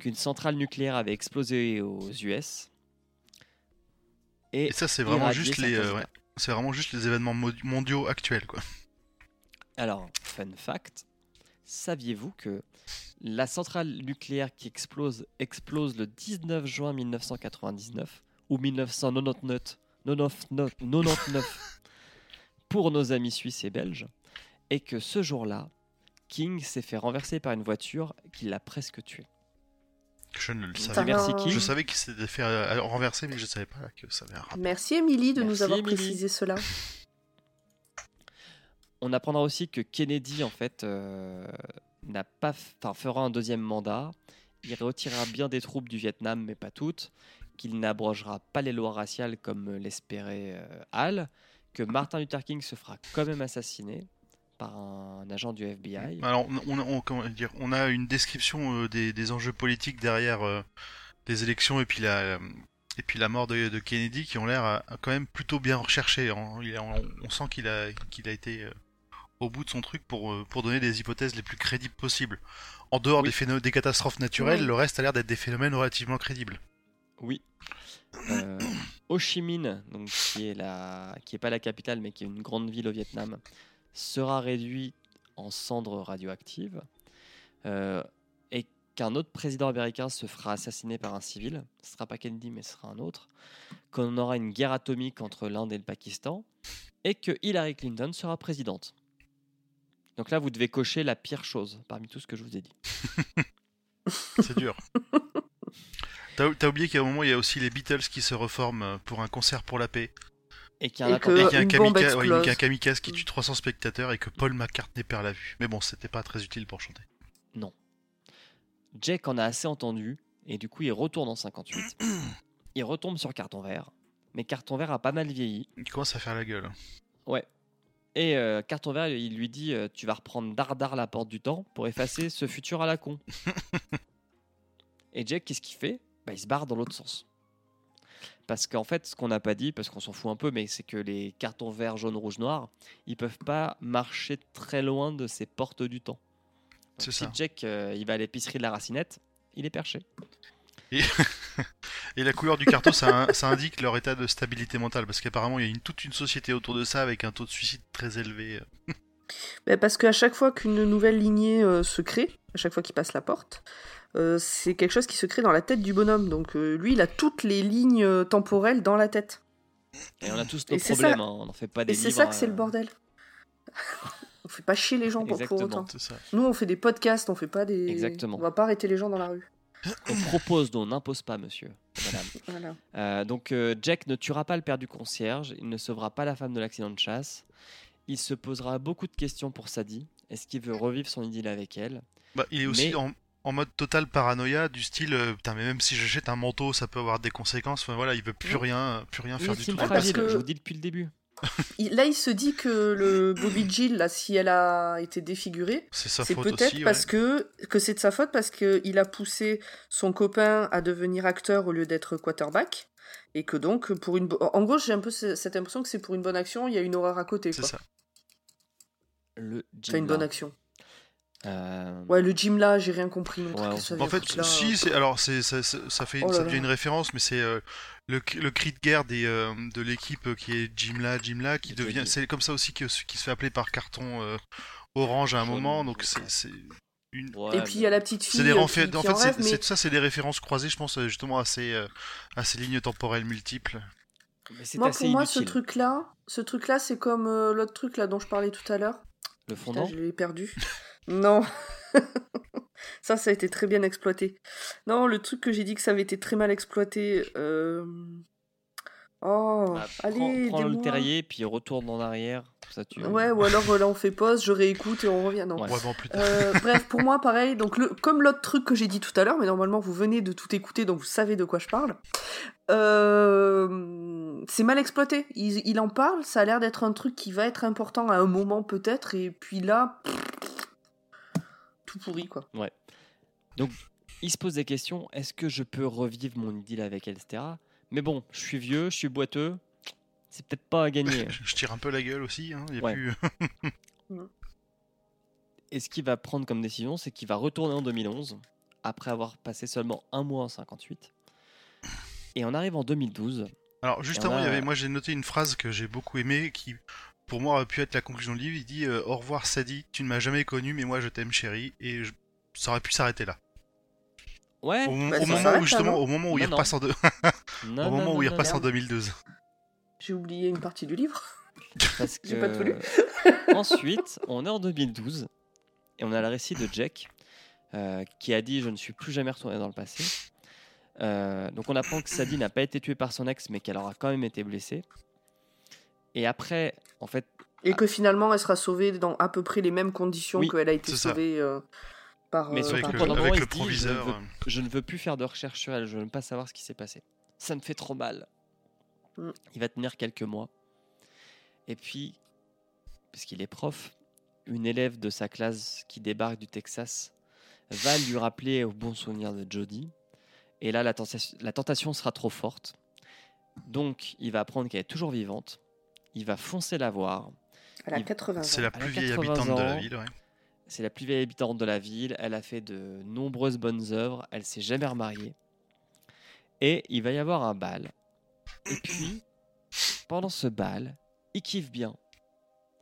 qu'une centrale nucléaire avait explosé aux US. Et, Et ça, c'est vraiment juste les, euh, ouais, c'est vraiment juste les événements mo- mondiaux actuels, quoi. Alors, fun fact, saviez-vous que la centrale nucléaire qui explose explose le 19 juin 1999 ou 1999 99 99 pour nos amis suisses et belges et que ce jour-là, King s'est fait renverser par une voiture qui l'a presque tué. Je ne le savais merci, pas. King. Je savais qu'il s'était fait euh, renverser, mais je savais pas que ça avait un rapport. Merci, Émilie, de nous avoir précisé cela. On apprendra aussi que Kennedy, en fait, euh, n'a pas, enfin, fera un deuxième mandat. Il retirera bien des troupes du Vietnam, mais pas toutes. Qu'il n'abrogera pas les lois raciales comme l'espérait euh, Hal. Que Martin Luther King se fera quand même assassiner par un agent du FBI. Alors, on, on- on- comment dire, on a une description euh, des, des enjeux politiques derrière euh, les élections et puis la, euh, et puis la mort de, de Kennedy qui ont l'air euh, quand même plutôt bien recherchés. hein. Il est- on, on sent qu'il a, qu'il a été euh, au bout de son truc pour, euh, pour donner des hypothèses les plus crédibles possibles. En dehors Oui. des, phéno- des catastrophes naturelles, Oui. le reste a l'air d'être des phénomènes relativement crédibles. Oui. Euh, Ho Chi Minh, donc, qui est la, qui est pas la capitale, mais qui est une grande ville au Vietnam, sera réduit en cendres radioactives, euh, et qu'un autre président américain se fera assassiner par un civil. Ce sera pas Kennedy, mais ce sera un autre. Qu'on aura une guerre atomique entre l'Inde et le Pakistan, et que Hillary Clinton sera présidente. Donc là, vous devez cocher la pire chose parmi tout ce que je vous ai dit. C'est dur. T'as oublié qu'à un moment, il y a aussi les Beatles qui se reforment euh, pour un concert pour la paix. Et qu'il y a un que- Et y a kamikaze qui tue 300 spectateurs et que Paul McCartney perd la vue. Mais bon, c'était pas très utile pour chanter. Jack en a assez entendu et du coup il retourne en 58. il retombe sur carton vert, mais carton vert a pas mal vieilli. Il commence à faire la gueule. Ouais. Et euh, carton vert, il lui dit euh, Tu vas reprendre Dardar la porte du temps pour effacer ce futur à la con. et Jack, qu'est-ce qu'il fait? Bah, Il se barre dans l'autre sens. Parce qu'en fait, ce qu'on n'a pas dit, parce qu'on s'en fout un peu, mais c'est que les cartons verts, jaune, rouge, noir, ils peuvent pas marcher très loin de ces portes du temps. Donc, si ça. Jack euh, il va à l'épicerie de la racinette, il est perché. Et la couleur du carton, ça, ça indique leur état de stabilité mentale. Parce qu'apparemment, il y a une, toute une société autour de ça avec un taux de suicide très élevé. Ben, parce qu'à chaque fois qu'une nouvelle lignée euh, se crée, à chaque fois qu'il passe la porte, euh, c'est quelque chose qui se crée dans la tête du bonhomme. Donc euh, lui, il a toutes les lignes euh, temporelles dans la tête. Et on a tous nos Et problèmes, ça. hein, on n'en fait pas des Et c'est ça que c'est le bordel. on fait pas chier les gens pour, autant. Ça. Nous, on fait des podcasts, on fait pas des. Exactement. On va pas arrêter les gens dans la rue. On propose, non, on n'impose pas, monsieur. Madame. Voilà. Euh, donc euh, Jack ne tuera pas le père du concierge, il ne sauvera pas la femme de l'accident de chasse. Il se posera beaucoup de questions pour Sadie. Est-ce qu'il veut revivre son idylle avec elle? Bah, il est aussi Mais- en, en mode total paranoïa, du style, euh, putain, mais même si j'achète un manteau, ça peut avoir des conséquences. Enfin voilà, il veut plus rien, plus rien faire du tout. Ah, parce fragile, que- je vous dis depuis le début. Il- là, il se dit que le Bobby Jill, là, si elle a été défigurée, C'est peut-être parce que, que c'est de sa faute parce qu'il a poussé son copain à devenir acteur au lieu d'être quarterback. Et que donc, pour une. En gros, j'ai un peu ce- cette impression que c'est pour une bonne action, il y a une horreur à côté. C'est ça. Le une bonne action. Euh, Ouais, le gym là, j'ai rien compris non. Ouais, ça En fait, là si, c'est alors c'est ça, ça, ça fait Oh là ça là. devient une référence, mais c'est euh, le, cri- le cri de guerre des, euh, de l'équipe qui est Jimla, Jimla, qui Jimla. devient, c'est comme ça aussi que qui se fait appeler par carton euh, orange à un Jaune, moment, donc c'est une. ouais, Et puis il y a la petite fille des qui, en qui fait, c'est- mais ça, c'est des références croisées, je pense, justement à ces, euh, à ces lignes temporelles multiples. mais moi assez pour moi ce inutile. truc là, ce truc là, c'est comme euh, l'autre truc là dont je parlais tout à l'heure. Le Putain, fondant? je l'ai perdu. Non. ça, ça a été très bien exploité. Non, le truc que j'ai dit que ça avait été très mal exploité. euh, Oh, Bah, allez, prends, prends le terrier, puis retourne en arrière. comme Ça, tu... Ouais, ou alors euh, là on fait pause, je réécoute et on revient. Non. Ouais. Ouais, bon, plus tard. Euh, bref, pour moi, pareil. Donc, le, comme l'autre truc que j'ai dit tout à l'heure, mais normalement vous venez de tout écouter, donc vous savez de quoi je parle. Euh, c'est mal exploité. Il, il en parle, ça a l'air d'être un truc qui va être important à un moment peut-être, et puis là, tout pourri quoi. Il se pose des questions. Est-ce que je peux revivre mon idylle avec elle, etc. Mais bon, je suis vieux, je suis boiteux. C'est peut-être pas à gagner. je tire un peu la gueule aussi. Hein, il y a Ouais. plus... Et ce qu'il va prendre comme décision, c'est qu'il va retourner en 2011, après avoir passé seulement un mois en 58. Et on arrive en 2012. Alors juste avant, il y a- avait, moi j'ai noté une phrase que j'ai beaucoup aimée, qui pour moi aurait pu être la conclusion du livre. Il dit euh, Au revoir Sadie, tu ne m'as jamais connu, mais moi je t'aime chérie. Et je- ça aurait pu s'arrêter là. Ouais. Au, Bah, au moment où justement, au moment où il non. repasse en, deux- Non, au moment non, où il non, repasse en merde. 2012. J'ai oublié une partie du livre. Parce que J'ai pas tout lu. ensuite, on est en 2012 et on a le récit de Jack euh, qui a dit je ne suis plus jamais retourné dans le passé. Euh, donc on apprend que Sadie n'a pas été tuée par son ex mais qu'elle aura quand même été blessée. Et après, en fait, Et que finalement, elle sera sauvée dans à peu près les mêmes conditions Oui, qu'elle a été sauvée euh, par. Mais euh, surtout par- Avec le, pendant moment, se dit, proviseur. je veux- euh, je ne veux plus faire de recherche sur elle, je ne veux pas savoir ce qui s'est passé. Ça me fait trop mal. Mm. Il va tenir quelques mois. Et puis, parce qu'il est prof, une élève de sa classe qui débarque du Texas va lui rappeler au bon souvenir de Jodie. Et là, la tentation, la tentation sera trop forte. Donc, il va apprendre qu'elle est toujours vivante. Il va foncer la voir. Elle a Il- 80 ans. C'est la plus vieille 80 habitante de la ville, ouais. C'est la plus vieille habitante de la ville. Elle a fait de nombreuses bonnes œuvres. Elle s'est jamais remariée. Et il va y avoir un bal. Et puis, pendant ce bal, ils kiffent bien.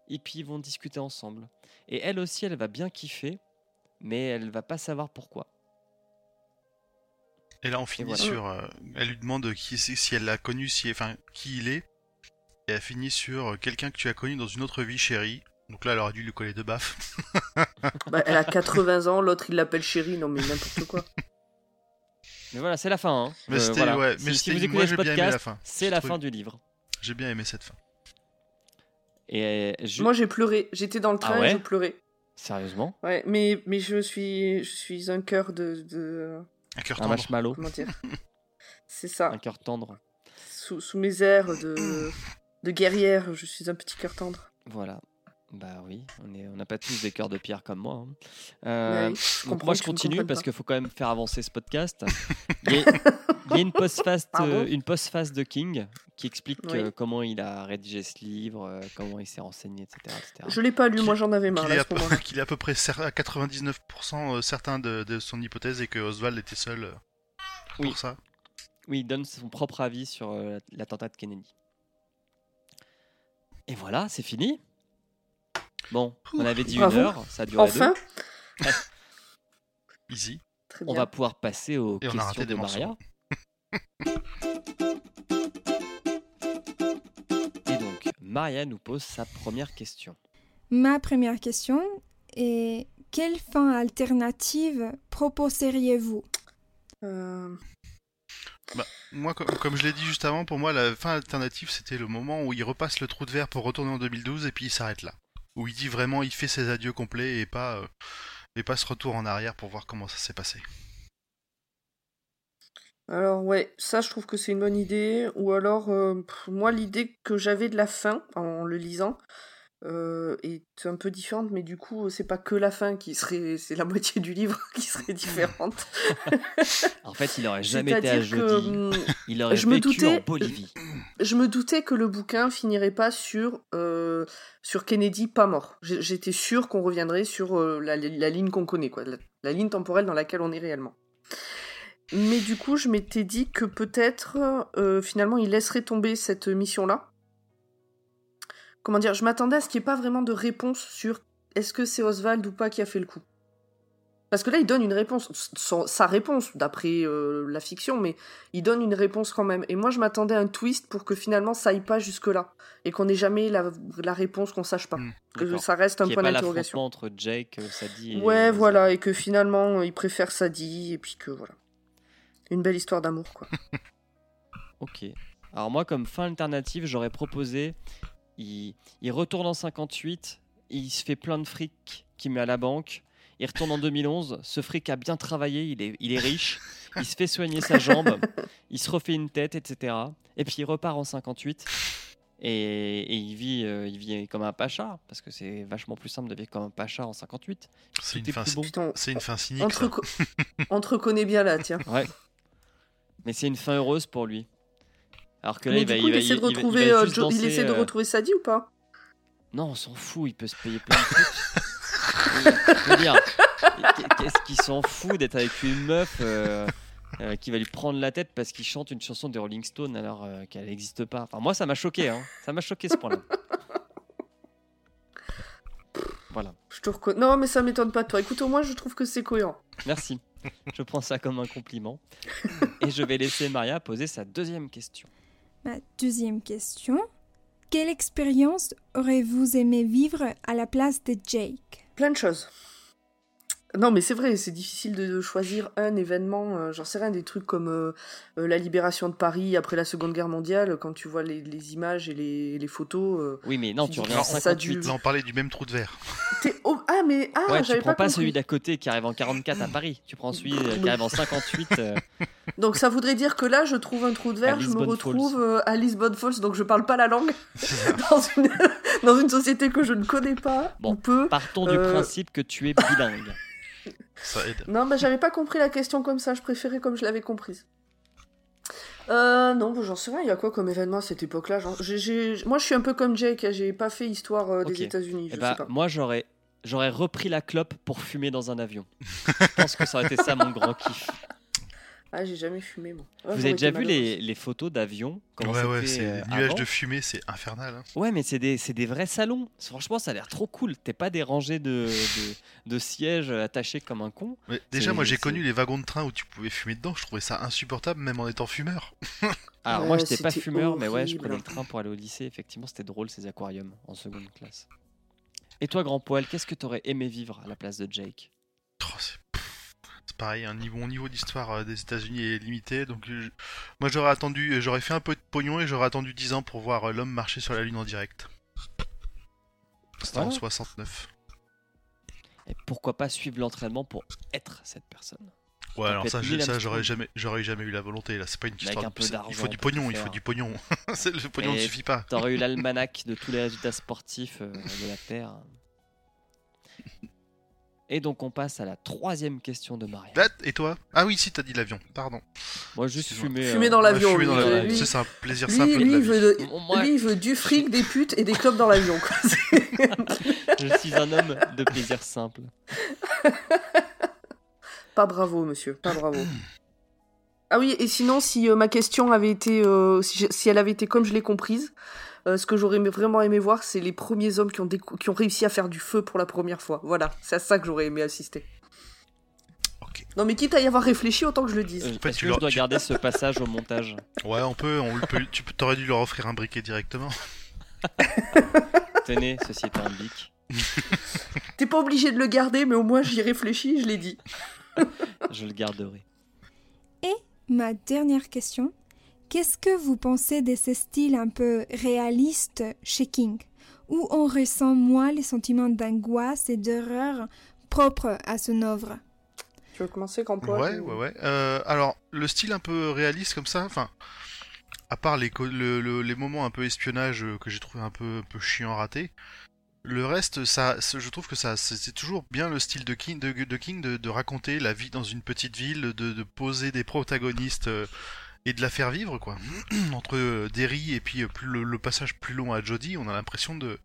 Et puis ils vont discuter ensemble. Et elle aussi, elle va bien kiffer, mais elle va pas savoir pourquoi. Et là, on finit voilà. sur. euh, elle lui demande qui si elle l'a connu, si, enfin, qui il est. Et elle finit sur euh, quelqu'un que tu as connu dans une autre vie, chérie. Donc là, elle aurait dû lui coller deux baffes. Bah, elle a 80 ans, l'autre il l'appelle chérie, non mais n'importe quoi. Mais voilà, c'est la fin. hein. Mais Euh, c'était- voilà. ouais, Si- mais si, c'était- vous moi, écoutez j'ai ce bien aimé la podcast, fin. c'est la trouvé- fin du livre. J'ai bien aimé cette fin. Et euh, je- Moi j'ai pleuré, j'étais dans le train Ah ouais et je pleurais. sérieusement, Ouais, mais, mais je suis je suis un cœur de, de Un cœur un tendre. marshmallow, comment dire? C'est ça. un cœur tendre. Sous, sous mes airs de de guerrière, je suis un petit cœur tendre. Voilà. Bah oui, on est, on n'a pas tous des cœurs de pierre comme moi. hein. Euh, Ouais, je donc moi je continue parce qu'il faut quand même faire avancer ce podcast. Il y a, il y a une postface, Pardon? euh, une postface de King qui explique Oui. euh, comment il a rédigé ce livre, euh, comment il s'est renseigné, etc. etc. Je l'ai pas lu, moi j'en avais marre Qu'il est, à ce peu, moment-là. qu'il est à peu près cer- à 99% certain de, de son hypothèse et que Oswald était seul euh, pour Oui. ça. Oui, il donne son propre avis sur euh, l'attentat de Kennedy. Et voilà, c'est fini. Bon, on avait dit Bravo. une heure, ça a duré Enfin, deux. Easy. très On va pouvoir passer aux Et on a questions de Maria. Et donc, Maria nous pose sa première question. Ma première question est quelle fin alternative proposeriez-vous? Euh, Moi, com- comme je l'ai dit juste avant, pour moi, la fin alternative, c'était le moment où il repasse le trou de verre pour retourner en 2012 et puis il s'arrête là. Où il dit vraiment, il fait ses adieux complets et pas, euh, et pas ce retour en arrière pour voir comment ça s'est passé. Alors ouais, ça je trouve que c'est une bonne idée. Ou alors, euh, moi l'idée que j'avais de la fin en le lisant euh, est un peu différente, mais du coup c'est pas que la fin qui serait, c'est la moitié du livre qui serait différente. En fait, il aurait jamais été à jeudi. hum, Il aurait je me vécu doutais- en Bolivie. je me doutais que le bouquin finirait pas sur euh, sur Kennedy pas mort. J'étais sûre qu'on reviendrait sur euh, la, la ligne qu'on connaît, quoi, la, la ligne temporelle dans laquelle on est réellement. Mais du coup, je m'étais dit que peut-être euh, finalement il laisserait tomber cette mission-là. Comment dire Je m'attendais à ce qu'il n'y ait pas vraiment de réponse sur est-ce que c'est Oswald ou pas qui a fait le coup. Parce que là, il donne une réponse, son- sa réponse, d'après euh, la fiction, mais il donne une réponse quand même. Et moi, je m'attendais à un twist pour que finalement, ça aille pas jusque-là. Et qu'on n'ait jamais la, la réponse qu'on sache pas. Mm, que ça reste un point d'interrogation. entre Jake, euh, Sadie et... Ouais, voilà. Et que finalement, il préfère Sadie. Et puis que voilà. Une belle histoire d'amour, quoi. Ok. Alors moi, comme fin alternative, j'aurais proposé, il, il retourne en 58, il se fait plein de fric qu'il met à la banque, il retourne en 2011, ce fric a bien travaillé, il est, il est riche, il se fait soigner sa jambe, il se refait une tête, etc. Et puis il repart en 58. Et, et il, vit, euh, il vit comme un pacha, parce que c'est vachement plus simple de vivre comme un pacha en 58. C'est une, fin, bon. Putain, c'est une fin cynique. on te, ça. reco- on te reconnaît bien là, tiens. Ouais. Mais c'est une fin heureuse pour lui. Alors que là, Mais il va, coup, il il, va, de il va- il va retrouver, euh, il essaie de euh, retrouver Sadie ou pas? Non, on s'en fout, il peut se payer plein de trucs. Dire, qu'est-ce qu'il s'en fout d'être avec une meuf euh, euh, qui va lui prendre la tête parce qu'il chante une chanson des Rolling Stones alors euh, qu'elle n'existe pas? Enfin, moi, ça m'a choqué, hein. Ça m'a choqué ce point-là. Voilà, Je te reconnais. Non, mais ça m'étonne pas de toi. Écoute, au moins, je trouve que c'est cohérent. merci. Je prends ça comme un compliment. Et je vais laisser Maria poser sa deuxième question. Ma deuxième question. Quelle expérience aurez-vous aimé vivre à la place de Jake? Plein de choses. Non, mais c'est vrai, c'est difficile de choisir un événement. euh, J'en sais rien, des trucs comme euh, euh, la libération de Paris après la Seconde Guerre mondiale, quand tu vois les, les images et les, les photos. euh, Oui, mais non, Tu reviens en que ça 58. dure. Là, on parlait du même trou de verre. t'es- oh, ah, mais ah, Ouais, tu prends pas, celui d'à côté qui arrive en 44 à Paris. Tu prends celui qui arrive en 58. euh, Donc ça voudrait dire que là, je trouve un trou de verre, je me retrouve Falls. à Lisbonne Falls, donc je parle pas la langue, dans une, dans une société que je ne connais pas, Bon, ou peu. Partons du principe que tu es bilingue. Ça aide. Non, mais j'avais pas compris la question comme ça, je préférais comme je l'avais comprise. Euh, non, bah, j'en sais rien. Il y a quoi comme événement à cette époque-là? Moi, je suis un peu comme Jake. hein, J'ai pas fait histoire euh, des. États-Unis. Bah, moi, j'aurais, j'aurais repris la clope pour fumer dans un avion. Je pense que ça aurait été ça mon grand kiff. Ah, j'ai jamais fumé, moi. Ah, Vous avez déjà vu les, les photos d'avions Ouais, ouais, c'était, c'est euh, nuages de fumée, c'est infernal. hein. Ouais, mais c'est des, c'est des vrais salons. Franchement, ça a l'air trop cool. T'es pas des rangées de, de, de sièges attachés comme un con. Mais déjà, moi j'ai connu les wagons de train où tu pouvais fumer dedans, je trouvais ça insupportable même en étant fumeur. Alors Ouais, moi, j'étais pas fumeur, mais ouais, je prenais le train pour aller au lycée. Effectivement, c'était drôle ces aquariums en seconde classe. Et toi, grand poil, qu'est-ce que t'aurais aimé vivre à la place de Jake? Oh, c'est pareil, un niveau, mon niveau d'histoire euh, des États-Unis est limité, donc euh, je- moi j'aurais attendu, euh, j'aurais fait un peu de pognon et j'aurais attendu 10 ans pour voir l'homme marcher sur la Lune en direct. C'était en Voilà. 69. Et pourquoi pas suivre l'entraînement pour être cette personne? Ouais, alors ça, j'aurais jamais, j'aurais jamais eu la volonté là. C'est pas une peu c'est- il faut du pognon, il faut du pognon. Le pognon ne suffit pas. T'aurais eu l'almanach de tous les résultats sportifs de la Terre. Et donc on passe à la troisième question de Maria. Et toi? Ah oui, si t'as dit l'avion. Pardon. Moi juste fumer. Fumer euh, dans Ouais, l'avion. fumer lui, dans euh, l'avion. c'est un plaisir Lui, simple lui, de la il vie. veut de- Moi- lui, il veut du fric, des putes et des clopes dans l'avion. Je suis un homme de plaisir simple. pas bravo, monsieur. Pas bravo. Ah oui, et sinon, si euh, ma question avait été, euh, si, je- si elle avait été comme je l'ai comprise, euh, ce que j'aurais vraiment aimé voir, c'est les premiers hommes qui ont, décou- qui ont réussi à faire du feu pour la première fois. Voilà, c'est à ça que j'aurais aimé assister. Non, mais quitte à y avoir réfléchi, autant que je le dise. Euh, fait, tu que leur- je dois tu- garder ce passage au montage Ouais, on peut, on peut. Tu peux- t'aurais dû leur offrir un briquet directement. Tenez, ceci est un bic. T'es pas obligé de le garder, mais au moins j'y réfléchis, je l'ai dit. Je le garderai. Ma dernière question. Qu'est-ce que vous pensez de ce style un peu réaliste chez King, où on ressent moins les sentiments d'angoisse et d'horreur propres à son œuvre? Tu veux commencer, grand poil Ouais, ouais, ouais. Euh, alors, le style un peu réaliste comme ça, enfin, à part les, co- le- le- les moments un peu espionnage euh, que j'ai trouvé un peu, un peu chiant raté, le reste, ça, je trouve que ça, c'est c'est toujours bien le style de King, de, de King de, de raconter la vie dans une petite ville, de, de poser des protagonistes euh, et de la faire vivre, quoi. Entre euh, Derry et puis euh, plus le, passage plus long à Jodie, on a l'impression de,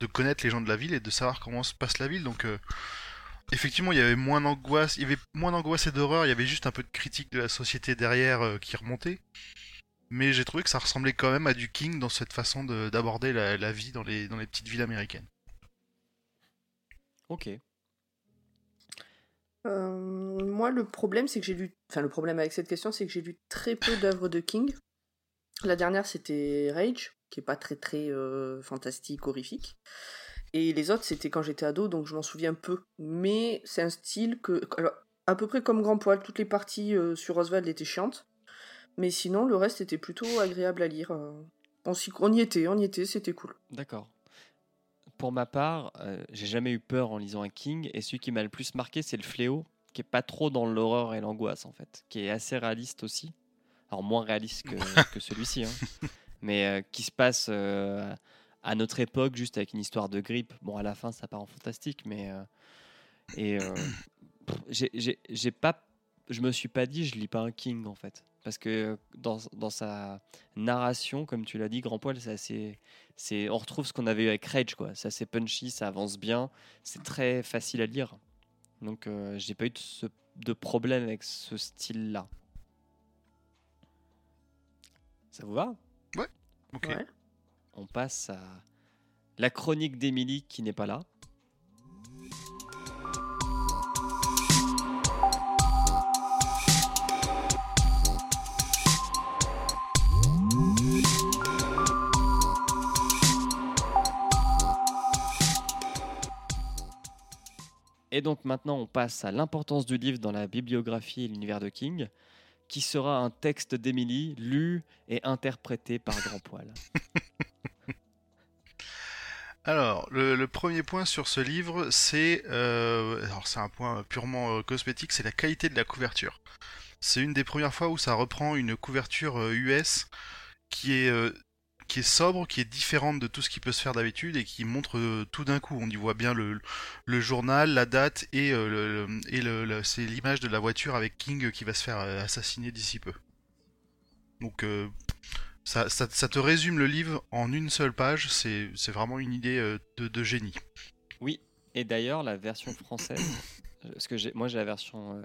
de connaître les gens de la ville et de savoir comment se passe la ville, donc. euh, Effectivement, il y avait moins d'angoisse, il y avait moins d'angoisse et d'horreur, il y avait juste un peu de critique de la société derrière qui remontait. Mais j'ai trouvé que ça ressemblait quand même à du King dans cette façon de- d'aborder la, la vie dans les, dans les petites villes américaines. Ok. Euh, moi, le problème, c'est que j'ai lu. Enfin, le problème avec cette question, c'est que j'ai lu très peu d'œuvres de King. La dernière, c'était Rage, qui est pas très très euh, fantastique, horrifique. Et les autres, c'était quand j'étais ado, donc je m'en souviens peu. Mais c'est un style que. À peu près comme Grand Poil, toutes les parties euh, sur Oswald étaient chiantes. Mais sinon, le reste était plutôt agréable à lire. on y était, on y était, c'était cool. D'accord. Pour ma part, euh, j'ai jamais eu peur en lisant un King, et celui qui m'a le plus marqué, c'est le fléau, qui est pas trop dans l'horreur et l'angoisse en fait, qui est assez réaliste aussi. Alors moins réaliste que, que celui-ci, hein. mais euh, qui se passe euh, à notre époque, juste avec une histoire de grippe. Bon, à la fin, ça part en fantastique, mais et j'ai pas, je me suis pas dit, je lis pas un King en fait, parce que dans, dans sa narration, comme tu l'as dit, Grand Poil, c'est assez c'est on retrouve ce qu'on avait eu avec Rage quoi. C'est assez punchy ça avance bien c'est très facile à lire. Donc euh, j'ai pas eu de, ce- de problème avec ce style là ça vous va? Ok. Ouais. on passe à la chronique d'Émilie qui n'est pas là Et donc maintenant, on passe à l'importance du livre dans la bibliographie et l'univers de King, qui sera un texte d'Emily lu et interprété par Grand Poil. Alors, le, premier point sur ce livre, c'est euh, alors c'est un point purement euh, cosmétique, c'est la qualité de la couverture. C'est une des premières fois où ça reprend une couverture euh, US qui est euh, qui est sobre, qui est différente de tout ce qui peut se faire d'habitude et qui montre euh, tout d'un coup. On y voit bien le, le journal, la date et euh, le, le- et le, le- c'est l'image de la voiture avec King qui va se faire euh, assassiner d'ici peu. Donc ça, ça, ça te résume le livre en une seule page, c'est c'est vraiment une idée de, de génie. Oui, et d'ailleurs, la version française, parce que j'ai- moi j'ai la version euh,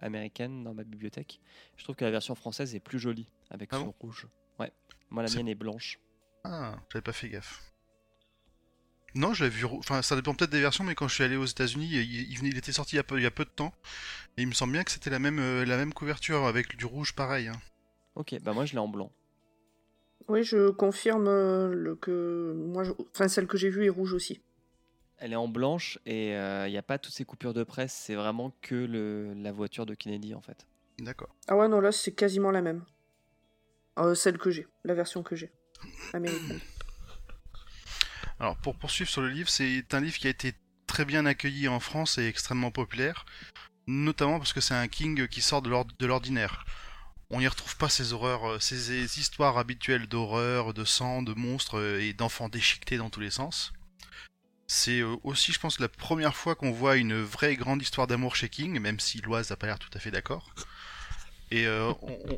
américaine dans ma bibliothèque, je trouve que la version française est plus jolie, avec Ah son bon? rouge. Ouais, moi la mienne est blanche. Ah, j'avais pas fait gaffe. Non, je l'ai vu. Enfin, ça dépend peut-être des versions, mais quand je suis allé aux États-Unis, il, il venait- il était sorti il y, a peu, il y a peu de temps. Et il me semble bien que c'était la même, euh, la même couverture avec du rouge pareil. hein. Ok, bah moi je l'ai en blanc. Oui, je confirme euh, le que moi, je- enfin celle que j'ai vue est rouge aussi. Elle est en blanche et il n'y a pas toutes ces coupures de presse, c'est vraiment que le, la voiture de Kennedy en fait. D'accord. Ah ouais, non, là c'est quasiment la même. Euh, celle que j'ai, la version que j'ai. Alors, pour poursuivre sur le livre, c'est un livre qui a été très bien accueilli en France et extrêmement populaire, notamment parce que c'est un King qui sort de l'ord- de l'ordinaire. On n'y retrouve pas ces horreurs, euh, ces histoires habituelles d'horreur, de sang, de monstres euh, et d'enfants déchiquetés dans tous les sens. C'est euh, aussi, je pense, la première fois qu'on voit une vraie grande histoire d'amour chez King, même si Loise n'a pas l'air tout à fait d'accord. Et euh,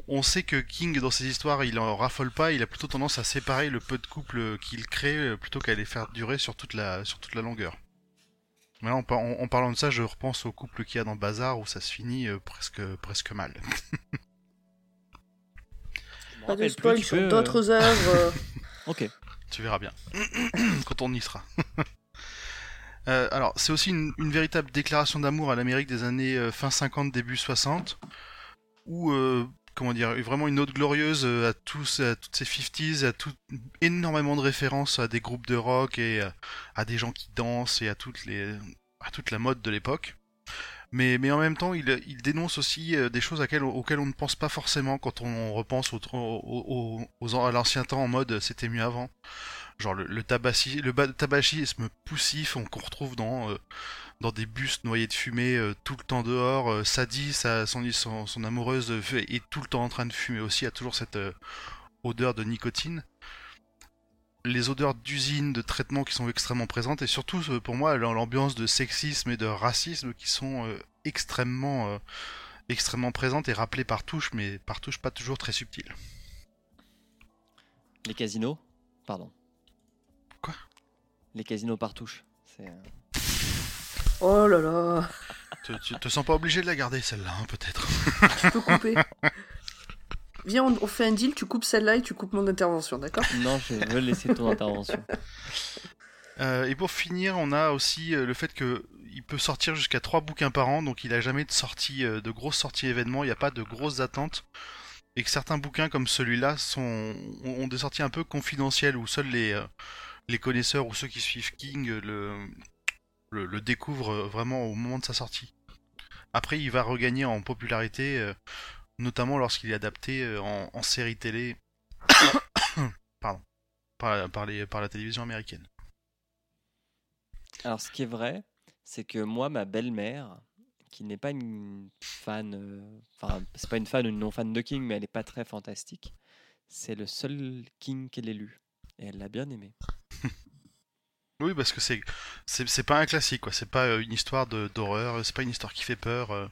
on, sait que King, dans ses histoires, il en raffole pas, il a plutôt tendance à séparer le peu de couple qu'il crée euh, plutôt qu'à les faire durer sur toute la, sur toute la longueur. Mais là, en, par- en- en parlant de ça, je repense au couple qu'il y a dans Bazar où ça se finit euh, presque, presque mal. Pas de spoil tu sur peux, d'autres œuvres. Ok. Tu verras bien. Quand on y sera. Euh, alors, c'est aussi une, une véritable déclaration d'amour à l'Amérique des années euh, fin 50, début 60, où, euh, comment dire, vraiment une note glorieuse euh, à, tous, à toutes ces 50s, à tout, énormément de références à des groupes de rock et euh, à des gens qui dansent et à, toutes les, à toute la mode de l'époque. Mais, mais en même temps, il, il dénonce aussi des choses auxquelles, on ne pense pas forcément quand on repense au, à l'ancien temps en mode c'était mieux avant genre le, le, tabagisme poussif on- qu'on retrouve dans dans des bustes noyés de fumée euh, tout le temps dehors euh, Sadie sa, son, son, son amoureuse euh, est tout le temps en train de fumer aussi a toujours cette odeur de nicotine les odeurs d'usine de traitement qui sont extrêmement présentes et surtout pour moi l'ambiance de sexisme et de racisme qui sont extrêmement extrêmement présentes et rappelées par touche mais par touche pas toujours très subtiles Les casinos? Pardon. Quoi? Les casinos par touche. C'est, Oh là là, tu, tu te sens pas obligé de la garder celle-là hein, peut-être tu peux couper. Viens, on, on fait un deal, tu coupes celle-là et tu coupes mon intervention, d'accord? Non, je veux laisser ton intervention. Euh, et pour finir, on a aussi euh, le fait que il peut sortir jusqu'à trois bouquins par an, donc il a jamais de sortie, euh, de grosses sorties événements, il n'y a pas de grosses attentes, et que certains bouquins comme celui-là sont ont des sorties un peu confidentielles où seuls les les connaisseurs ou ceux qui suivent King le le, découvrent euh, vraiment au moment de sa sortie. Après, il va regagner en popularité, euh, notamment lorsqu'il est adapté euh, en, série télé, pardon, par, la télévision américaine. Alors, ce qui est vrai, c'est que moi, ma belle-mère, qui n'est pas une fan, enfin, c'est pas une fan ou une non-fan de King, mais elle n'est pas très fantastique, c'est le seul King qu'elle ait lu. Et elle l'a bien aimé. Oui, parce que c'est c'est c'est pas un classique, quoi. C'est pas euh, une histoire de- d'horreur, c'est pas une histoire qui fait peur. euh.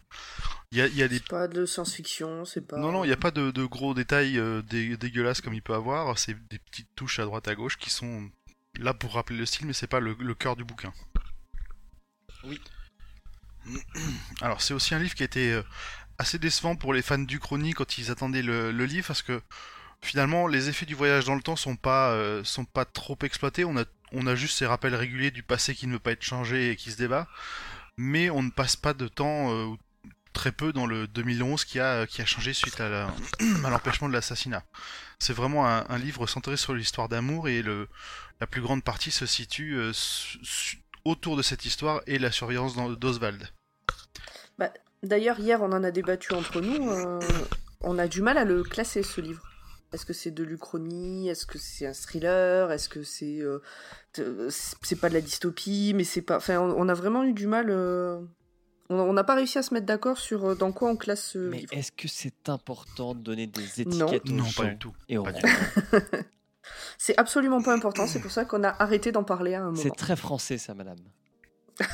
Il y a, il y a des C'est pas de science-fiction, c'est pas. non non, il y a pas de, de gros détails euh, dé- dégueulasses comme il peut avoir. C'est des petites touches à droite à gauche qui sont là pour rappeler le style, mais c'est pas le, le cœur du bouquin. Oui. Alors c'est aussi un livre qui a été assez décevant pour les fans du chronique quand ils attendaient le, le livre parce que finalement les effets du voyage dans le temps sont pas euh, sont pas trop exploités. On a on a juste ces rappels réguliers du passé qui ne veut pas être changé et qui se débat, mais on ne passe pas de temps euh, très peu dans le 2011 qui a qui a changé suite à l'empêchement de l'assassinat. C'est vraiment un, livre centré sur l'histoire d'amour et le la plus grande partie se situe euh, autour de cette histoire et la surveillance d'O- d'Oswald. D'ailleurs, hier, on en a débattu entre nous. on a du mal à le classer, ce livre. Est-ce que c'est de l'Uchronie? Est-ce que c'est un thriller? Est-ce que c'est. euh, de- c'est pas de la dystopie, mais c'est pas. Enfin, on, on a vraiment eu du mal. euh, On on n'a pas réussi à se mettre d'accord sur euh, dans quoi on classe ce Mais livre. est-ce que c'est important de donner des Non. étiquettes aux Non, gens pas du tout. et romans C'est absolument pas important, c'est pour ça qu'on a arrêté d'en parler à un moment. C'est très français, ça, madame.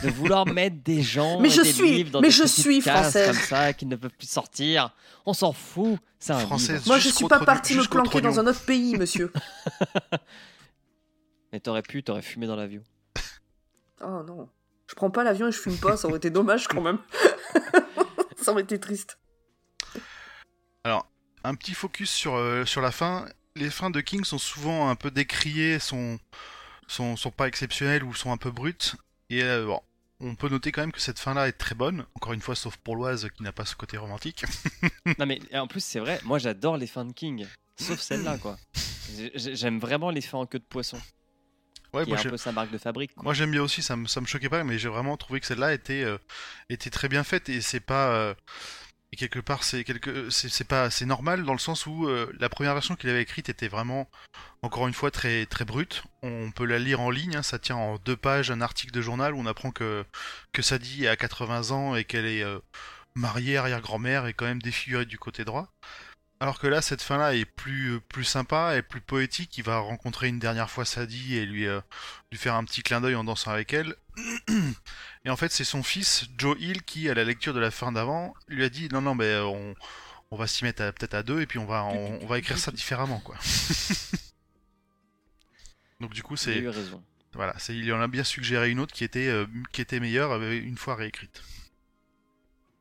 De vouloir mettre des gens Mais et je des suis- livres dans mais des je suis cases française. comme ça qui ne peuvent plus sortir. On s'en fout, c'est un Française. livre. Moi, je suis pas partie me planquer dans un autre pays, monsieur. Mais t'aurais pu, t'aurais fumé dans l'avion. Oh non. Je prends pas l'avion et je fume pas, ça aurait été dommage quand même. ça aurait été triste. Un petit focus sur, euh, sur la fin. Les fins de King sont souvent un peu décriées, sont, sont, sont pas exceptionnelles ou sont un peu brutes. Et euh, bon, on peut noter quand même que cette fin-là est très bonne. Encore une fois, sauf pour l'Oise qui n'a pas ce côté romantique. non mais en plus c'est vrai, moi j'adore les fins de King, sauf celle-là quoi. J'ai- J'aime vraiment les fins en queue de poisson, Ouais, qui moi, est un peu sa marque de fabrique. quoi. Moi j'aime bien aussi, ça me, ça me choquait pas, mais j'ai vraiment trouvé que celle-là était, euh, était très bien faite et c'est pas. euh, et quelque part, c'est quelque, c'est c'est pas, c'est normal dans le sens où euh, la première version qu'il avait écrite était vraiment, encore une fois, très très brute. On peut la lire en ligne, hein, ça tient en deux pages, un article de journal où on apprend que que Sadie a 80 ans et qu'elle est euh, mariée, arrière-grand-mère et quand même défigurée du côté droit. Alors que là, cette fin-là est plus euh, plus sympa et plus poétique. Il va rencontrer une dernière fois Sadie et lui euh, lui faire un petit clin d'œil en dansant avec elle. Et en fait, c'est son fils, Joe Hill, qui, à la lecture de la fin d'avant, lui a dit non, non, mais on, on va s'y mettre peut-être à deux et puis on va, on, on va écrire ça différemment, quoi. Donc du coup, c'est eu raison. voilà, il en a bien suggéré une autre qui était euh, qui était meilleure euh, une fois réécrite.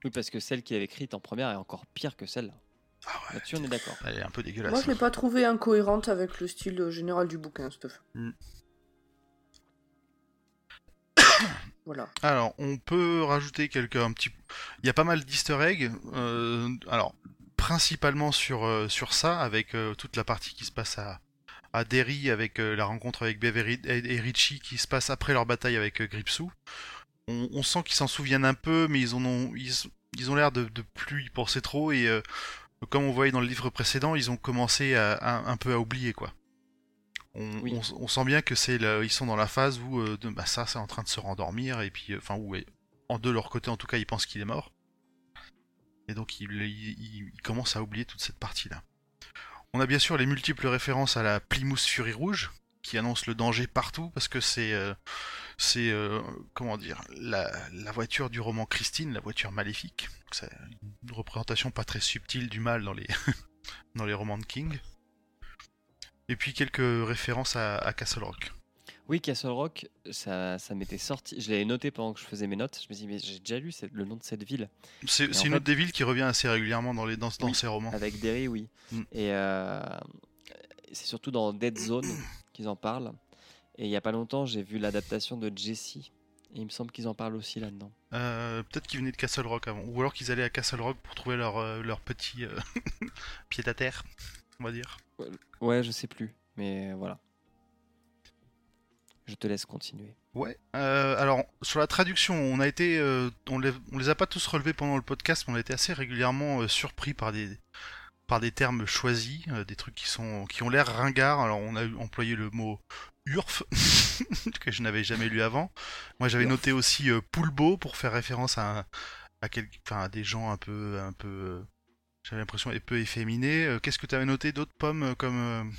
Oui parce que celle qu'il avait écrite en première est encore pire que celle-là. Ah ouais, Là-dessus on est d'accord. elle est un peu dégueulasse. Moi, je l'ai pas trouvée incohérente avec le style général du bouquin, fin. Mm. voilà. Alors, on peut rajouter quelques un petit. Il y a pas mal d'Easter eggs. euh, alors, principalement sur euh, sur ça, avec euh, toute la partie qui se passe à à Derry, avec euh, la rencontre avec Bev et Ri- et et Richie qui se passe après leur bataille avec euh, Gripsou. On, on sent qu'ils s'en souviennent un peu, mais ils en ont ils, ils ont l'air de, de plus y penser trop et euh, comme on voyait dans le livre précédent, ils ont commencé à, à- un peu à oublier quoi. On, Oui. on- on sent bien que c'est ils sont dans la phase où euh, de- bah, ça c'est en train de se rendormir et puis euh, enfin où en de leur côté en tout cas ils pensent qu'il est mort et donc ils, ils- ils commencent à oublier toute cette partie là. On a bien sûr les multiples références à la Plymouth Fury rouge qui annonce le danger partout parce que c'est euh, c'est euh, comment dire la, la voiture du roman Christine, la voiture maléfique. C'est une représentation pas très subtile du mal dans les dans les romans de King. Et puis quelques références à, à Castle Rock. Oui Castle Rock, ça, ça m'était sorti. Je l'avais noté pendant que je faisais mes notes. Je me suis dit mais j'ai déjà lu cette- le nom de cette ville. C'est une fait- autre des villes qui revient assez régulièrement dans, les, dans, dans Oui. ces romans. Avec Derry, oui. Mm. Et euh, c'est surtout dans Dead Zone qu'ils en parlent. Et il y a pas longtemps, j'ai vu l'adaptation de Jesse. Et il me semble qu'ils en parlent aussi là-dedans. Euh, Peut-être qu'ils venaient de Castle Rock avant. Ou alors qu'ils allaient à Castle Rock pour trouver leur, euh, leur petit euh, pied à terre, on va dire. Ouais, je sais plus. Mais voilà. Je te laisse continuer. Ouais. Alors sur la traduction, on a été, on, les, on les a pas tous relevés pendant le podcast, mais on a été assez régulièrement surpris par des par des termes choisis, euh, des trucs qui sont qui ont l'air ringards. Alors on a employé le mot urf que je n'avais jamais lu avant. Moi j'avais noté aussi euh, poulbeau pour faire référence à à, quel- enfin, à des gens un peu un peu euh, j'avais l'impression un peu efféminés. Euh, Qu'est-ce que tu avais noté d'autres pommes comme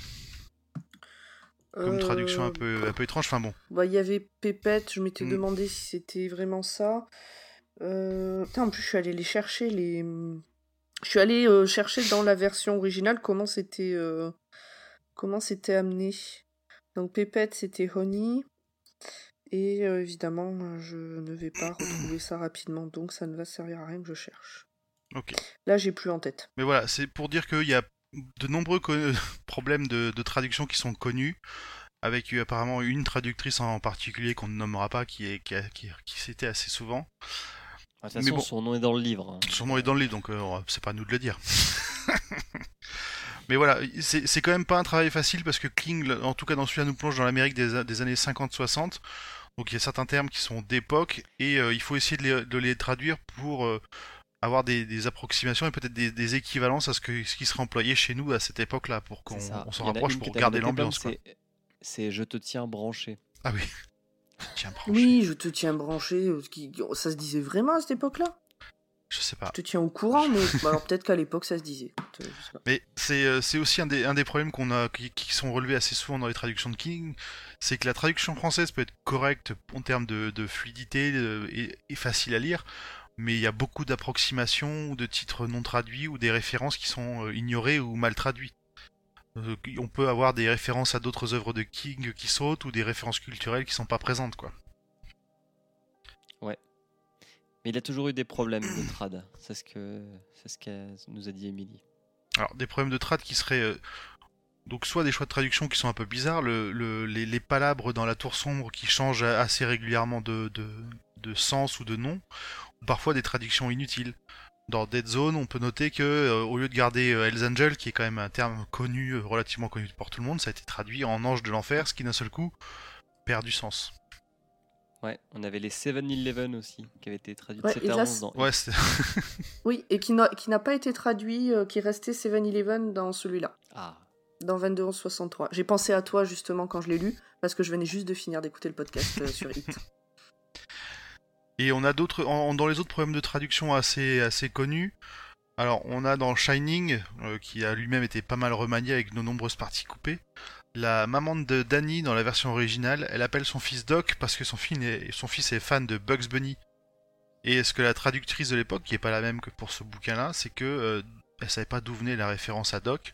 comme traduction un peu un peu étrange? Enfin bon. Bah, il y avait Pépette, je m'étais Mm. demandé si c'était vraiment ça. Putain, en plus, je suis allée les chercher, les... Je suis allée euh, chercher dans la version originale comment c'était euh, comment c'était amené. Donc Pépette, c'était Honey. Et euh, évidemment, je ne vais pas retrouver ça rapidement, donc ça ne va servir à rien que je cherche. Ok. Là, j'ai plus en tête. Mais voilà, c'est pour dire qu'il y a de nombreux problèmes de, de traduction qui sont connus, avec euh, apparemment une traductrice en particulier qu'on ne nommera pas, qui est qui, qui, qui citait assez souvent. De toute Mais façon, bon. son nom est dans le livre. hein. Son nom est dans le livre, donc euh, c'est pas à nous de le dire. Mais voilà, c'est quand même pas un travail facile parce que King, en tout cas dans celui-là, nous plonge dans l'Amérique des, des années 50-60. Donc il y a certains termes qui sont d'époque et euh, il faut essayer de les, de les traduire pour euh, avoir des, des approximations et peut-être des, des équivalences à ce, que, ce qui serait employé chez nous à cette époque-là pour qu'on s'en rapproche pour garder l'ambiance. C'est Je te tiens branché. Ah oui. Tiens, branché. Oui, je te tiens branché. euh, qui- Ça se disait vraiment à cette époque-là Je sais pas. Je te tiens au courant, mais alors peut-être qu'à l'époque ça se disait. Je sais pas. Mais c'est euh, aussi un des, un des problèmes qu'on a, qui, qui sont relevés assez souvent dans les traductions de King, c'est que la traduction française peut être correcte en termes de, de fluidité et, et facile à lire, mais il y a beaucoup d'approximations ou de titres non traduits ou des références qui sont euh, ignorées ou mal traduites. Euh, on peut avoir des références à d'autres œuvres de King qui sautent ou des références culturelles qui sont pas présentes, quoi. Mais il a toujours eu des problèmes de trad. C'est ce que c'est ce nous a dit Émilie. Alors, des problèmes de trad qui seraient. euh, donc, soit des choix de traduction qui sont un peu bizarres, le, le- les, les palabres dans la tour sombre qui changent assez régulièrement de, de, de sens ou de nom, ou parfois des traductions inutiles. Dans Dead Zone, on peut noter que, euh, au lieu de garder euh, Hells Angel, qui est quand même un terme connu, euh, relativement connu pour tout le monde, ça a été traduit en Ange de l'Enfer, ce qui d'un seul coup perd du sens. Ouais, on avait les 7-Eleven aussi, qui avaient été traduits Ouais, de et 7 à là, 11 dans Ouais, c'est- Oui, et qui n'a qui n'a pas été traduit, euh, qui restait 7-Eleven dans celui-là, Ah, dans 22-11-63. J'ai pensé à toi justement quand je l'ai lu, parce que je venais juste de finir d'écouter le podcast euh, sur Hit. Et on a d'autres, dans les autres problèmes de traduction assez, assez connus. Alors, on a dans Shining, euh, qui a lui-même été pas mal remanié avec de nombreuses parties coupées. La maman de Danny, dans la version originale, elle appelle son fils Doc parce que son, fils est, son fils est fan de Bugs Bunny. Et ce que la traductrice de l'époque, qui est pas la même que pour ce bouquin-là, c'est que euh, elle savait pas d'où venait la référence à Doc.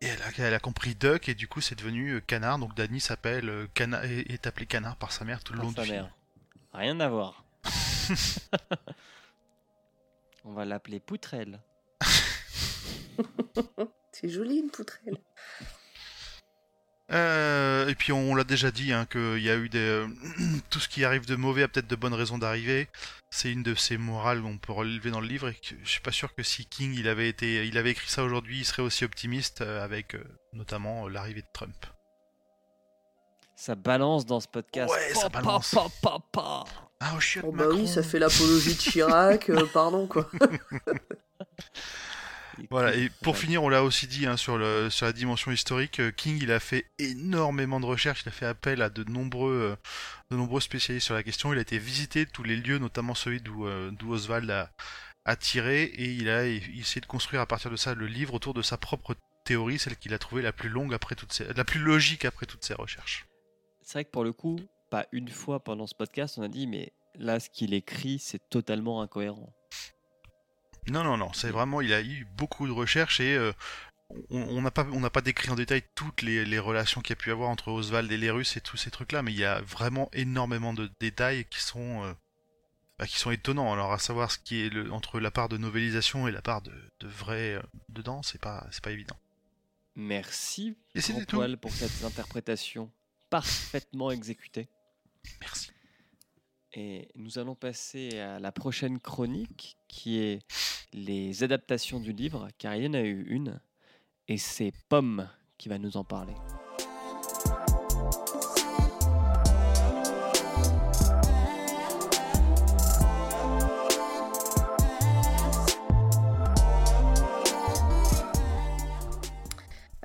Et elle a, elle a compris Duck, et du coup c'est devenu euh, Canard. Donc Danny s'appelle euh, Cana- est, est appelé Canard par sa mère tout le par long sa du film. Rien à voir. on va l'appeler Poutrelle. C'est joli une poutrelle. Euh, et puis on l'a déjà dit hein, qu'il y a eu des euh, tout ce qui arrive de mauvais a peut-être de bonnes raisons d'arriver. C'est une de ces morales qu'on peut relever dans le livre et que je suis pas sûr que si King il avait été il avait écrit ça aujourd'hui, il serait aussi optimiste euh, avec euh, notamment euh, l'arrivée de Trump. Ça balance dans ce podcast. Ouais, ça Pa, pa, balance. pa, pa, pa. Oh, shit, Oh bah oui, ça fait l'apologie de Chirac, euh, pardon quoi. Voilà, et pour Ouais. finir, on l'a aussi dit hein, sur, le, sur la dimension historique, euh, King il a fait énormément de recherches, il a fait appel à de nombreux, euh, de nombreux spécialistes sur la question, il a été visiter tous les lieux, notamment celui d'où euh, Oswald a, a tiré, et il a il essayé de construire à partir de ça le livre autour de sa propre théorie, celle qu'il a trouvée la plus longue après toutes ces, la plus logique après toutes ses recherches. C'est vrai que pour le coup, pas une fois pendant ce podcast, on a dit, mais là, ce qu'il écrit, c'est totalement incohérent. Non, non, non, c'est vraiment, il a eu beaucoup de recherches et euh, on n'a pas, on n'a pas décrit en détail toutes les, les relations qu'il y a pu avoir entre Oswald et les Russes et tous ces trucs-là, mais il y a vraiment énormément de détails qui sont, euh, bah, qui sont étonnants. Alors à savoir ce qui est le, entre la part de novélisation et la part de, de vrai euh, dedans, c'est pas, c'est pas évident. Merci, Et Grand. Poil, pour cette interprétation parfaitement exécutée. Merci. Et nous allons passer à la prochaine chronique, qui est les adaptations du livre, car il y en a eu une, et c'est Pomme qui va nous en parler.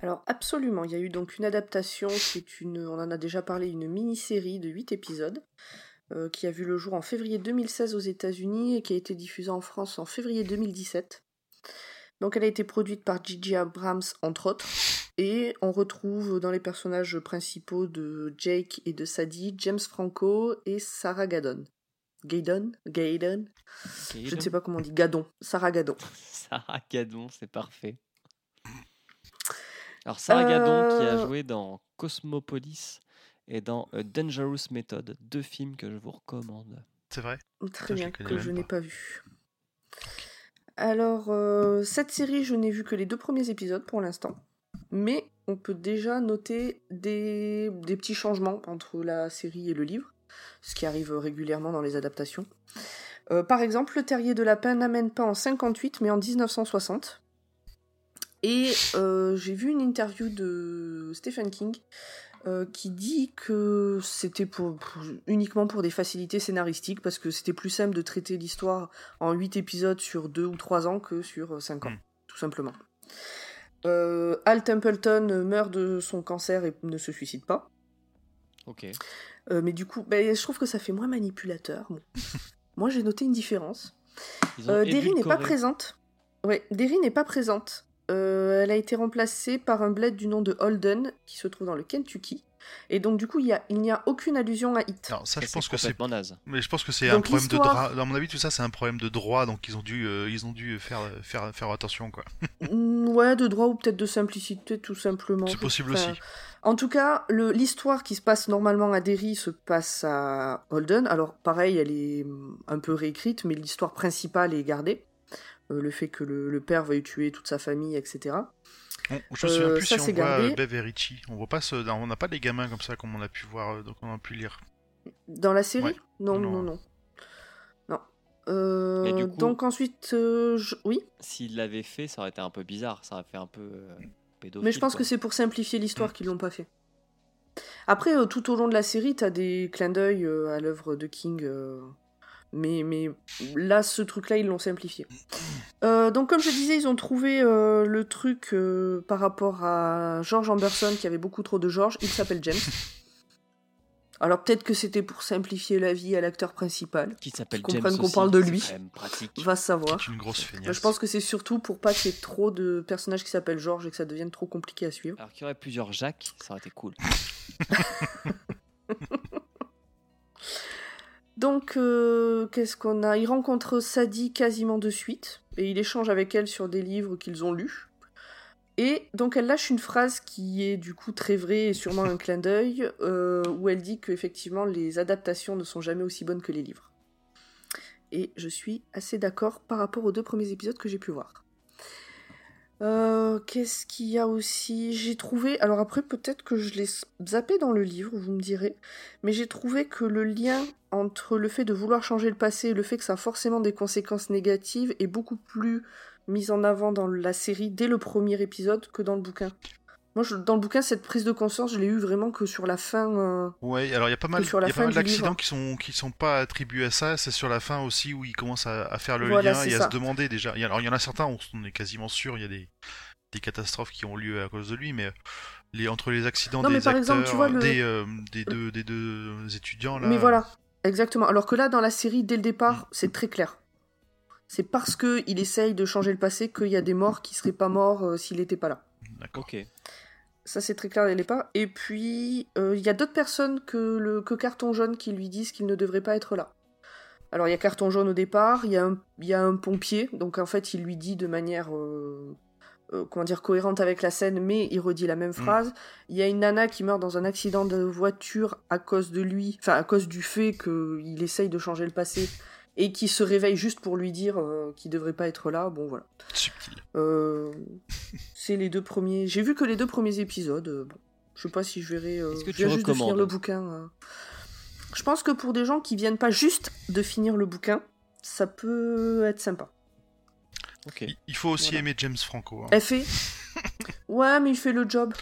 Alors absolument, il y a eu donc une adaptation qui est une, on en a déjà parlé, une mini-série de 8 épisodes euh, qui a vu le jour en février 2016 aux États-Unis et qui a été diffusée en France en février 2017. Donc elle a été produite par Gigi Abrams entre autres et on retrouve dans les personnages principaux de Jake et de Sadie James Franco et Sarah Gadon. Gaydon? Gaydon? Je ne sais pas comment on dit. Gadon. Sarah Gadon. Sarah Gadon, c'est parfait. Alors Sarah Gadon qui a Euh. joué dans Cosmopolis et dans A Dangerous Method, deux films que je vous recommande. C'est vrai? Très bien, que je n'ai pas. pas vu. Alors, euh, cette série, je n'ai vu que les deux premiers épisodes pour l'instant. Mais on peut déjà noter des, des petits changements entre la série et le livre, ce qui arrive régulièrement dans les adaptations. Euh, par exemple, le terrier de lapin n'amène pas en 58, mais en 1960. Et euh, j'ai vu une interview de Stephen King euh, qui dit que c'était pour, pour- uniquement pour des facilités scénaristiques parce que c'était plus simple de traiter l'histoire en 8 épisodes sur 2 ou 3 ans que sur 5 ans, Mm. tout simplement. Euh, Al Templeton meurt de son cancer et ne se suicide pas. Ok. Euh, mais du coup, ben, je trouve que ça fait moins manipulateur. Bon. Moi, j'ai noté une différence. Euh, Derry n'est pas présente. Ouais, Derry n'est pas présente. Euh, elle a été remplacée par un bled du nom de Holden, qui se trouve dans le Kentucky. Et donc, du coup, il y a- il n'y a, aucune allusion à Hit. Alors ça, je pense que c'est. Mais je pense que c'est un problème de droit. À mon avis, tout ça, c'est un problème de droit, donc ils ont dû, euh, ils ont dû faire, faire, faire attention, quoi. Mm, Ouais, de droit ou peut-être de simplicité, tout simplement. C'est possible Enfin, aussi. En tout cas, l'histoire qui se passe normalement à Derry se passe à Holden. Alors, pareil, elle est hum, un peu réécrite, mais l'histoire principale est gardée. Euh, le fait que le, le père veuille tuer toute sa famille, etc. On- je me souviens Euh, plus ça, si on voit euh, Bev et Richie. On voit pas ce, on n'a pas les gamins comme ça, comme on a pu voir, donc on a pu lire. Dans la série? Ouais. Non, Non. non, non. Non. Euh, Mais du coup- Donc ensuite, euh, je- oui, S'ils l'avaient fait, ça aurait été un peu bizarre. Ça aurait fait un peu euh, pédophile. mais je pense quoi. que c'est pour simplifier l'histoire qu'ils l'ont pas fait. Après, euh, tout au long de la série, t'as des clins d'œil euh, à l'œuvre de King, euh, mais, mais là, ce truc-là, ils l'ont simplifié. Euh, donc, comme je disais, ils ont trouvé euh, le truc euh, par rapport à George Anderson, qui avait beaucoup trop de George. Il s'appelle James. Alors, peut-être que c'était pour simplifier la vie à l'acteur principal. Qui s'appelle James comprennent qu'on parle de lui. Va savoir. C'est une grosse feignasse. Je pense que c'est surtout pour pas qu'il y ait trop de personnages qui s'appellent George et que ça devienne trop compliqué à suivre. Alors qu'il y aurait plusieurs Jacques, ça aurait été cool. Donc, euh, qu'est-ce qu'on a? Il rencontre Sadie quasiment de suite, et il échange avec elle sur des livres qu'ils ont lus. Et donc, elle lâche une phrase qui est du coup très vraie et sûrement un clin d'œil, euh, où elle dit qu'effectivement, les adaptations ne sont jamais aussi bonnes que les livres. Et je suis assez d'accord par rapport aux deux premiers épisodes que j'ai pu voir. Euh, Qu'est-ce qu'il y a aussi? J'ai trouvé. Alors après, peut-être que je l'ai zappé dans le livre, vous me direz. Mais j'ai trouvé que le lien entre le fait de vouloir changer le passé et le fait que ça a forcément des conséquences négatives est beaucoup plus mis en avant dans la série dès le premier épisode que dans le bouquin. Moi, je- dans le bouquin, cette prise de conscience, je l'ai eu vraiment que sur la fin. euh, Ouais, alors il y a pas mal, il d'accidents qui sont qui sont pas attribués à ça. C'est sur la fin aussi où ils commencent à, à faire le Voilà, lien c'est et à ça. se demander déjà. Il y a- Alors il y en a certains, on, on est quasiment sûr, il y a des des catastrophes qui ont lieu à cause de lui, mais les entre les accidents Non, des mais par acteurs, exemple, tu vois, le- des, euh, des deux des deux étudiants là. Mais voilà, exactement. Alors que là, dans la série, dès le Mm. départ, c'est très clair. C'est parce que il essaye de changer le passé qu'il y a des morts qui seraient pas morts euh, s'il n'était pas là. D'accord. Ok. Ça, c'est très clair dès le départ. Et puis, euh, il y a d'autres personnes que, le, que Carton Jaune qui lui disent qu'il ne devrait pas être là. Alors, il y a Carton Jaune au départ, il y, a un- il y a un pompier, donc en fait, il lui dit de manière. euh, euh, comment dire, cohérente avec la scène, mais il redit la même phrase. Il y a une nana qui meurt dans un accident de voiture à cause de lui, enfin à cause du fait qu'il essaye de changer le passé et qui se réveille juste pour lui dire euh, qu'il devrait pas être là. Bon, voilà. Subtil. Euh, c'est les deux premiers. J'ai vu que les deux premiers épisodes. euh, bon, je sais pas si je verrai. euh, Est-ce que je tu viens juste de finir le bouquin. euh. Je pense que pour des gens qui viennent pas juste de finir le bouquin, ça peut être sympa. Ok. Il- Il faut aussi Voilà. aimer James Franco. hein. Elle fait. ouais, mais il fait le job.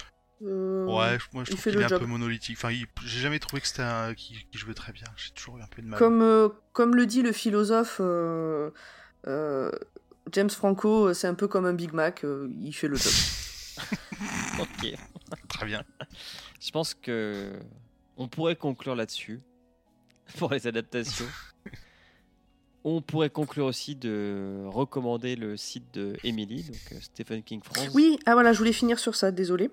Euh, Ouais, moi je il trouve qu'il est un peu monolithique. Enfin, il- j'ai jamais trouvé que c'était un qui, jouait très bien. J'ai toujours eu un peu de mal. Comme, euh, comme le dit le philosophe euh, euh, James Franco, c'est un peu comme un Big Mac, euh, il fait le job. Ok. Très bien. Je pense que on pourrait conclure là-dessus pour les adaptations. On pourrait conclure aussi de recommander le site de Emily, donc euh, Stephen King France. Oui, ah voilà, je voulais finir sur ça, désolé. Ouais,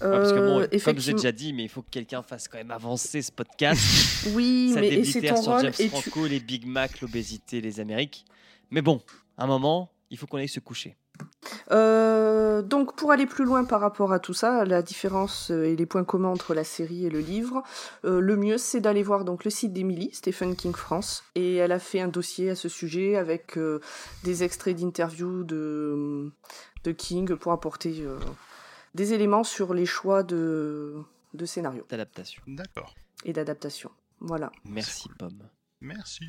parce que bon, Euh, comme je l'ai déjà dit, mais il faut que quelqu'un fasse quand même avancer ce podcast. Oui, Ça mais et c'est ton sur rôle. James Et tu... Franco, les Big Mac, l'obésité, les Amériques. Mais bon, à un moment, il faut qu'on aille se coucher. Euh, donc, pour aller plus loin par rapport à tout ça, la différence euh, et les points communs entre la série et le livre, euh, le mieux c'est d'aller voir donc le site d'Emily, Stephen King France, et elle a fait un dossier à ce sujet avec euh, des extraits d'interviews de, de King pour apporter euh, des éléments sur les choix de, de scénario D'adaptation. D'accord. et d'adaptation. Voilà. Merci, Pomme. Merci.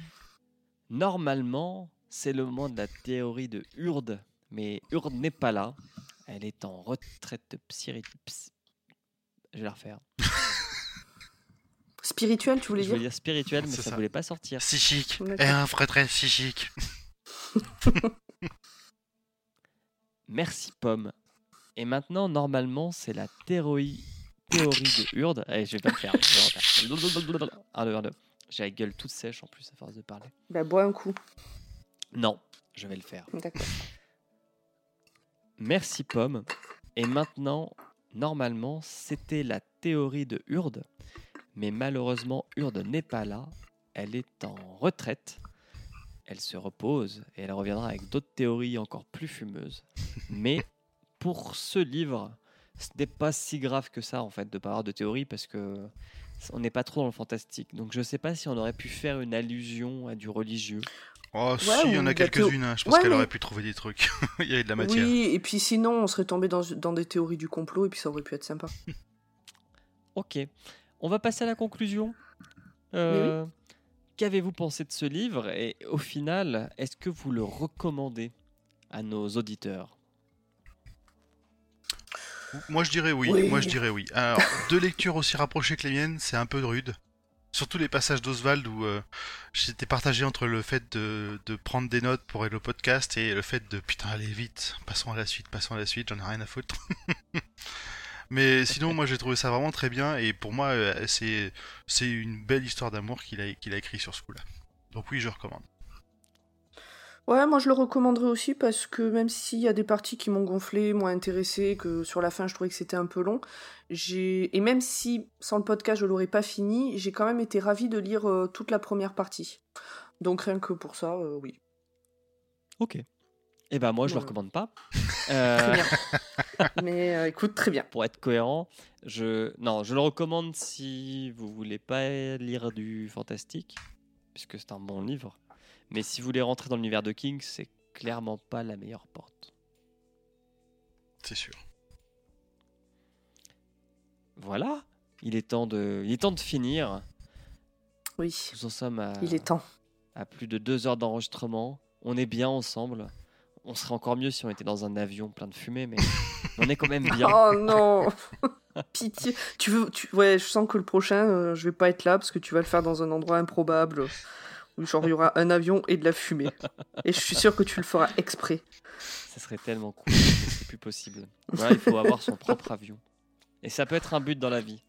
Normalement, c'est le moment de la théorie de Urde, mais Urde n'est pas là. Elle est en retraite ps- Je vais la refaire. Spirituel, tu voulais Je dire voulais dire spirituelle, mais ça, ça. voulait pas sortir. Psychique. Et un retraite psychique. Merci, Pomme. Et maintenant, normalement, c'est la théorie, théorie de Urde. Allez, je vais pas le faire. je vais le refaire. Un, deux, un, deux. J'ai la gueule toute sèche en plus à force de parler. Bah, bois un coup. Non, je vais le faire. D'accord. Merci Pomme. Et maintenant, normalement, c'était la théorie de Urde. Mais malheureusement, Urde n'est pas là. Elle est en retraite. Elle se repose et elle reviendra avec d'autres théories encore plus fumeuses. Mais pour ce livre, ce n'est pas si grave que ça en fait de pas avoir de théorie parce que on n'est pas trop dans le fantastique. Donc je ne sais pas si on aurait pu faire une allusion à du religieux. Oh, si, il y en a quelques-unes. hein. Je pense Ouais, qu'elle mais- aurait pu trouver des trucs. il y avait de la matière. Oui, et puis sinon, on serait tombé dans, dans des théories du complot et puis ça aurait pu être sympa. Ok, on va passer à la conclusion. Euh, Qu'avez-vous pensé de ce livre? Et au final, est-ce que vous le recommandez à nos auditeurs? Moi, je dirais oui. Oui. Moi, je dirais oui. Alors, deux lectures aussi rapprochées que les miennes, c'est un peu rude. Surtout les passages d'Oswald où euh, j'étais partagé entre le fait de, prendre des notes pour le podcast et le fait de putain, allez vite, passons à la suite, passons à la suite, j'en ai rien à foutre. Mais sinon, moi, j'ai trouvé ça vraiment très bien et pour moi, euh, c'est c'est une belle histoire d'amour qu'il a, qu'il a écrit sur ce coup-là. Donc oui, je recommande. Ouais, moi je le recommanderais aussi parce que même s'il y a des parties qui m'ont gonflé, m'ont intéressé, que sur la fin je trouvais que c'était un peu long, j'ai et même si sans le podcast je l'aurais pas fini, j'ai quand même été ravie de lire euh, toute la première partie. Donc rien que pour ça, euh, oui. Ok. Eh ben moi, je ne le recommande pas. Très Euh, bien. Mais écoute, très bien. pour être cohérent, je non, je le recommande si vous voulez pas lire du fantastique, puisque c'est un bon livre. Mais si vous voulez rentrer dans l'univers de King, c'est clairement pas la meilleure porte. C'est sûr. Voilà, il est temps de, il est temps de finir. Oui, Nous en sommes à, il est temps. à plus de deux heures d'enregistrement. On est bien ensemble. On serait encore mieux si on était dans un avion plein de fumée, mais on est quand même bien. Oh non Pitié. Tu veux, tu... Ouais, je sens que le prochain, euh, je vais pas être là parce que tu vas le faire dans un endroit improbable où genre il y aura un avion et de la fumée. Et je suis sûre que tu le feras exprès. Ça serait tellement cool, mais c'est plus possible. Voilà, il faut avoir son propre avion. Et ça peut être un but dans la vie.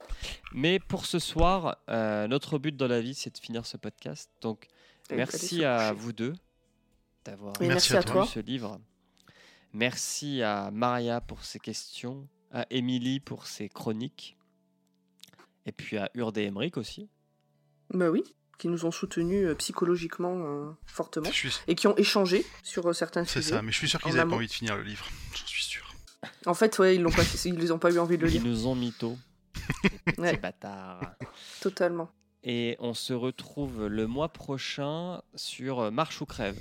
Mais pour ce soir, euh, notre but dans la vie, c'est de finir ce podcast. Donc, Et merci à vous deux d'avoir Merci à toi. lu ce livre. Merci à Maria pour ses questions, à Émilie pour ses chroniques, et puis à Urde et Emmerich aussi. Bah oui, qui nous ont soutenus euh, psychologiquement euh, fortement Je suis- et qui ont échangé sur euh, certains C'est sujets. ça, mais je suis sûr qu'ils En avaient amont. pas envie de finir le livre. J'en suis sûr. En fait, ouais, ils l'ont pas, ils ont pas eu envie de le Ils lire nous ont mytho. Ouais. bâtards. totalement. Et on se retrouve le mois prochain sur Marche ou crève.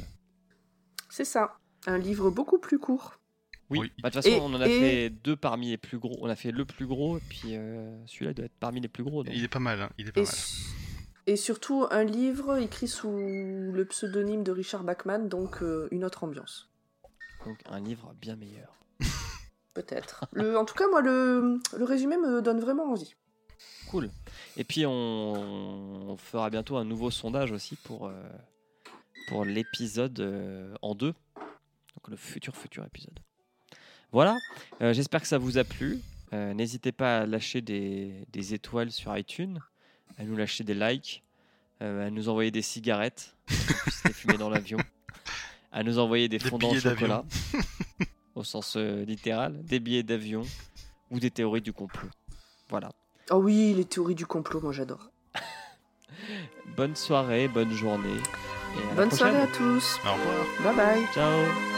C'est ça, un livre beaucoup plus court. Oui, Oui. Bah, de toute façon, Et- on en a et- fait deux parmi les plus gros. On a fait le plus gros, et puis euh, celui-là doit être parmi les plus gros. donc. Il est pas mal, hein, il est pas Et, mal. Et surtout un livre écrit sous le pseudonyme de Richard Bachman, donc euh, une autre ambiance. Donc un livre bien meilleur. Peut-être. En tout cas, moi, le, le résumé me donne vraiment envie. Cool. Et puis on, on fera bientôt un nouveau sondage aussi pour, euh, pour l'épisode euh, en deux. Donc le futur futur épisode. Voilà. Euh, J'espère que ça vous a plu. N'hésitez pas à lâcher des, des étoiles sur iTunes, à nous lâcher des likes, euh, à nous envoyer des cigarettes, pour les fumer dans l'avion, à nous envoyer des Des fondants au chocolat, au sens euh, littéral, des billets d'avion ou des théories du complot. Voilà. Oh oui, les théories du complot, moi j'adore. Bonne soirée, bonne journée. Et à la Bonne soirée à tous. Au revoir. Bye bye. Ciao